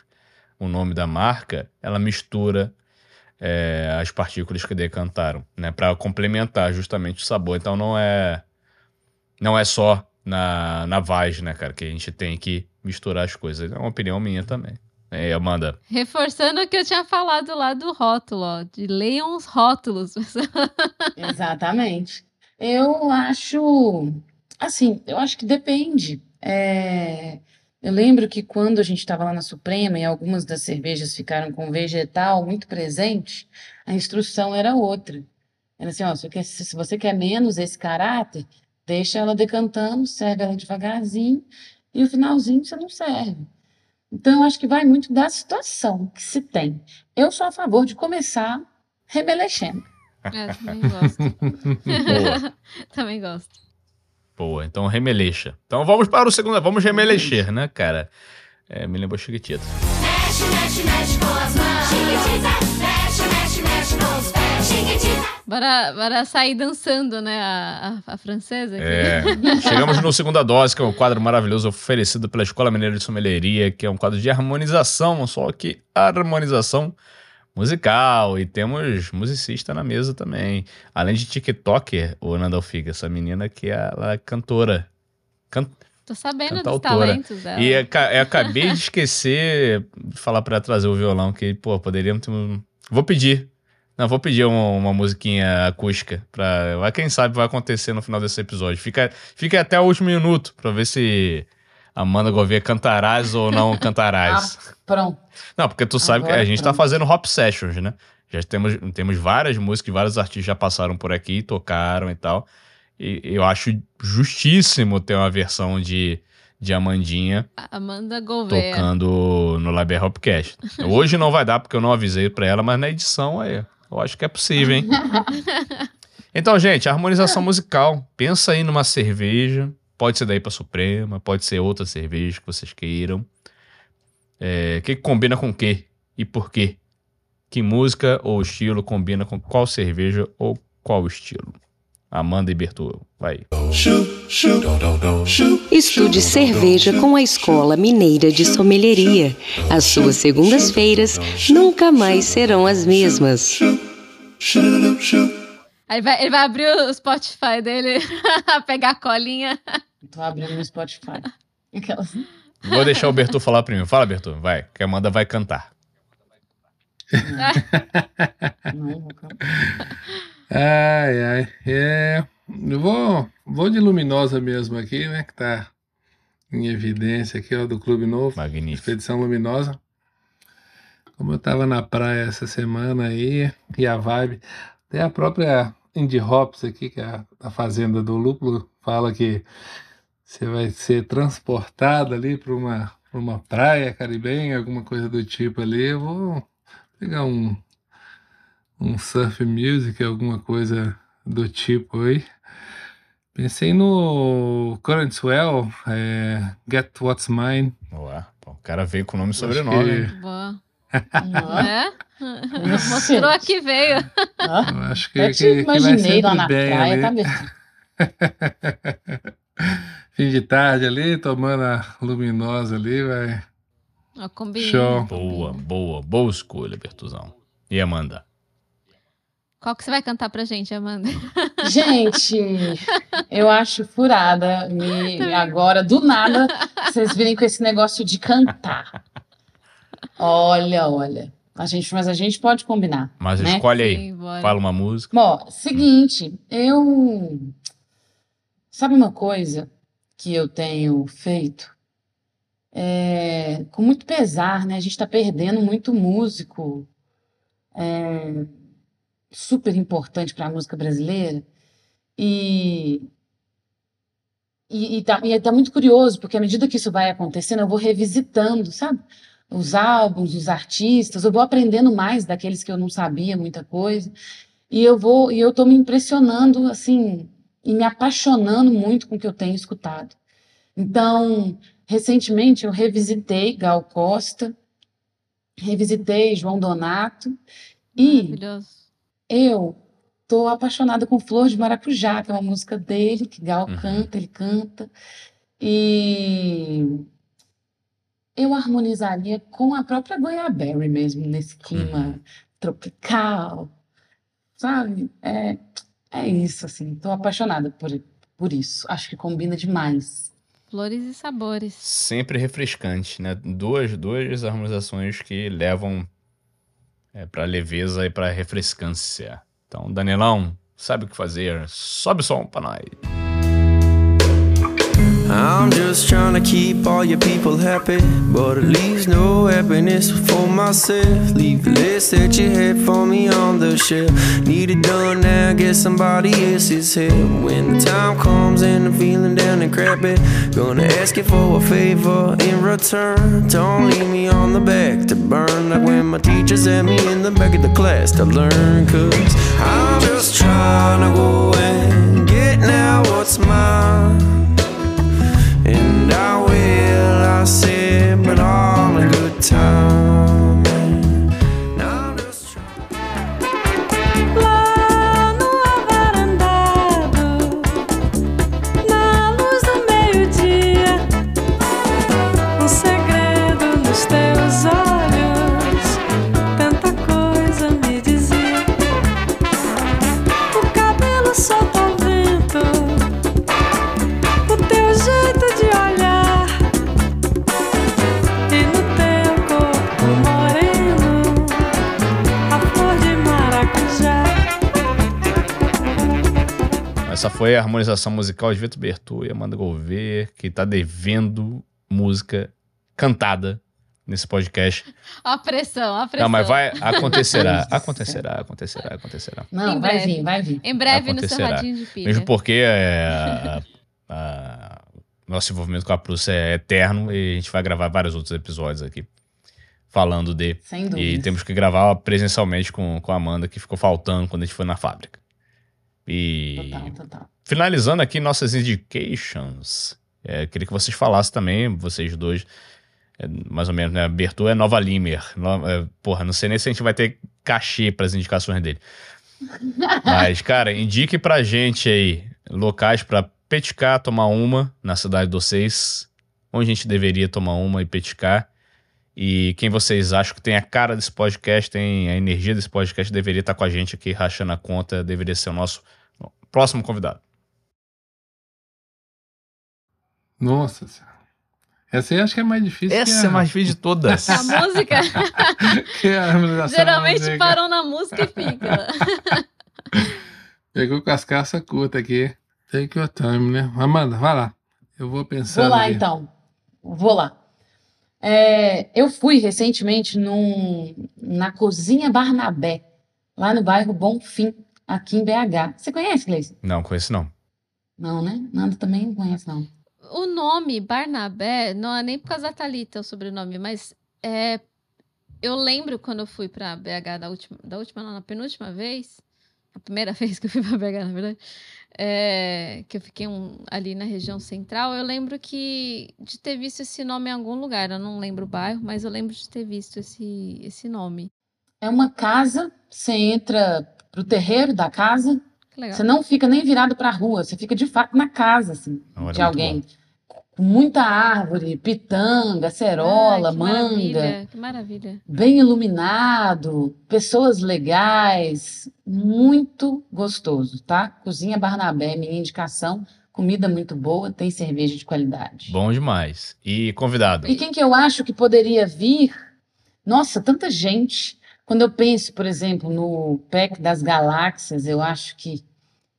o nome da marca, ela mistura é, as partículas que decantaram, né, para complementar justamente o sabor. Então não é não é só na na vaz, né, cara, que a gente tem que misturar as coisas. É uma opinião minha também. É, Amanda. Reforçando o que eu tinha falado lá do rótulo, ó. De leiam os rótulos. Exatamente. Eu acho, assim, eu acho que depende. É, eu lembro que quando a gente estava lá na Suprema e algumas das cervejas ficaram com vegetal muito presente, a instrução era outra. Era assim, ó, se você quer, se você quer menos esse caráter, deixa ela decantando, serve ela devagarzinho, e o finalzinho você não serve. Então, eu acho que vai muito da situação que se tem. Eu sou a favor de começar remelexendo. É, também gosto. Também gosto. Boa, então remelexa. Então vamos para o segundo. Vamos remelexer, né, cara? É, me lembrou Chiquitita. Mexe, mexe, mexe com as mãos. Chiquitita, mexe, mexe, mexe com os pés. Chiquitita. Bora, bora sair dançando, né? A, a, a francesa aqui. É, chegamos no Segunda Dose, que é um quadro maravilhoso oferecido pela Escola Mineira de Sommelieria, que é um quadro de harmonização, só que harmonização musical. E temos musicista na mesa também. Além de TikToker, o Nandal Figa, essa menina que é ela é cantora. Can- Tô sabendo dos talentos dela. E eu, eu acabei de esquecer de falar pra ela trazer o violão, que, pô, poderíamos ter um... Vou pedir. Não, vou pedir uma, uma musiquinha acústica. Pra... Vai, quem sabe vai acontecer no final desse episódio. Fica, fica até o último minuto pra ver se Amanda Gouveia cantarás ou não cantarás. Ah, pronto. Não, porque tu sabe que Agora a gente tá pronto. fazendo hop sessions, né? Já temos, temos várias músicas, vários artistas já passaram por aqui, tocaram e tal. E eu acho justíssimo ter uma versão de, de Amandinha Amanda Gouveia. tocando no Labier Hopcast. Hoje não vai dar porque eu não avisei pra ela, mas na edição aí, eu acho que é possível, hein? Então, gente, harmonização musical. Pensa aí numa cerveja. Pode ser daí pra Suprema, pode ser outra cerveja que vocês queiram. É, que combina com o quê? E por quê? Que música ou estilo combina com qual cerveja ou qual estilo? Amanda e Bertô, vai. Estude cerveja com a Escola Mineira de Sommelieria. As suas segundas-feiras nunca mais serão as mesmas. Aí vai, ele vai abrir o Spotify dele, pegar a colinha. Tô abrindo no Spotify. Aquelas... Vou deixar o Bertô falar primeiro. Fala, Bertô, vai, que a Amanda vai cantar. Não, vou cantar. Ai, ai. É, eu vou, vou de Luminosa mesmo aqui, né? Que tá em evidência aqui, ó, do Clube Novo. Magnífico. Expedição Luminosa. Como eu tava na praia essa semana aí, e a vibe. Até a própria Indie Hops aqui, que é a, fazenda do lúpulo, fala que você vai ser transportado ali para uma, pra uma praia caribenha, alguma coisa do tipo ali. Eu vou pegar um, um surf music, alguma coisa do tipo aí. Pensei no Current Swell, é, Get What's Mine. Ué, o cara veio com nome e sobrenome. que-? Boa. Ó. É? Mostrou que veio. Eu acho que, que, te que vai imaginei lá sempre na praia, ali. tá, Bertô? Fim de tarde ali, tomando a luminosa ali, vai. Ó, combinou. Show. Boa, boa, boa escolha, Bertuzão. E Amanda? Qual que você vai cantar pra gente, Amanda? Gente, eu acho furada. Me, agora, do nada, vocês virem com esse negócio de cantar. Olha, olha. A gente, mas a gente pode combinar. Mas né? escolhe aí. Fala uma música. Bom, seguinte, eu. Sabe uma coisa que eu tenho feito? É, com muito pesar, né? A gente está perdendo muito músico é, super importante para a música brasileira. E, e, e, tá, e tá muito curioso, porque à medida que isso vai acontecendo, eu vou revisitando, sabe? Os álbuns, os artistas, eu vou aprendendo mais daqueles que eu não sabia muita coisa. E eu vou, e eu tô me impressionando, assim, e me apaixonando muito com o que eu tenho escutado. Então, recentemente eu revisitei Gal Costa, revisitei João Donato e eu tô apaixonada com Flor de Maracujá, que é uma música dele, que Gal canta, ele canta. E eu harmonizaria com a própria Goiaberry mesmo, nesse clima tropical, sabe? É, é isso, assim. Tô apaixonada por, por isso. Acho que combina demais. Flores e sabores. Sempre refrescante, né? Duas, duas harmonizações que levam é, pra leveza e pra refrescância. Então, Danilão, sabe o que fazer? Sobe o som pra nós. I'm just trying to keep all your people happy, but it leaves no happiness for myself. Leave the list that you had for me on the shelf. Need it done now, get somebody else's help. When the time comes and I'm feeling down and crappy, gonna ask you for a favor in return. Don't leave me on the back to burn like when my teachers had me in the back of the class to learn. Cause I'm just trying to go and get now what's mine. Time. Foi a harmonização musical de Vitor Bertu e Amanda Gouveia, que tá devendo música cantada nesse podcast. Ó a pressão, ó a pressão. Não, mas vai, acontecerá, acontecerá, acontecerá, acontecerá. Não, Em vai breve. vir, vai vir. Em breve no seu Acontecerá. radinho de pilha. Mesmo porque é, a- a- nosso envolvimento com a Prússia é eterno e a gente vai gravar vários outros episódios aqui falando de. Sem E dúvidas. temos que gravar presencialmente com, com a Amanda, que ficou faltando quando a gente foi na fábrica. E Total, total. finalizando aqui nossas indications, é, queria que vocês falassem também, vocês dois, é, mais ou menos, né? Bertu é Nova Limer. No- é, porra, não sei nem se a gente vai ter cachê para as indicações dele. Mas, cara, indique pra gente aí locais pra peticar, tomar uma na cidade de vocês, onde a gente deveria tomar uma e peticar. E quem vocês acham que tem a cara desse podcast, tem a energia desse podcast, deveria estar com a gente aqui rachando a conta, deveria ser o nosso próximo convidado. Nossa senhora. Essa aí acho que é mais difícil. Essa que é mais difícil de todas. A música. que a Geralmente musical. param na música e fica. Pegou com as calças curtas aqui. Take your time, né? Amanda, vai lá. Eu vou pensar. Vou lá então. Vou lá. É, eu fui recentemente num, na Cozinha Barnabé, lá no bairro Bonfim, aqui em BH. Você conhece, Gleice? Não, conheço não. Não, né? Nanda também não conhece, não. O nome Barnabé não é nem por causa da Thalita o sobrenome, mas é, eu lembro quando eu fui pra BH da última, da última, não, na penúltima vez, a primeira vez que eu fui pra BH, na verdade, é, que eu fiquei um- ali na região central, eu lembro que de ter visto esse nome em algum lugar. Eu não lembro o bairro, mas eu lembro de ter visto esse, esse nome. É uma casa, você entra pro terreiro da casa, você não fica nem virado pra rua, você fica de fato na casa, assim, Olha, de alguém. Com muita árvore, pitanga, acerola, Ah, que manga. maravilha, que maravilha. bem iluminado, pessoas legais, muito gostoso, tá? Cozinha Barnabé, minha indicação, comida muito boa, tem cerveja de qualidade. Bom demais. E convidado? E quem que eu acho que poderia vir? Nossa, tanta gente. Quando eu penso, por exemplo, no PEC das Galáxias, eu acho que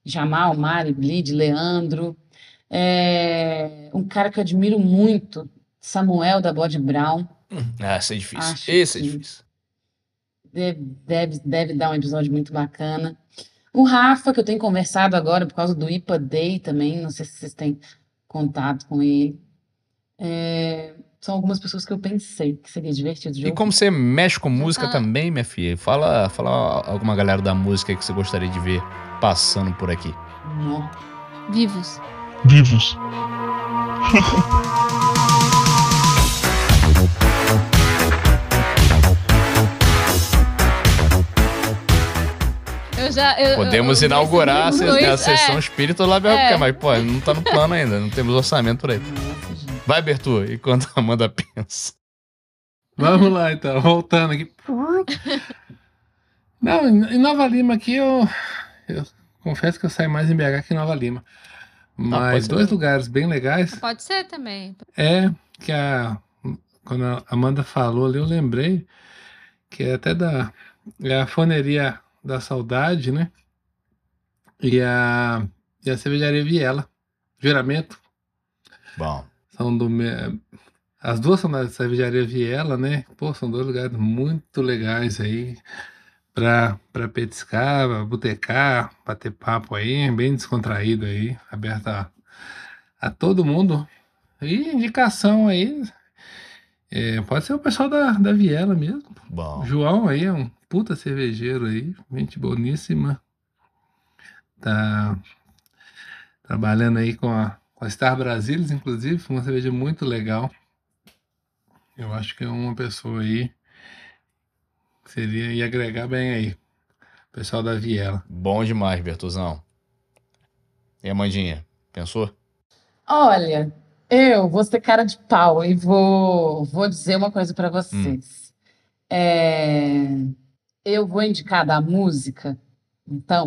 Jamal, Mari, Blid, Leandro, é, um cara que eu admiro muito, Samuel da Bode Brown. Ah, esse é difícil. Acho Esse é difícil. Deve, deve, deve dar um episódio muito bacana. O Rafa, que eu tenho conversado agora por causa do IPA Day também, não sei se vocês têm contato com ele. É, são algumas pessoas que eu pensei que seria divertido de E como você mexe com música Ah. também, minha filha, fala, fala alguma galera da música aí que você gostaria de ver passando por aqui. Nó. Vivos. Vivos. Eu já, eu- Podemos eu- inaugurar a, a sessão é. espírita lá, É. mas, pô, não tá no plano ainda, não temos orçamento por aí. Vai, Bertu, enquanto a Amanda pensa. Vamos lá então, voltando aqui. Não, em em Nova Lima aqui eu, eu confesso que eu saio mais em BH que em Nova Lima. Pode Mas ser dois lugares bem legais Pode ser também. é que a quando a Amanda falou ali, eu lembrei que é até da é a foneria da saudade, né? E a, e a cervejaria Viela, juramento. Bom. São do As duas são da cervejaria Viela, né? Pô, são dois lugares muito legais aí pra, pra petiscar, pra botecar, bater papo aí, bem descontraído aí, aberto a, a todo mundo. E indicação aí. é, pode ser o pessoal da, da Viela mesmo. Bom. João aí é um puta cervejeiro aí, gente boníssima. Tá trabalhando aí com a, com a Star Brasilis, inclusive, uma cerveja muito legal. Eu acho que é uma pessoa aí seria ia agregar bem aí. Pessoal da Viela. Bom demais, Bertuzão. E a Mandinha? Pensou? Olha, eu vou ser cara de pau e vou, vou dizer uma coisa pra vocês. É, eu vou indicar da música, então,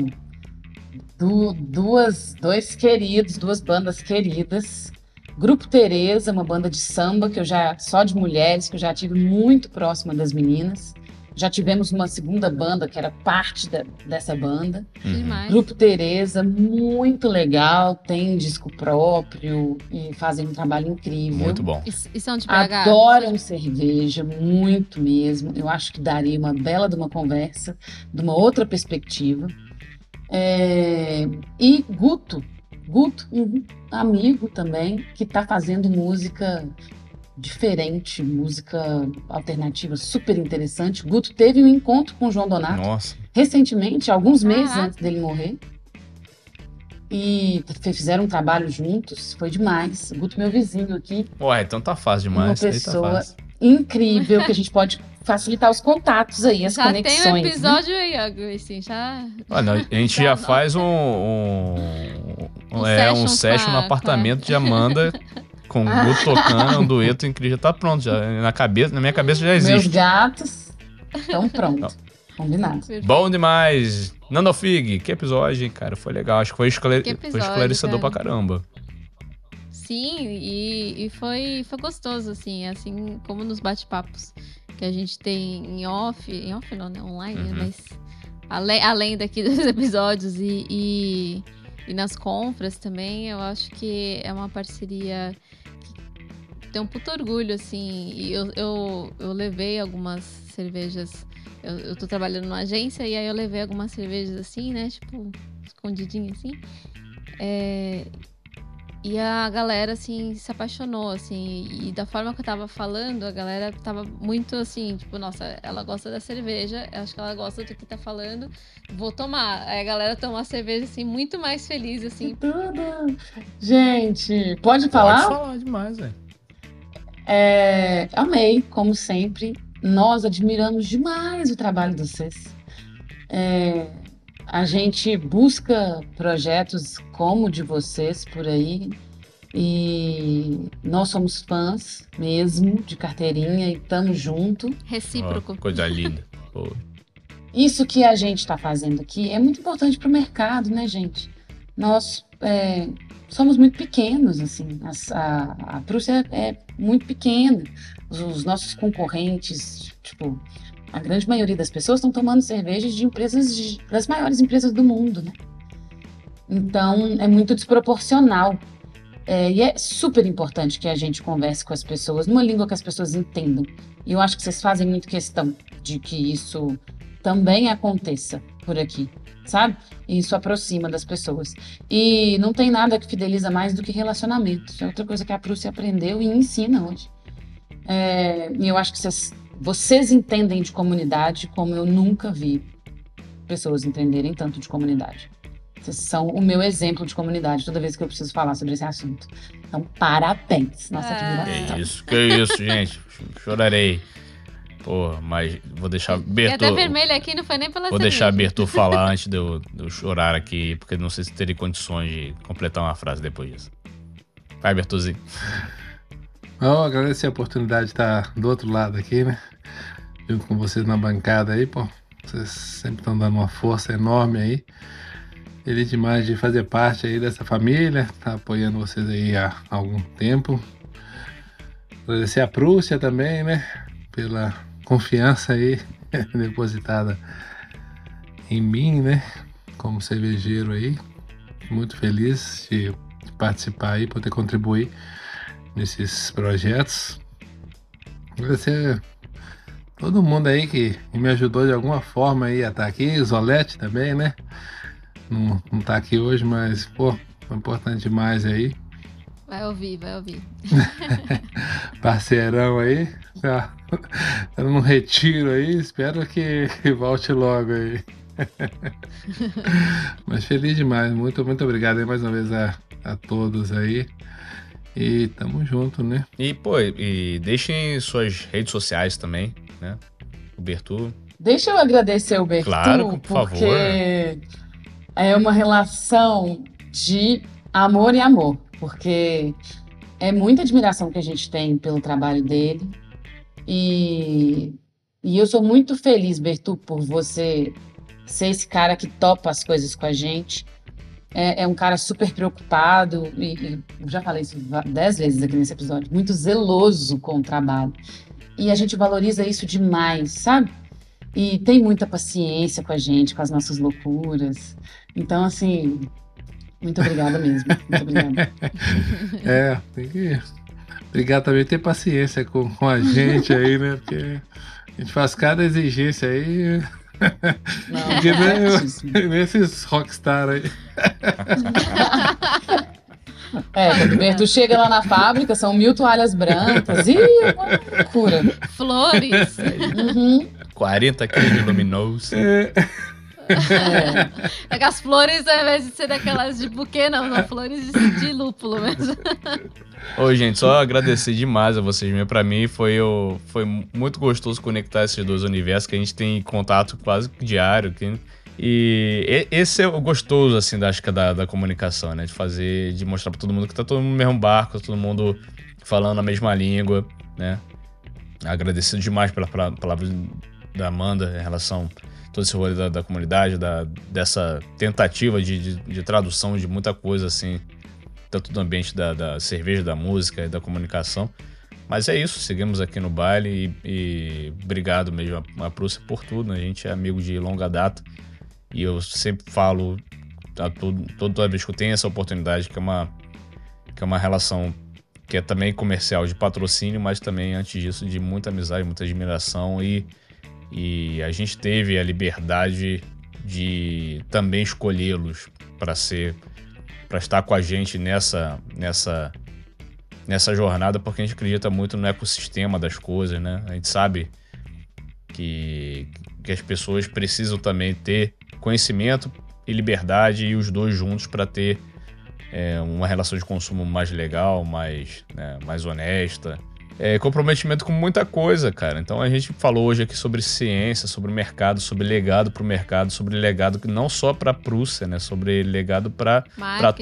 du- duas, dois queridos, duas bandas queridas. Grupo Tereza, uma banda de samba que eu já só de mulheres que eu já tive muito próxima das meninas. Já tivemos uma segunda banda que era parte da- dessa banda. Demais. Grupo Tereza, muito legal, tem disco próprio e fazem um trabalho incrível. Muito bom. E, e são de BH? Adoram cerveja, muito mesmo. Eu acho que daria uma bela de uma conversa, de uma outra perspectiva. É, E Guto, Guto, um amigo também, que está fazendo música diferente, música alternativa, super interessante. Guto teve um encontro com o João Donato Nossa. recentemente, alguns meses Caraca. antes dele morrer. E fizeram um trabalho juntos, foi demais. O Guto, meu vizinho aqui, Ué, então tá fácil uma demais. Aí tá pessoa fácil. incrível que a gente pode facilitar os contatos aí, as Já conexões. tem um né? episódio aí, ó, assim, já... Ah, não, a gente já faz um, um, um- é, um session session com no a- apartamento de Amanda com o Guto tocando, um dueto incrível. Já tá pronto, já. Na, cabeça, na minha cabeça já Meus existe. gatos estão prontos. Combinado. Bom demais. Nanofig, que episódio, hein, cara? Foi legal. Acho que foi, esclare... Que foi episódio, esclarecedor cara. pra caramba. Sim, e, e foi, foi gostoso, assim, assim como nos bate-papos que a gente tem em off, em off não, né, online, né, Uhum. mas além, além daqui dos episódios e, e, e nas compras também, eu acho que é uma parceria que tem um puto orgulho, assim, e eu, eu, eu levei algumas cervejas, eu, eu tô trabalhando numa agência e aí eu levei algumas cervejas assim, né, tipo, escondidinha assim, é, e a galera, assim, se apaixonou, assim. E da forma que eu tava falando, a galera tava muito assim, tipo, nossa, ela gosta da cerveja, acho que ela gosta do que tá falando, vou tomar. Aí a galera toma a cerveja, assim, muito mais feliz, assim. Tudo. Gente, pode falar? Pode falar demais, velho. É, amei, como sempre. Nós admiramos demais o trabalho de vocês. É, a gente busca projetos como o de vocês por aí. E nós somos fãs mesmo de carteirinha e estamos junto. Recíproco. Ó, coisa linda. Pô. Isso que a gente está fazendo aqui é muito importante para o mercado, né, gente? Nós é, somos muito pequenos, assim. As- A, a Prússia é muito pequena. Os, os nossos concorrentes, tipo, a grande maioria das pessoas estão tomando cervejas de empresas, de- das maiores empresas do mundo, né? Então, é muito desproporcional. É, e é super importante que a gente converse com as pessoas numa língua que as pessoas entendam. E eu acho que vocês fazem muito questão de que isso também aconteça por aqui, sabe? E isso aproxima das pessoas. E não tem nada que fideliza mais do que relacionamentos. É outra coisa que a Prússia aprendeu e ensina hoje. É, e eu acho que vocês, vocês entendem de comunidade como eu nunca vi pessoas entenderem tanto de comunidade. Vocês são o meu exemplo de comunidade toda vez que eu preciso falar sobre esse assunto. Então, parabéns. Nossa admiração. Que isso, que isso, gente. Chorarei. Pô, mas vou deixar Bertô. até vermelho aqui não foi nem pela Vou cerveja. deixar Bertô falar antes de eu, de eu chorar aqui, porque não sei se teria condições de completar uma frase depois disso. Vai, Bertozinho. Bom, agradecer a oportunidade de estar do outro lado aqui, né? Junto com vocês na bancada aí, pô. Vocês sempre estão dando uma força enorme aí. Feliz demais de fazer parte aí dessa família, tá apoiando vocês aí há algum tempo. Agradecer a Prússia também, né? Pela confiança aí depositada em mim, né? Como cervejeiro aí. Muito feliz de participar aí, poder contribuir nesses projetos. Agradecer todo mundo aí que me ajudou de alguma forma aí a estar aqui, Zolete também, né? Não, não tá aqui hoje, mas, pô, foi importante demais aí. Vai ouvir, vai ouvir. Parceirão aí. Tá, tá num retiro aí, espero que, que volte logo aí. Mas feliz demais, muito, muito obrigado aí mais uma vez a, a todos aí. E tamo junto, né? E, pô, e deixem suas redes sociais também, né? O Bertu. Deixa eu agradecer o Bertu, Claro, por porque favor. é uma relação de amor e amor, porque é muita admiração que a gente tem pelo trabalho dele. E, e eu sou muito feliz, Bertu, por você ser esse cara que topa as coisas com a gente. É, é um cara super preocupado, e, e já falei isso dez vezes aqui nesse episódio, muito zeloso com o trabalho. E a gente valoriza isso demais, sabe? E tem muita paciência com a gente, com as nossas loucuras. Então, assim, muito obrigada mesmo. Muito obrigada. É, tem que. Obrigado também, ter paciência com, com a gente aí, né? Porque a gente faz cada exigência aí. Porque nem, nem esses rockstar aí. É, quando o Berto chega lá na fábrica, são mil toalhas brancas. Ih, é uma loucura. Flores. Uhum. 40 quilos de luminoso. É que as flores, ao invés de ser daquelas de buquê, não, são flores de, de lúpulo mesmo. Ô, gente, só agradecer demais a vocês mesmo. Pra mim foi, foi muito gostoso conectar esses dois universos que a gente tem contato quase diário. que- e esse é o gostoso, assim, da, acho que é da, da comunicação, né? De fazer, de mostrar pra todo mundo que tá todo mundo no mesmo barco, todo mundo falando a mesma língua, né? Agradecido demais pela pela- palavra da Amanda em relação todo esse rolê da, da comunidade, da, dessa tentativa de, de, de tradução de muita coisa, assim, tanto do ambiente da, da cerveja, da música e da comunicação. Mas é isso, seguimos aqui no baile e, e obrigado mesmo a, a Prússia por tudo. né? A gente é amigo de longa data e eu sempre falo a todo, toda vez que eu tenho essa oportunidade, que é uma, que é uma relação que é também comercial de patrocínio, mas também antes disso de muita amizade, muita admiração e, e a gente teve a liberdade de também escolhê-los para ser para estar com a gente nessa nessa nessa jornada porque a gente acredita muito no ecossistema das coisas, né? A gente sabe que, que as pessoas precisam também ter conhecimento e liberdade e os dois juntos para ter é, uma relação de consumo mais legal, mais, né, mais honesta. É, comprometimento com muita coisa, cara. Então a gente falou hoje aqui sobre ciência, sobre mercado, sobre legado para o mercado, sobre legado que não só para a Prússia, né? Sobre legado para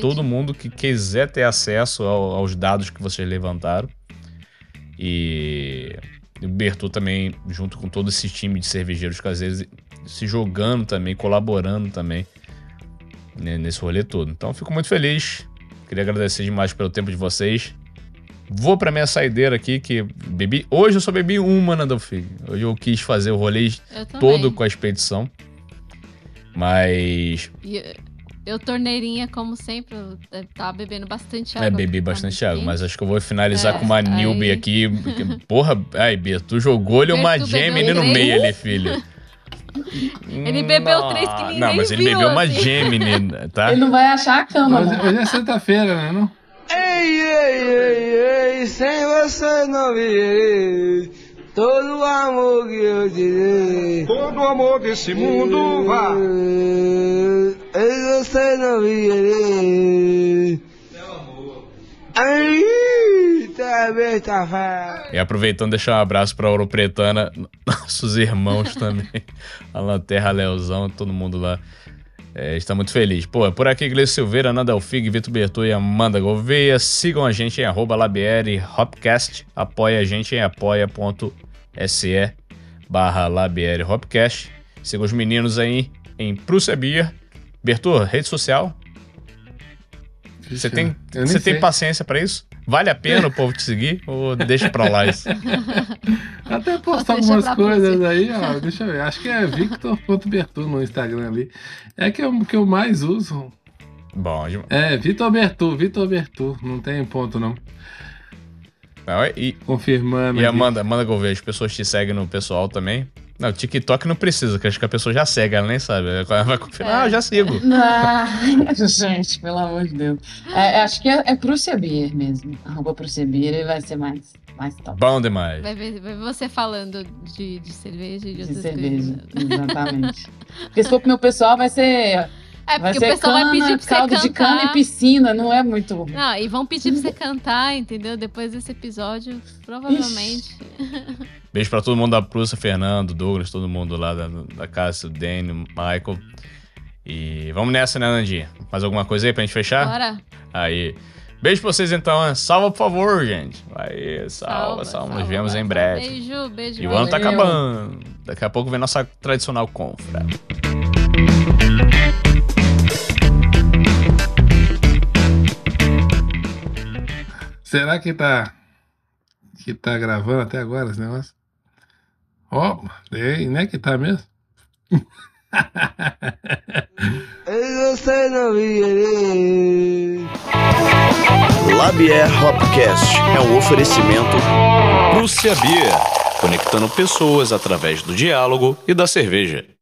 todo mundo que quiser ter acesso ao- aos dados que vocês levantaram. E o Bertu também, junto com todo esse time de cervejeiros caseiros, se jogando também, colaborando também né, nesse rolê todo. Então eu fico muito feliz. Queria agradecer demais pelo tempo de vocês. Vou pra minha saideira aqui, que bebi. Hoje eu só bebi uma na. Hoje eu quis fazer o rolê todo com a expedição. Mas. Eu- eu, torneirinha, como sempre, eu eh, tava bebendo bastante água. É, bebi bastante água, mas acho que eu vou finalizar É, com uma aí- newbie aqui. porque, Porra, ai, Beto, tu jogou-lhe uma Gemini no três. meio ali, filho. Ele bebeu três que ninguém Não, mas ele viu, bebeu uma assim. Gemini, tá? Ele não vai achar a cama, Hoje, não. hoje é sexta-feira, né? Não? Ei, ei, ei, ei, sem você não virei todo o amor que eu te dei. Todo o amor desse mundo, vá. Ei, você não virei. Tá. E aproveitando, deixar um abraço pra Ouro Pretana, nossos irmãos também. A Lanterra Leozão, todo mundo lá. É, está muito feliz. Pô, por aqui, Gleice Silveira, Nanda Alfig, Vitor Bertu e Amanda Gouveia. Sigam a gente em arroba Labieri Hopcast. Apoia a gente em apoia.se barra Labieri Hopcast. Sigam os meninos aí em Prússia Beer. Bertu, rede social? Você tem, você tem paciência pra isso? Vale a pena o povo te seguir? Ou deixa pra lá isso? Até postar algumas coisas você. aí, ó. Deixa eu ver. Acho que é Victor.bertu no Instagram ali. É que é o que eu mais uso. Bom, demais. É, Vitor Bertu, Vitor Bertu. Não tem ponto, não. Não, e, Confirmando. e aqui. Amanda, Amanda Gouveia, as pessoas te seguem no pessoal também. Não, TikTok não precisa, que acho que a pessoa já segue, ela nem sabe. Ela vai confirmar, ah, eu já sigo. Ah, gente, pelo amor de Deus. É, acho que é, é Beer mesmo. Arroba e vai ser mais, mais top. Bom demais. Vai ver, vai ver você falando de, de cerveja e de, De outras cerveja, coisas. exatamente. Porque se for pro meu pessoal, vai ser. É, vai porque ser o pessoal cana, vai pedir pra você caldo de cana e piscina, não é muito. Não, e vão pedir pra você cantar, entendeu? Depois desse episódio, provavelmente. Beijo pra todo mundo da Prússia, Fernando, Douglas, todo mundo lá da, da casa, o Dani, o Michael. E vamos nessa, né, Nandinha? Mais alguma coisa aí pra gente fechar? Bora. Aí. Beijo pra vocês então, né? Salva, por favor, gente. Aí, salva, salva. Nos vemos em breve. Beijo, beijo. E o ano tá acabando. Daqui a pouco vem nossa tradicional confra. Será que tá. Que tá gravando até agora esse negócio? Ó, tem, né que tá mesmo? Você não viria. Labier Hopcast é um oferecimento Prússia Beer, conectando pessoas através do diálogo e da cerveja.